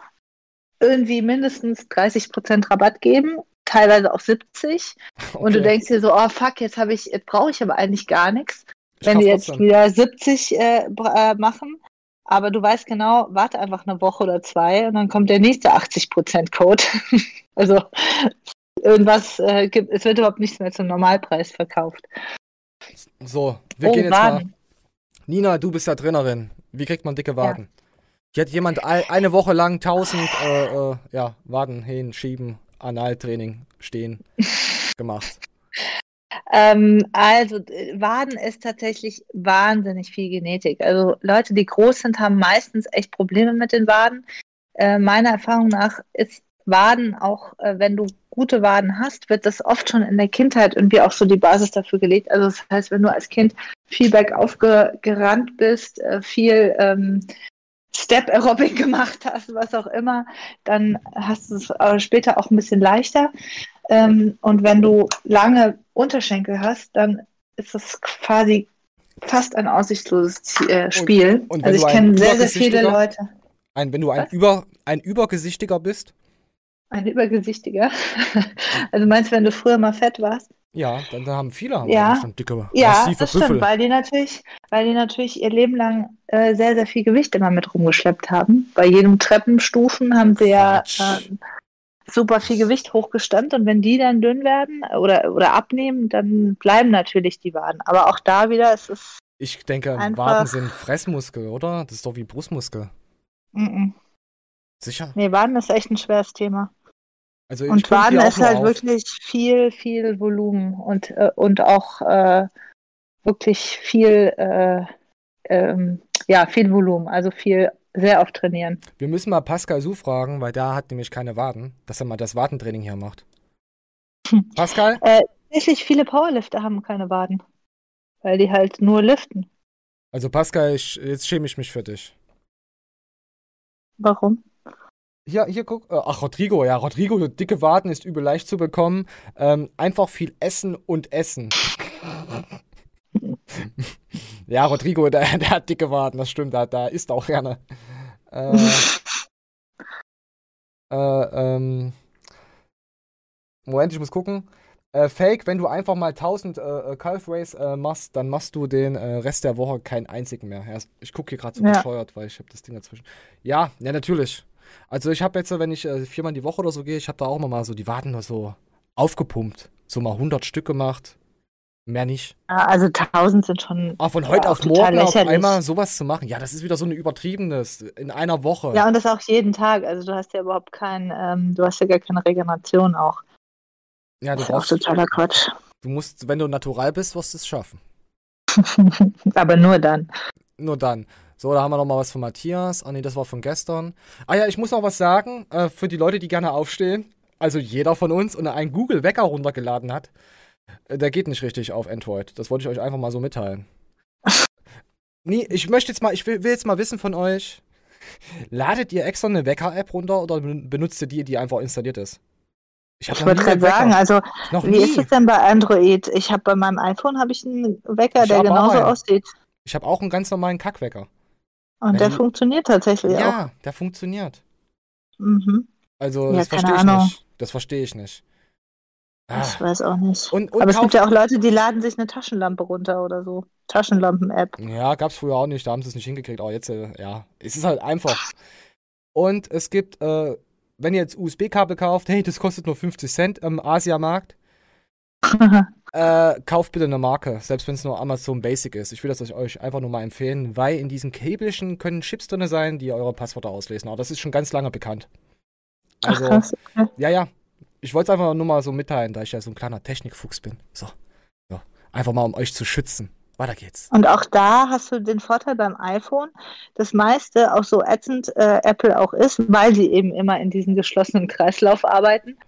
irgendwie mindestens 30 Prozent Rabatt geben, teilweise auch 70. Und du Okay. denkst dir so, oh fuck, jetzt habe ich, jetzt brauche ich aber eigentlich gar nichts. Ich Wenn die jetzt wieder 70 äh, äh, machen. Aber du weißt genau, warte einfach eine Woche oder zwei und dann kommt der nächste 80%-Code. also irgendwas äh, gibt, es wird überhaupt nichts mehr zum Normalpreis verkauft. So, wir Oh, gehen jetzt mal. Waden. Nina, du bist ja Trainerin. Wie kriegt man dicke Waden? Hier hat jemand ein, eine Woche lang 1000 äh, äh, ja, Waden, Hähnen, Schieben, Analtraining, Stehen gemacht. Ähm, also, Waden ist tatsächlich wahnsinnig viel Genetik. Also Leute, die groß sind, haben meistens echt Probleme mit den Waden. Äh, meiner Erfahrung nach ist Waden auch, äh, wenn du gute Waden hast, wird das oft schon in der Kindheit irgendwie auch so die Basis dafür gelegt. Also das heißt, wenn du als Kind viel bergauf ge gerannt bist, äh, viel ähm, Step Aerobic gemacht hast, was auch immer, dann hast du es äh, später auch ein bisschen leichter. Ähm, und wenn du lange Unterschenkel hast, dann ist das quasi fast ein aussichtsloses Zie- äh, Spiel. und wenn also ich kenne sehr, sehr viele Leute. Ein, wenn du ein, über, ein Übergesichtiger bist, Ein Übergesichtiger. also meinst du, wenn du früher mal fett warst? ja, dann, dann haben viele haben Ja. schon dicke, Ja, das Büffel. stimmt, weil die natürlich, weil die natürlich ihr Leben lang äh, sehr, sehr viel Gewicht immer mit rumgeschleppt haben. Bei jedem Treppenstufen haben sie ja äh, super viel Gewicht hochgestemmt und wenn die dann dünn werden oder, oder abnehmen, dann bleiben natürlich die Waden. Aber auch da wieder ist es Ich denke, Waden sind Fressmuskel, oder? Das ist doch wie Brustmuskel. mm. Sicher. Nee, Waden ist echt ein schweres Thema. Also Und Waden ist halt auf. wirklich viel, viel Volumen und, äh, und auch äh, wirklich viel, äh, ähm, ja, viel Volumen, also viel, sehr oft trainieren. Wir müssen mal Pascal Su fragen, weil der hat nämlich keine Waden, dass er mal das Wadentraining hier macht. Hm. Pascal? Äh, tatsächlich viele Powerlifter haben keine Waden, weil die halt nur liften. Also Pascal, ich, jetzt schäme ich mich für dich. Warum? Hier, hier guck. äh, Ach, Rodrigo, ja, Rodrigo, dicke Waden ist übel leicht zu bekommen. Ähm, einfach viel essen und essen. ja, Rodrigo, der, der hat dicke Waden, das stimmt, da, da isst auch gerne. Äh, äh, ähm, Moment, ich muss gucken. Äh, Fake, wenn du einfach mal 1000 äh, äh, Calf Race äh, machst, dann machst du den äh, Rest der Woche keinen einzigen mehr. Ja, ich gucke hier gerade so Ja. bescheuert, weil ich habe das Ding dazwischen. Ja, ja, natürlich. Also ich habe jetzt, wenn ich äh, viermal in die Woche oder so gehe, ich habe da auch immer mal so die Waden nur so aufgepumpt. So mal 100 Stück gemacht. Mehr nicht. Ja, also 1000 sind schon. Aber von heute auch auf morgen auf einmal sowas zu machen, ja, das ist wieder so eine übertriebenes in einer Woche. Ja, und das auch jeden Tag. Also du hast ja überhaupt kein, ähm, du hast ja gar keine Regeneration auch. Ja, Das ist auch totaler Quatsch. du musst, wenn du natural bist, wirst du es schaffen. Aber nur dann. Nur dann. So, da haben wir noch mal was von Matthias. Ah nee, das war von gestern. Ah ja, ich muss noch was sagen äh, für die Leute, die gerne aufstehen. Also jeder von uns und einen Google Wecker runtergeladen hat. Äh, der geht nicht richtig auf Android. Das wollte ich euch einfach mal so mitteilen. Nee, ich möchte jetzt mal, ich will, will jetzt mal wissen von euch. Ladet ihr extra eine Wecker-App runter oder ben- benutzt ihr die, die einfach installiert ist? Ich, Ich wollte gerade sagen, also Noch wie nie. ist es denn bei Android? Ich habe bei meinem iPhone habe ich einen Wecker, Ich der genauso einen. aussieht. Ich habe auch einen ganz normalen Kackwecker. Und der Wenn- funktioniert tatsächlich auch. Ja, der funktioniert. Mhm. Also, Ja, das verstehe ich Ahnung. nicht. Das verstehe ich nicht. Ah. Ich weiß auch nicht. Und, und Aber es gibt ja auch Leute, die laden sich eine Taschenlampe runter oder so. Taschenlampen-App. Ja, gab's früher auch nicht, da haben sie es nicht hingekriegt, aber jetzt, äh, ja, es ist halt einfach. Und es gibt, äh, wenn ihr jetzt USB-Kabel kauft, hey, das kostet nur 50 Cent im Asiamarkt, äh, kauft bitte eine Marke, selbst wenn es nur Amazon Basic ist. Ich will das euch einfach nur mal empfehlen, weil in diesen Käbelchen können Chips drin sein, die eure Passwörter auslesen. Aber das ist schon ganz lange bekannt. Ach, Also, krass. Okay. ja, ja. Ich wollte es einfach nur mal so mitteilen, da ich ja so ein kleiner Technikfuchs bin. So. so. Einfach mal, um euch zu schützen. Weiter geht's. Und auch da hast du den Vorteil beim iPhone, das meiste, auch so ätzend äh, Apple auch ist, weil sie eben immer in diesem geschlossenen Kreislauf arbeiten,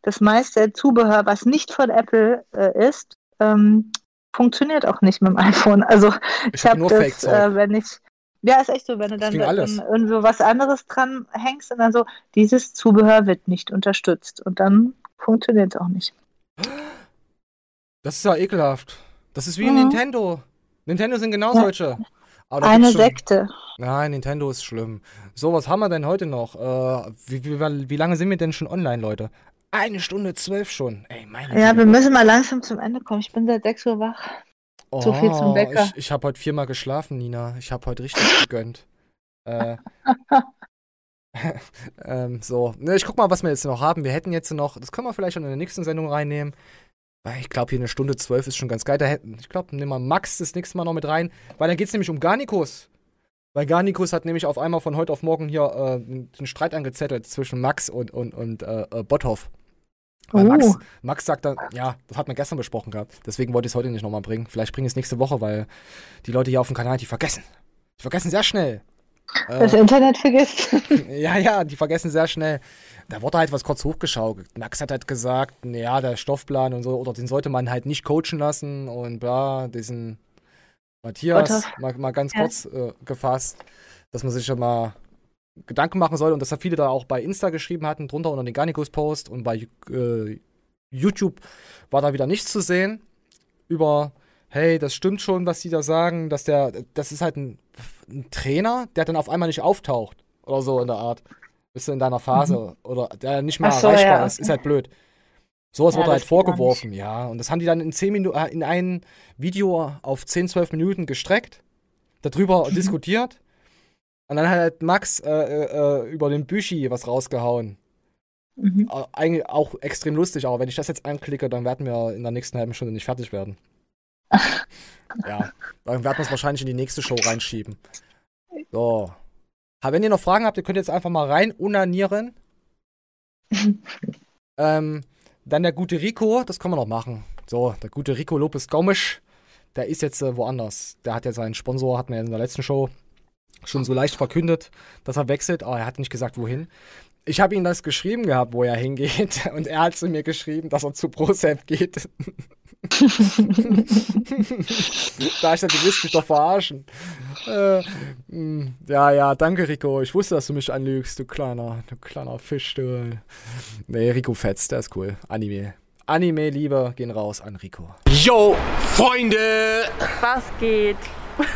das meiste Zubehör, was nicht von Apple äh, ist, ähm, funktioniert auch nicht mit dem iPhone. Also Ich ich hab habe nur das, äh, wenn ich, ja, ist echt so, wenn du dann irgendwo was anderes dran hängst und dann so, dieses Zubehör wird nicht unterstützt und dann funktioniert es auch nicht. Das ist ja ekelhaft. Das ist wie Mhm. Nintendo. Nintendo sind genau Ja. solche. Eine Sekte. Nein, Nintendo ist schlimm. So, was haben wir denn heute noch? Äh, wie, wie, wie lange sind wir denn schon online, Leute? Eine Stunde zwölf schon. Ey, meine Ja, Güte. wir müssen mal langsam zum Ende kommen. Ich bin seit 6 Uhr wach. Zu viel zum Oh, Wecker. Ich, ich habe heute viermal geschlafen, Nina. Ich habe heute richtig gegönnt. Äh, ähm, so, ne, ich guck mal, was wir jetzt noch haben. Wir hätten jetzt noch, das können wir vielleicht schon in der nächsten Sendung reinnehmen. Weil ich glaube, hier eine Stunde zwölf ist schon ganz geil. Da hätten, ich glaube, nehmen wir Max das nächste Mal noch mit rein. Weil dann geht es nämlich um Garnikus. Weil Garnikus hat nämlich auf einmal von heute auf morgen hier äh, den Streit angezettelt zwischen Max und, und, und äh, äh, Botthoff. Weil Oh. Max, Max sagt dann, ja, das hat man gestern besprochen gehabt. Deswegen wollte ich es heute nicht nochmal bringen. Vielleicht bringe ich es nächste Woche, weil die Leute hier auf dem Kanal, die vergessen. Die vergessen sehr schnell. Das Äh, Internet vergisst. ja, ja, die vergessen sehr schnell. Da wurde halt was kurz hochgeschaukelt. Max hat halt gesagt, ja, der Stoffplan und so, oder den sollte man halt nicht coachen lassen und bla, diesen Matthias, mal, mal ganz Ja. kurz äh, gefasst, dass man sich schon mal Gedanken machen soll und dass da viele da auch bei Insta geschrieben hatten, drunter unter den Garnicus-Post und bei äh, YouTube war da wieder nichts zu sehen über, hey, das stimmt schon, was die da sagen, dass der, das ist halt ein, ein Trainer, der dann auf einmal nicht auftaucht oder so in der Art. Bist du in deiner Phase oder der nicht mehr so, erreichbar ja, ist, ist halt blöd. Sowas Ja, wurde halt vorgeworfen, ja. Und das haben die dann in 10 Minuten, äh, in ein Video auf 10, 12 Minuten gestreckt, darüber diskutiert. Und dann hat halt Max äh, äh, über den Büchi was rausgehauen. Mhm. Eigentlich auch extrem lustig, aber wenn ich das jetzt anklicke, dann werden wir in der nächsten halben Stunde nicht fertig werden. ja, dann werden wir es wahrscheinlich in die nächste Show reinschieben. So. Aber wenn ihr noch Fragen habt, ihr könnt jetzt einfach mal rein unanieren. ähm, dann der gute Rico, das können wir noch machen. So, der gute Rico Lopez Gomes, der ist jetzt äh, woanders. Der hat ja seinen Sponsor, hat mir in der letzten Show schon so leicht verkündet, dass er wechselt, aber er hat nicht gesagt, wohin. Ich habe ihm das geschrieben gehabt, wo er hingeht, und er hat zu mir geschrieben, dass er zu ProSafe geht. da ich dachte, du willst mich doch verarschen. Äh, mh, ja, ja, danke, Rico. Ich wusste, dass du mich anlügst, du kleiner, du kleiner Fisch, du. Nee, Rico Fetz, der ist cool. Anime. Anime-Liebe gehen raus an Rico. Yo, Freunde! Was geht?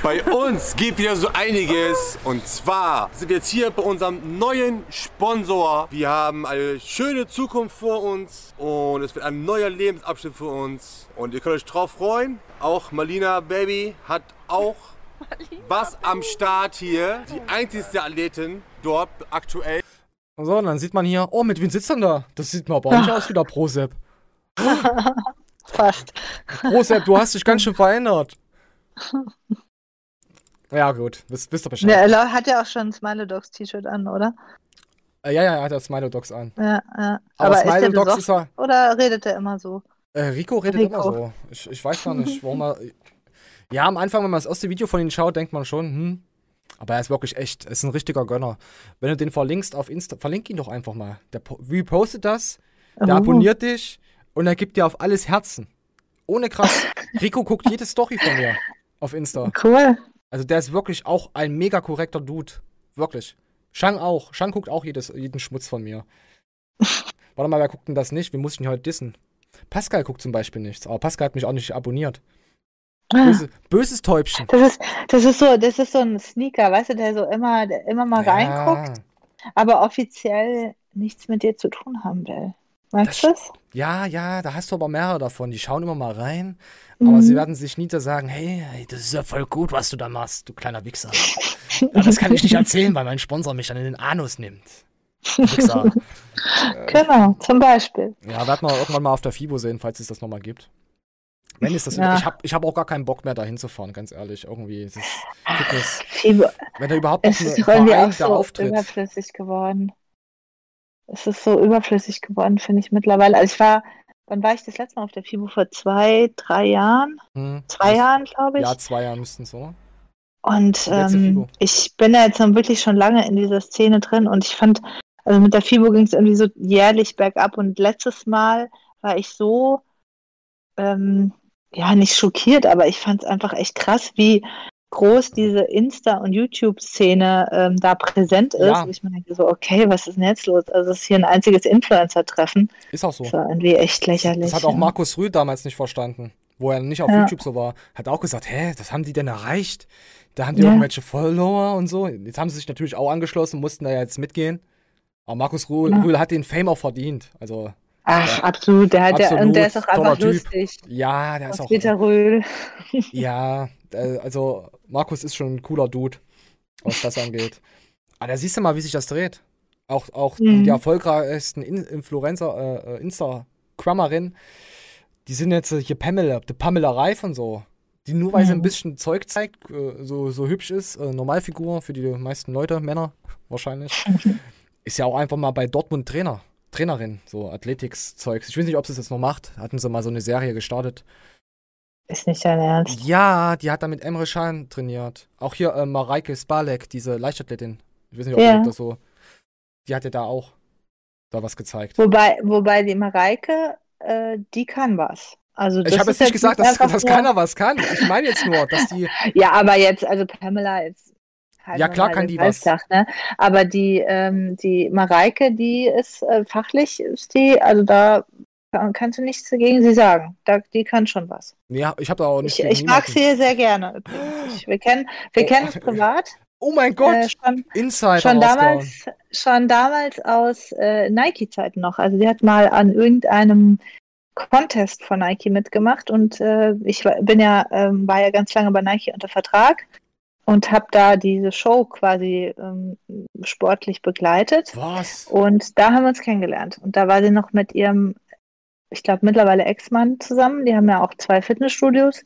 Bei uns geht wieder so einiges. Und zwar sind wir jetzt hier bei unserem neuen Sponsor. Wir haben eine schöne Zukunft vor uns und es wird ein neuer Lebensabschnitt für uns. Und ihr könnt euch drauf freuen. Auch Malina Baby hat auch was am Start hier. Die einzigste Athletin dort aktuell. So, und dann sieht man hier, oh, mit wem sitzt denn da? Das sieht mir aber auch nicht aus wie der Prosep. Fast. Prosep, du hast dich ganz schön verändert. Ja, gut, wisst, wisst ihr Bescheid. Der Eloy hat ja auch schon ein Smiley Dogs T-Shirt an, oder? Äh, ja, ja, er hat das Smilo Dogs an. Ja, ja. Aber Aber, ist Smiley der Dogs besoffen ist er- oder redet er immer so? Äh, Rico redet Rico. immer so. Ich, ich weiß gar nicht, warum er. Ja, am Anfang, wenn man das erste Video von ihm schaut, denkt man schon, hm. Aber er ist wirklich echt, er ist ein richtiger Gönner. Wenn du den verlinkst auf Insta, verlink ihn doch einfach mal. Der po- repostet das, der Oh. abonniert dich und er gibt dir auf alles Herzen. Ohne krass. Rico guckt jede Story von mir auf Insta. Cool. Also der ist wirklich auch ein mega korrekter Dude. Wirklich. Shang auch. Shang guckt auch jedes, jeden Schmutz von mir. Warte mal, wer guckt denn das nicht? Wie muss ich ihn heute dissen? Pascal guckt zum Beispiel nichts, aber Pascal hat mich auch nicht abonniert. Böse, böses Täubchen. Das ist, das ist so, das ist so ein Sneaker, weißt du, der so immer, der immer mal reinguckt, aber offiziell nichts mit dir zu tun haben will. Weißt du das? Ja, ja, da hast du aber mehrere davon. Die schauen immer mal rein, aber Mhm. sie werden sich nie da sagen, hey, hey, das ist ja voll gut, was du da machst, du kleiner Wichser. ja, das kann ich nicht erzählen, weil mein Sponsor mich dann in den Anus nimmt. Wichser. Genau, zum Beispiel. Ja, werden wir irgendwann mal auf der FIBO sehen, falls es das nochmal gibt. Wenn es das Ja. Ich habe ich hab auch gar keinen Bock mehr dahin zu fahren, ganz ehrlich. Irgendwie ist es Fitness. Fibo, Wenn da überhaupt noch ist ein Verein auch da so auftritt. überflüssig geworden. Es ist so überflüssig geworden, finde ich mittlerweile. Also ich war, wann war ich das letzte Mal auf der FIBO? Vor zwei, drei Jahren? Hm. Zwei Jahren, glaube ich. Ja, zwei Jahre müssten es, oder? Und ähm, ich bin ja jetzt wirklich schon lange in dieser Szene drin und ich fand, also mit der FIBO ging es irgendwie so jährlich bergab und letztes Mal war ich so, ähm, ja, nicht schockiert, aber ich fand es einfach echt krass, wie groß diese Insta- und YouTube-Szene ähm, da präsent ist. Ja. Und ich mir denke so, okay, was ist denn jetzt los? Also es ist hier ein einziges Influencer-Treffen. Ist auch so. Das war irgendwie echt lächerlich. Das hat auch ja. Markus Rühl damals nicht verstanden, wo er nicht auf Ja. YouTube so war. Hat auch gesagt, hä, das haben die denn erreicht? Da haben die Ja. irgendwelche Follower und so. Jetzt haben sie sich natürlich auch angeschlossen, mussten da jetzt mitgehen. Aber Markus Rühl, Ja. Rühl hat den Fame auch verdient. Also, Ach, absolut. Der hat ja, und der ist auch einfach Typ. lustig. Ja, der ist auch. Peter Röhl. Ja, äh, also Markus ist schon ein cooler Dude, was das angeht. Aber da siehst du mal, wie sich das dreht. Auch, auch Mhm. die erfolgreichsten In Influencer, äh, äh, Instagrammerin, die sind jetzt äh, hier Pamela, die Pamela Reif und so. Die nur weil sie ein Mhm. bisschen Zeug zeigt, äh, so, so hübsch ist, Normalfigur für die meisten Leute, Männer wahrscheinlich, ist ja auch einfach mal bei Dortmund Trainer, Trainerin, so Athletics-Zeugs. Ich weiß nicht, ob sie es jetzt noch macht. Hatten sie mal so eine Serie gestartet. Ist nicht dein Ernst. Ja, die hat da mit Emre Can trainiert. Auch hier äh, Mareike Spalek, diese Leichtathletin. Ich weiß nicht, ob Ja. ihr das so. Die hatte da auch da was gezeigt. Wobei, wobei die Mareike, äh, die kann was. Also ich habe ist jetzt nicht gesagt, dass, dass nur- keiner was kann. Ich meine jetzt nur, dass die. Ja, aber jetzt, also Pamela jetzt. halt Ja, klar kann die was. Alltag, Ne? Aber die, ähm, die Mareike, die ist äh, fachlich, ist die, also da kann, kannst du nichts dagegen sie sagen. Da, die kann schon was. Ja, ich habe da auch nicht. Ich, gegen ich mag sie sehr gerne. übrigens. Wir kennen, wir Oh. kennen uns privat. Oh mein Gott! Äh, schon, Insider schon damals, schon damals aus äh, Nike-Zeiten noch. Also die hat mal an irgendeinem Contest von Nike mitgemacht und äh, ich war- bin ja, ähm, war ja ganz lange bei Nike unter Vertrag und habe da diese Show quasi ähm, sportlich begleitet. Was? Und da haben wir uns kennengelernt. Und da war sie noch mit ihrem, ich glaube mittlerweile Ex-Mann zusammen. Die haben ja auch zwei Fitnessstudios.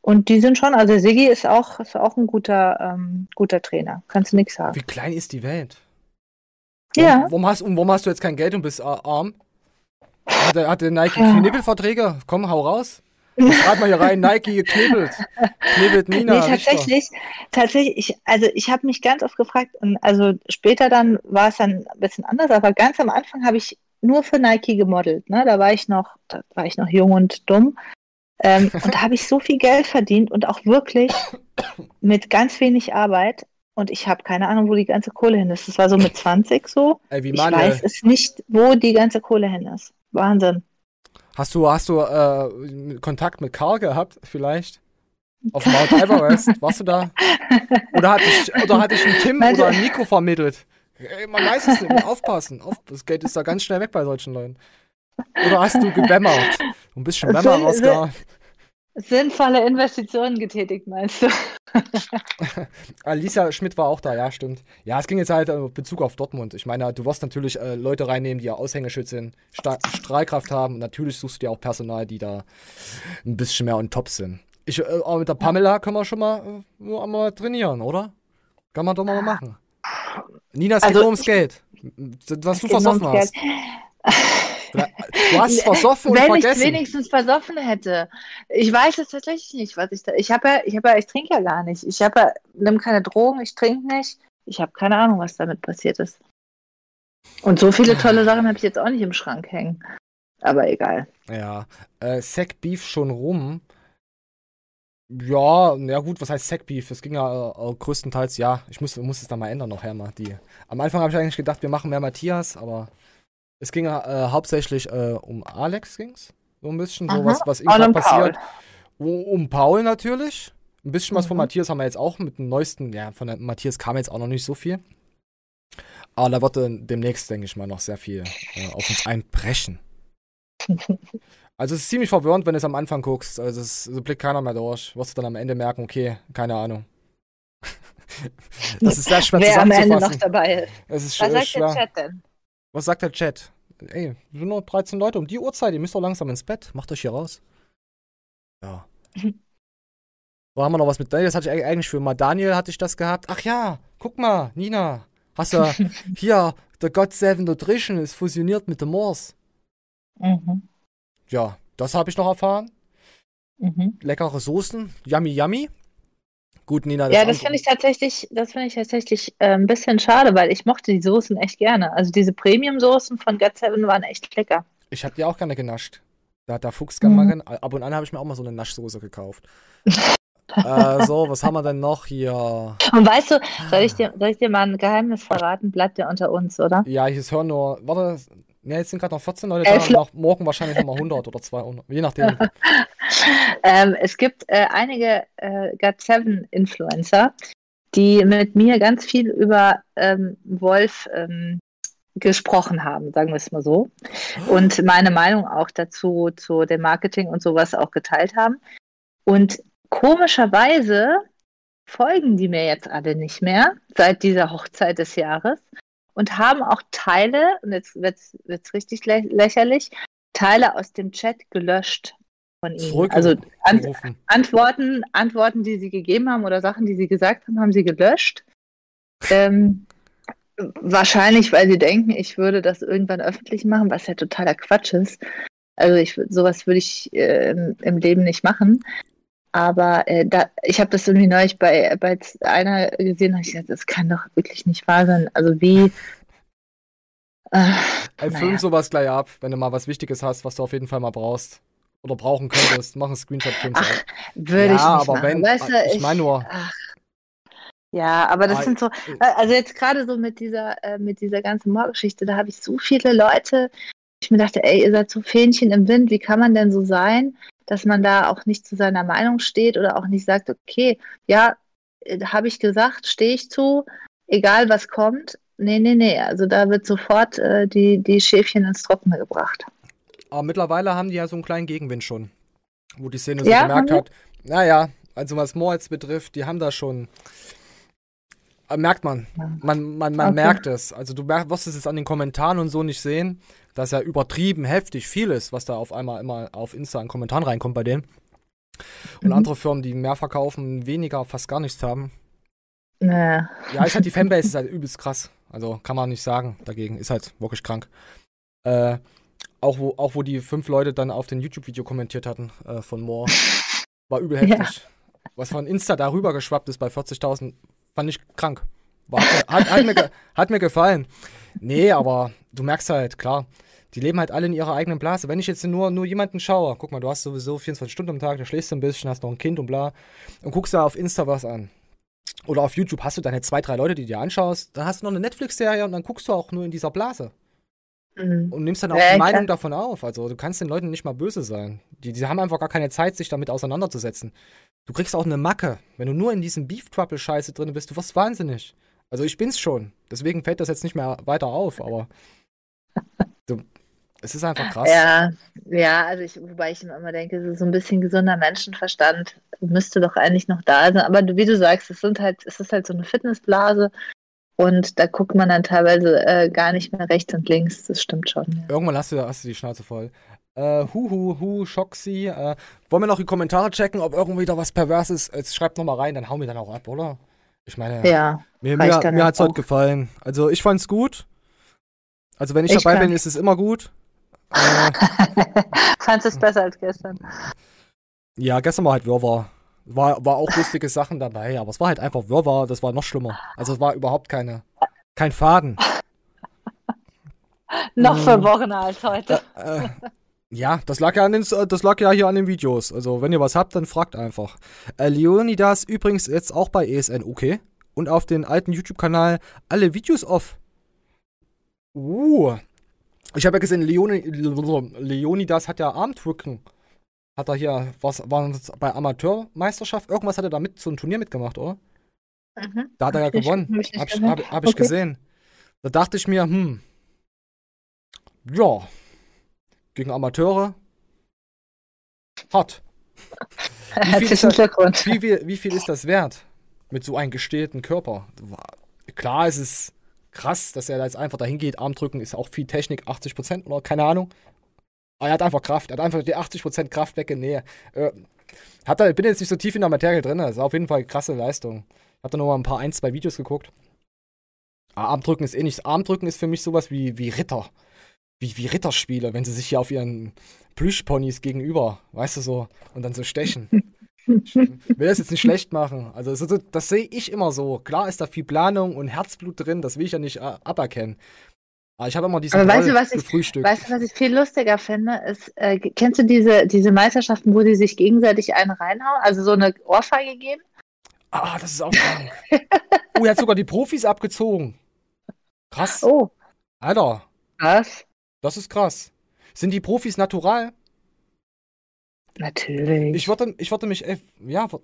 Und die sind schon, also Siggi ist auch, ist auch ein guter, ähm, guter Trainer. Kannst du nichts sagen. Wie klein ist die Welt? Ja. Warum, hast, und warum hast du jetzt kein Geld und bist äh, arm? Hatte, hatte Nike Ja. Knebelverträge? Komm, hau raus. Schreib mal hier rein, Nike geknebelt. Knebelt Nina. nee, Richter. tatsächlich, tatsächlich, ich, also ich habe mich ganz oft gefragt, und also später dann war es dann ein bisschen anders, aber ganz am Anfang habe ich nur für Nike gemodelt. Ne? Da war ich noch, da war ich noch jung und dumm. Ähm, und da habe ich so viel Geld verdient und auch wirklich mit ganz wenig Arbeit. Und ich habe keine Ahnung, wo die ganze Kohle hin ist. Das war so mit 20 so. Ey, wie ich weiß es nicht, wo die ganze Kohle hin ist. Wahnsinn. Hast du, hast du äh, Kontakt mit Karl gehabt, vielleicht? Auf Mount Everest? Warst du da? Oder hat dich, oder hat dich ein Tim Meinst oder du- ein Nico vermittelt? Man weiß es nicht. Aufpassen. Auf, das Geld ist da ganz schnell weg bei solchen Leuten. Oder hast du gewämmert? Ein bisschen Wämmer Sinn- rausgehauen. Sinnvolle Investitionen getätigt, meinst du? Alicia Schmidt war auch da, ja, stimmt. Ja, es ging jetzt halt in Bezug auf Dortmund. Ich meine, du wirst natürlich äh, Leute reinnehmen, die ja Aushängeschild sind, Sta Strahlkraft haben. Und natürlich suchst du dir auch Personal, die da ein bisschen mehr on top sind. Ich, äh, aber mit der Pamela können wir schon mal, äh, einmal trainieren, oder? Kann man doch mal machen. Nina, es geht Also, nur ums Geld. Was du geht versoffen hast. Du hast es versoffen und Wenn ich vergessen. wenigstens versoffen hätte. Ich weiß es tatsächlich nicht, was ich da. Ich habe ja, ich habe ja, ich trinke ja gar nicht. Ich habe ja, nimm keine Drogen, ich trinke nicht. Ich habe keine Ahnung, was damit passiert ist. Und so viele tolle Sachen habe ich jetzt auch nicht im Schrank hängen. Aber egal. Ja, äh, Sack Beef schon rum. Ja, na gut, was heißt Sack Beef? Es ging ja äh, äh, größtenteils, ja, ich muss, muss es dann mal ändern noch, Herr die. Am Anfang habe ich eigentlich gedacht, wir machen mehr Matthias, aber es ging ja äh, hauptsächlich äh, um Alex ging's. So ein bisschen, so Aha. was, was gerade um passiert. Um, um Paul natürlich. Ein bisschen was von Mhm. Matthias haben wir jetzt auch mit dem neuesten, ja, von Matthias kam jetzt auch noch nicht so viel. Aber da wird dann demnächst, denke ich mal, noch sehr viel äh, auf uns einbrechen. Also es ist ziemlich verwirrend, wenn du es am Anfang guckst. Also es, es blickt keiner mehr durch. Wirst du dann am Ende merken, okay, keine Ahnung. das ist sehr schwer Wer am Ende noch dabei ist. Es ist Was sagt schwer. der Chat denn? Was sagt der Chat? Ey, sind nur 13 Leute um die Uhrzeit. Ihr müsst doch langsam ins Bett. Macht euch hier raus. Ja. Wo haben wir noch was mit Daniel? Das hatte ich eig- eigentlich für mal Daniel hatte ich das gehabt. Ach ja, guck mal, Nina. Hast du hier, der God Seven Nutrition ist fusioniert mit dem Morse. Mhm. Ja, das habe ich noch erfahren. Mhm. Leckere Soßen. Yummy, yummy. Gut, Nina. Ja, das finde ich tatsächlich, das finde ich tatsächlich äh, ein bisschen schade, weil ich mochte die Soßen echt gerne. Also diese Premium-Soßen von God Seven waren echt lecker. Ich habe die auch gerne genascht. Da hat der Fuchs gerne Mhm. mal gern. Ab und an habe ich mir auch mal so eine Naschsoße gekauft. äh, so, was haben wir denn noch hier? Und weißt du, soll ich dir, soll ich dir mal ein Geheimnis verraten? Bleibt ja unter uns, oder? Ja, ich höre nur. Warte, ja, jetzt sind gerade noch 14 Leute Elf da. Le- Noch, morgen wahrscheinlich nochmal 100 oder 200. Je nachdem. Ähm, es gibt äh, einige äh, God Seven Influencer, die mit mir ganz viel über ähm, Wolf ähm, gesprochen haben, sagen wir es mal so. Und meine Meinung auch dazu, zu dem Marketing und sowas auch geteilt haben. Und komischerweise folgen die mir jetzt alle nicht mehr seit dieser Hochzeit des Jahres und haben auch Teile, und jetzt wird es richtig lä lächerlich, Teile aus dem Chat gelöscht von ihnen. Also an, Zurückgerufen. Antworten, Antworten, die sie gegeben haben oder Sachen, die sie gesagt haben, haben sie gelöscht. Ähm, wahrscheinlich, weil sie denken, ich würde das irgendwann öffentlich machen, was ja totaler Quatsch ist. Also ich, sowas würde ich äh, im, im Leben nicht machen. Aber äh, da, ich habe das irgendwie neulich bei, bei einer gesehen, habe ich gesagt, das kann doch wirklich nicht wahr sein. Also wie. Äh, Ey, film sowas gleich ab, wenn du mal was Wichtiges hast, was du auf jeden Fall mal brauchst. Oder brauchen könntest. Mach einen Screenshot, film's ab. würde ja, ich nicht aber machen. wenn. Weißt du, ich meine nur. Ach, ja, aber das Ah, sind so, also jetzt gerade so mit dieser, äh, mit dieser ganzen Mordgeschichte, da habe ich so viele Leute, ich mir dachte, ey, ihr seid so Fähnchen im Wind, wie kann man denn so sein, dass man da auch nicht zu seiner Meinung steht oder auch nicht sagt, okay, ja, äh, habe ich gesagt, stehe ich zu, egal was kommt. Nee, nee, nee, also da wird sofort äh, die, die Schäfchen ins Trockene gebracht. Aber mittlerweile haben die ja so einen kleinen Gegenwind schon. Wo die Szene so Ja, gemerkt hat. Naja, also was Moore jetzt betrifft, die haben da schon. Äh, Merkt man. Man, man, man Okay. merkt es. Also du wirst es jetzt an den Kommentaren und so nicht sehen, dass ja übertrieben heftig viel ist, was da auf einmal immer auf Insta an Kommentaren reinkommt bei denen. Und Mhm. andere Firmen, die mehr verkaufen, weniger, fast gar nichts haben. Naja. Ja, ist halt die Fanbase ist halt übelst krass. Also kann man nicht sagen dagegen. Ist halt wirklich krank. Äh, auch wo, auch wo die fünf Leute dann auf den YouTube-Video kommentiert hatten äh, von Moore. War übel Ja. heftig. Was von Insta darüber geschwappt ist bei 40.000, fand ich krank. War, hat, hat, mir, hat mir gefallen. Nee, aber du merkst halt, klar, die leben halt alle in ihrer eigenen Blase. Wenn ich jetzt nur, nur jemanden schaue, guck mal, du hast sowieso 24 Stunden am Tag, da schläfst du ein bisschen, hast noch ein Kind und bla, und guckst da auf Insta was an. Oder auf YouTube hast du deine zwei, drei Leute, die dir anschaust, dann hast du noch eine Netflix-Serie und dann guckst du auch nur in dieser Blase. Mhm. und nimmst dann auch Ja, die. Meinung davon auf. Also du kannst den Leuten nicht mal böse sein. Die, die haben einfach gar keine Zeit, sich damit auseinanderzusetzen. Du kriegst auch eine Macke. Wenn du nur in diesem Beef Trouble Scheiße drin bist, du wirst wahnsinnig. Also ich bin's schon. Deswegen fällt das jetzt nicht mehr weiter auf, aber du, es ist einfach krass. Ja, ja, also ich, wobei ich immer denke, so ein bisschen gesunder Menschenverstand müsste doch eigentlich noch da sein. Aber wie du sagst, es sind halt, es ist halt so eine Fitnessblase und da guckt man dann teilweise äh, gar nicht mehr rechts und links. Das stimmt schon. Ja. Irgendwann hast du, hast du die Schnauze voll. Äh, hu, hu, hu, Schoxi. Äh, wollen wir noch die Kommentare checken, ob irgendwie da was Perverses ist? Jetzt schreibt noch mal rein, dann hauen wir dann auch ab, oder? Ich meine, Ja, mir, mir, mir auch hat's heute gefallen. Also ich fand's gut. Also wenn ich, Ich dabei bin, ist es immer gut. Äh, Fandest es besser als gestern? ja, gestern war halt Wirrwarr. War, war auch lustige Sachen dabei, aber es war halt einfach Wirrwarr, das war noch schlimmer. Also es war überhaupt keine, kein Faden. Noch Mm. verworrener als heute. Äh, ja, das lag ja, an den, das lag ja hier an den Videos. Also, wenn ihr was habt, dann fragt einfach. Äh, Leonidas übrigens jetzt auch bei ESN, okay. Und auf den alten YouTube-Kanal alle Videos off. Uh. Ich habe ja gesehen, Leoni, Leonidas hat ja Armdrücken. Hat er hier, was war das bei Amateurmeisterschaft? Irgendwas hat er da mit, so ein Turnier mitgemacht, oder? Mhm. Da hat er ja gewonnen. hab ich Hab hab, hab ich Okay. gesehen. Da dachte ich mir, hm. Ja. Gegen Amateure. Hart. Wie viel, Herzlichen das, Glückwunsch. wie, viel, wie viel ist das wert? Mit so einem gestählten Körper. Klar, es ist krass, dass er da jetzt einfach dahin geht. Armdrücken ist auch viel Technik, 80% oder keine Ahnung. Aber er hat einfach Kraft. Er hat einfach die 80% Kraft weggenäht. Äh, hat er, bin jetzt nicht so tief in der Materie drin. Das ist auf jeden Fall eine krasse Leistung. Ich habe da noch mal ein paar, ein, zwei Videos geguckt. Aber Armdrücken ist eh nichts. Armdrücken ist für mich sowas wie, wie Ritter. Wie, wie Ritterspiele, wenn sie sich hier auf ihren Plüschponys gegenüber, weißt du so, und dann so stechen. Ich will das jetzt nicht schlecht machen. Also so, so, das sehe ich immer so. Klar ist da viel Planung und Herzblut drin, das will ich ja nicht äh, aberkennen. Aber ich habe immer diesen Aber weißt du, was ich, weißt du, was ich viel lustiger finde? Ist, äh, kennst du diese, diese Meisterschaften, wo die sich gegenseitig einen reinhauen? Also so eine Ohrfeige geben? Ah, das ist auch krank. oh, er hat sogar die Profis abgezogen. Krass. Oh, Alter, was? das ist krass. Sind die Profis natural? Natürlich. Ich würde, ich würde mich, äh, ja, würd-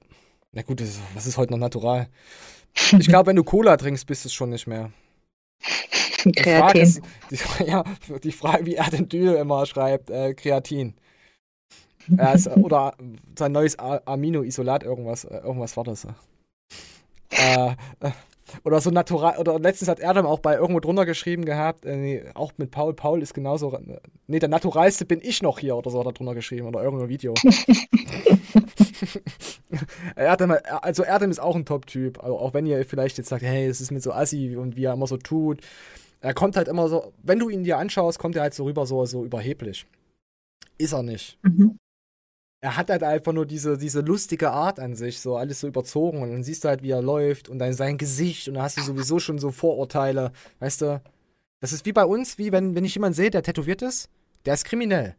na gut, das ist, was ist heute noch natural? Ich glaube, wenn du Cola trinkst, bist du es schon nicht mehr. Die Frage Kreatin. ist, die, ja, die Frage, wie er den Dül immer schreibt, äh, Kreatin. Er ist, oder sein neues Aminoisolat, irgendwas, äh, irgendwas war das. Äh, äh, oder so natural, oder letztens hat Erdem auch bei irgendwo drunter geschrieben gehabt, äh, nee, auch mit Paul, Paul ist genauso, nee, der naturalste bin ich noch hier, oder so hat er drunter geschrieben, oder irgendein Video. Erdem, also Erdem ist auch ein Top-Typ, also auch wenn ihr vielleicht jetzt sagt, hey, es ist mir so assi und wie er immer so tut. Er kommt halt immer so, wenn du ihn dir anschaust, kommt er halt so rüber, so, so überheblich. Ist er nicht. Mhm. Er hat halt einfach nur diese, diese lustige Art an sich, so alles so überzogen und dann siehst du halt, wie er läuft und dann sein Gesicht und dann hast du sowieso schon so Vorurteile, weißt du? Das ist wie bei uns, wie wenn, wenn ich jemanden sehe, der tätowiert ist, der ist kriminell.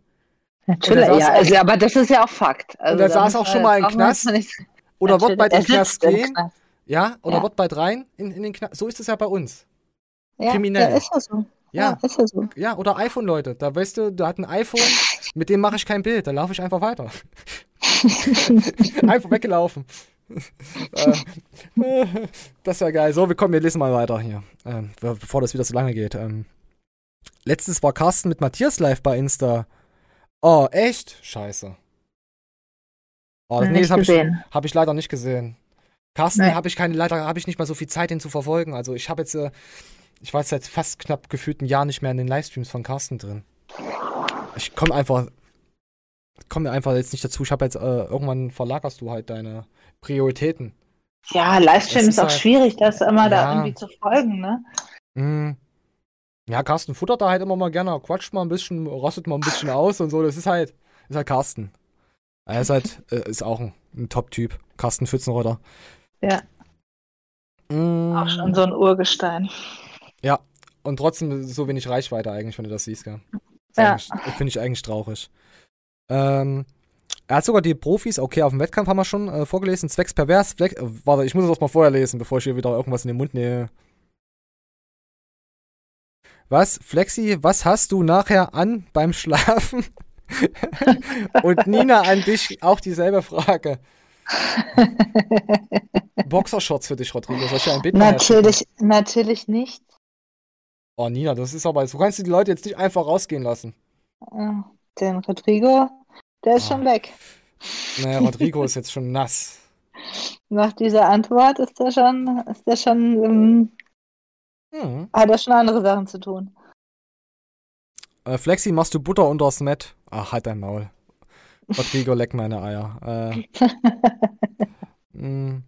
Natürlich, ja, also, aber das ist ja auch Fakt. Also, und er da saß auch schon mal im Knast oder wird bald in den Knast gehen. Knast. Ja, oder Ja. wird bald rein in, in den Knast. So ist es ja bei uns. Ja, Kriminell. Ja, ist ja so. Ja. ist ja so. Ja, oder iPhone-Leute. Da weißt du, da hat ein iPhone, mit dem mache ich kein Bild, da laufe ich einfach weiter. einfach weggelaufen. äh, das wäre geil. So, wir kommen, wir lesen mal weiter hier, ähm, be- bevor das wieder so lange geht. Ähm, letztens war Carsten mit Matthias live bei Insta. Oh, echt? Scheiße. Oh, nee, das habe ich, hab ich leider nicht gesehen. Carsten Nee. habe ich keine, leider habe ich nicht mal so viel Zeit, ihn zu verfolgen. Also ich habe jetzt, äh, ich war jetzt seit fast knapp gefühlt ein Jahr nicht mehr in den Livestreams von Carsten drin. Ich komme einfach, komme einfach jetzt nicht dazu. Ich habe jetzt, äh, irgendwann verlagerst du halt deine Prioritäten. Ja, Livestream ist ist auch halt- schwierig, das immer da Ja. irgendwie zu folgen, ne? Mm. Ja, Carsten futtert da halt immer mal gerne, quatscht mal ein bisschen, rostet mal ein bisschen aus und so. Das ist halt, ist halt Carsten. Er ist halt, äh, ist auch ein, ein Top-Typ. Carsten Pfützenrotter. Ja, Mm. auch schon so ein Urgestein. Ja, und trotzdem so wenig Reichweite eigentlich, wenn du das siehst, gell? Ja. Finde ich eigentlich traurig. Ähm, er hat sogar die Profis, okay, auf dem Wettkampf haben wir schon äh, vorgelesen, zwecks pervers. Flex, äh, warte, ich muss das mal vorher lesen, bevor ich hier wieder irgendwas in den Mund nehme. Was, Flexi, was hast du nachher an beim Schlafen? Und Nina, an dich auch dieselbe Frage. Boxershorts für dich, Rodrigo. Soll ich dir ein Bild? Natürlich, natürlich nicht. Oh, Nina, das ist aber, so kannst du die Leute jetzt nicht einfach rausgehen lassen. Äh, Den Rodrigo, der ist schon weg. Naja, Rodrigo ist jetzt schon nass. Nach dieser Antwort ist der schon, ist der schon, ähm, Hm. hat er schon andere Sachen zu tun. Äh, Flexi, machst du Butter unters Met? Ach, halt dein Maul. Rodrigo, leck meine Eier. Äh, mh.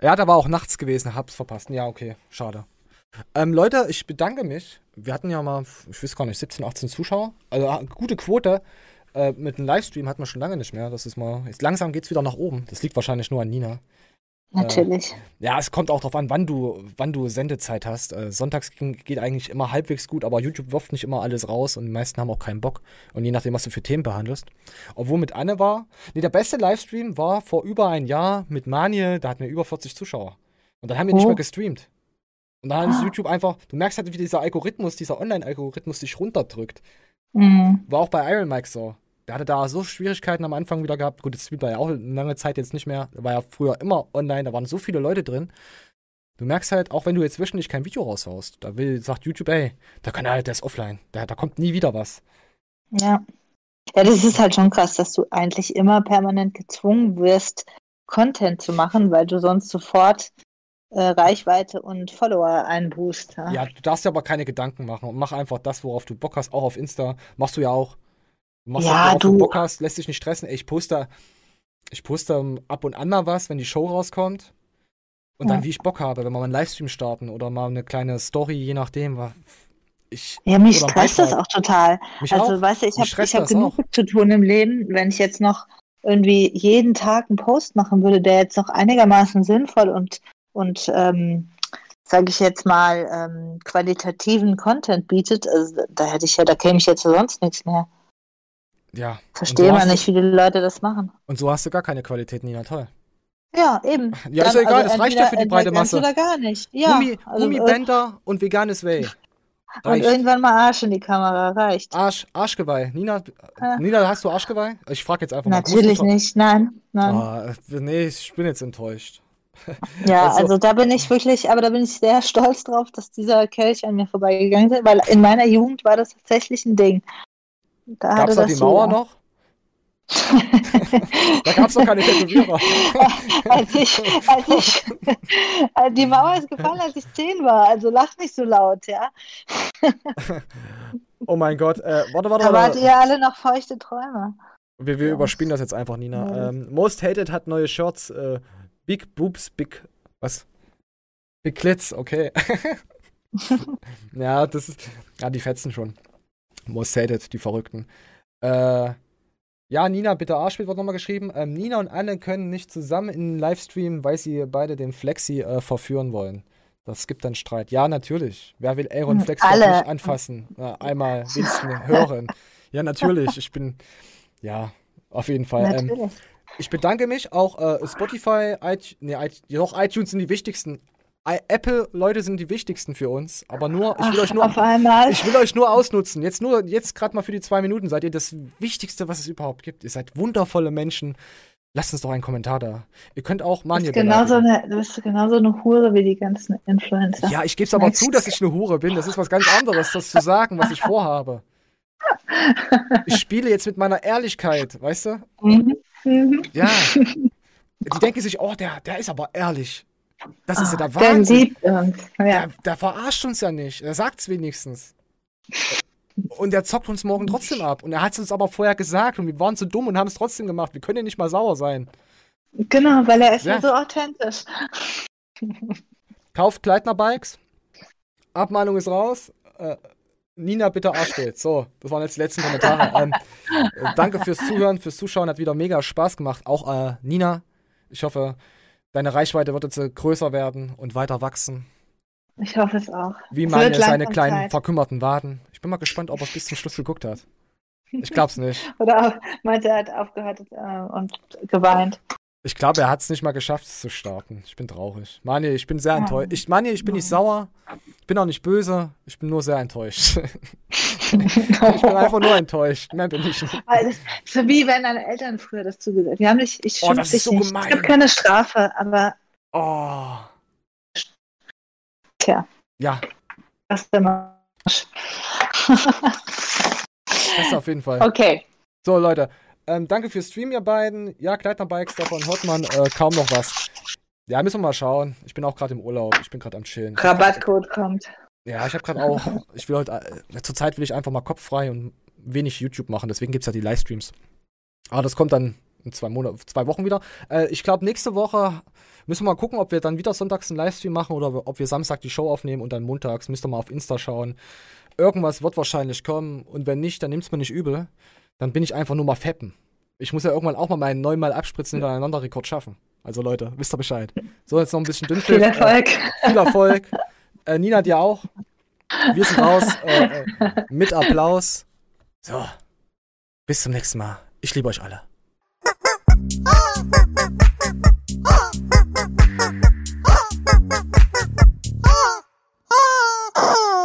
ja, da war auch nachts gewesen, hab's verpasst. Ja, okay, schade. Ähm, Leute, ich bedanke mich. Wir hatten ja mal, ich weiß gar nicht, 17, 18 Zuschauer. Also äh, gute Quote. Äh, mit einem Livestream hatten wir schon lange nicht mehr. Das ist mal, jetzt langsam geht's wieder nach oben. Das liegt wahrscheinlich nur an Nina. Natürlich. Ja, es kommt auch darauf an, wann du, wann du Sendezeit hast. Äh, sonntags geht eigentlich immer halbwegs gut, aber YouTube wirft nicht immer alles raus und die meisten haben auch keinen Bock. Und je nachdem, was du für Themen behandelst. Obwohl mit Anne war, nee, der beste Livestream war vor über ein Jahr mit Manje, da hatten wir über 40 Zuschauer. Und dann haben wir nicht Oh. mehr gestreamt. Und dann Ah. hat YouTube einfach, du merkst halt, wie dieser Algorithmus, dieser Online-Algorithmus dich runterdrückt. Mhm. War auch bei Iron Mike so. Der hatte da so Schwierigkeiten am Anfang wieder gehabt. Gut, das Stream war ja auch eine lange Zeit jetzt nicht mehr. Der war ja früher immer online, da waren so viele Leute drin. Du merkst halt, auch wenn du jetzt zwischendurch kein Video raushaust, da will, sagt YouTube, ey, der Kanal, der ist offline. Da, da kommt nie wieder was. Ja. Ja, das ist halt schon krass, dass du eigentlich immer permanent gezwungen wirst, Content zu machen, weil du sonst sofort äh, Reichweite und Follower einbußt. Ja. Ja, du darfst dir aber keine Gedanken machen und mach einfach das, worauf du Bock hast, auch auf Insta. Machst du ja auch. Machst Ja, das, du du- Bock hast, lässt dich nicht stressen. Ey, ich poste, ich poste ab und an mal was, wenn die Show rauskommt. Und dann, Ja. wie ich Bock habe, wenn wir mal einen Livestream starten oder mal eine kleine Story, je nachdem. Ich, Ja, mich stresst das auch total. Mich also, auch. weißt du, ich habe hab genug auch. zu tun im Leben, wenn ich jetzt noch irgendwie jeden Tag einen Post machen würde, der jetzt noch einigermaßen sinnvoll und, und ähm, sage ich jetzt mal, ähm, qualitativen Content bietet, also da hätte ich ja, da käme ich jetzt sonst nichts mehr. Ja. Verstehe und so hast nicht, wie die Leute das machen. Und so hast du gar keine Qualität, Nina. Toll. Ja, eben. Ja, ist ja egal, das reicht ja für die breite Masse. Oder gar nicht. Ja, Gummi, also, äh, Gummibänder und veganes und Reicht. irgendwann mal Arsch in die Kamera, reicht. Arsch, Arschgeweih. Nina, Ja. Nina, hast du Arschgeweih? Ich frage jetzt einfach mal. Natürlich nicht, nein, nein. Ah, nee, ich bin jetzt enttäuscht. Ja, Also- also, da bin ich wirklich, aber da bin ich sehr stolz drauf, dass dieser Kelch an mir vorbeigegangen ist, weil in meiner Jugend war das tatsächlich ein Ding. Da Gab es das die Mauer jeder. noch? da gab es noch keine Tätowierer. als ich, als ich, die Mauer ist gefallen, als ich zehn war, also lach nicht so laut, ja. oh mein Gott. Äh, warte, warte, Da wart warte. ihr alle noch feuchte Träume. Wir, wir überspielen das jetzt einfach, Nina. Ja. Ähm, Most Hated hat neue Shirts. Äh, Big Boobs, Big. Was? Big Klitz, okay. ja, das ist. Ja, die fetzen schon. Most Hated, die Verrückten. Äh. Ja, Nina, bitte Arschbild wird nochmal geschrieben. Ähm, Nina und Anne können nicht zusammen in den Livestream, weil sie beide den Flexi äh, verführen wollen. Das gibt dann Streit. Ja, natürlich. Wer will Aaron Hm, Flexi nicht anfassen? Äh, einmal wenigstens hören. Ja, natürlich. Ich bin. Ja, auf jeden Fall. Ähm. Ich bedanke mich auch äh, Spotify, iTunes, nee, iT- doch, iTunes sind die wichtigsten. Apple-Leute sind die wichtigsten für uns, aber nur, ich will Ach, euch nur, ich will euch nur ausnutzen. Jetzt nur, jetzt gerade mal für die zwei Minuten seid ihr das Wichtigste, was es überhaupt gibt. Ihr seid wundervolle Menschen. Lasst uns doch einen Kommentar da. Ihr könnt auch Manje genauso eine, du bist genauso eine Hure wie die ganzen Influencer. Ja, ich gebe es aber zu, dass ich eine Hure bin. Das ist was ganz anderes, das zu sagen, was ich vorhabe. Ich spiele jetzt mit meiner Ehrlichkeit, weißt du? Mhm. Mhm. Ja. Die denken sich, oh, der, der ist aber ehrlich. Das ist ja der Ah, Der Wahnsinn. liebt uns. Ja. Der, der verarscht uns ja nicht. Er sagt's wenigstens. Und der zockt uns morgen trotzdem ab. Und er hat es uns aber vorher gesagt und wir waren zu dumm und haben es trotzdem gemacht. Wir können ja nicht mal sauer sein. Genau, weil er ist ja, Ja. so authentisch. Kauft Kleidner Bikes. Abmahnung ist raus. Äh, Nina, bitte Arschbild. So, das waren jetzt die letzten Kommentare. Ähm, äh, danke fürs Zuhören, fürs Zuschauen. Hat wieder mega Spaß gemacht. Auch äh, Nina, ich hoffe, deine Reichweite wird jetzt äh, größer werden und weiter wachsen. Ich hoffe es auch. Wie Es wird seine kleinen Zeit. verkümmerten Waden. Ich bin mal gespannt, ob er es bis zum Schluss geguckt hat. Ich glaub's nicht. Oder auch, meinte, er hat aufgehört äh, und geweint. Ich glaube, er hat es nicht mal geschafft, es zu starten. Ich bin traurig. Mani, ich bin sehr Ja. enttäuscht. Ich, Mani, ich bin nicht sauer. bin auch nicht böse, ich bin nur sehr enttäuscht. ich bin einfach nur enttäuscht. Mehr bin ich nicht. So wie wenn deine Eltern früher das zugesagt haben dich, ich Oh, das ist so nicht. gemein. Es gibt keine Strafe, aber Oh. tja, Ja, das ist der Marsch. das ist auf jeden Fall. okay. So, Leute. Ähm, danke fürs Stream, ihr beiden. Ja, Kleidnerbikes, davon hört man äh, kaum noch was. Ja, müssen wir mal schauen. Ich bin auch gerade im Urlaub. Ich bin gerade am Chillen. Rabattcode kommt. Ja, ich habe gerade auch. Ich will heute. Äh, zurzeit will ich einfach mal kopffrei und wenig YouTube machen. Deswegen gibt es ja die Livestreams. Aber das kommt dann in zwei, Monat, zwei Wochen wieder. Äh, ich glaube, nächste Woche müssen wir mal gucken, ob wir dann wieder sonntags einen Livestream machen oder ob wir Samstag die Show aufnehmen und dann montags. Müsst ihr mal auf Insta schauen. Irgendwas wird wahrscheinlich kommen. Und wenn nicht, dann nimmt's mir nicht übel dann bin ich einfach nur mal feppen. Ich muss ja irgendwann auch mal meinen neunmal abspritzen hintereinander Rekord schaffen. Also Leute, wisst ihr Bescheid. So, jetzt noch ein bisschen dünn. Viel Erfolg. Äh, viel Erfolg. Äh, Nina, dir auch. Wir sind raus. Äh, äh mit Applaus. So. Bis zum nächsten Mal. Ich liebe euch alle. Oh!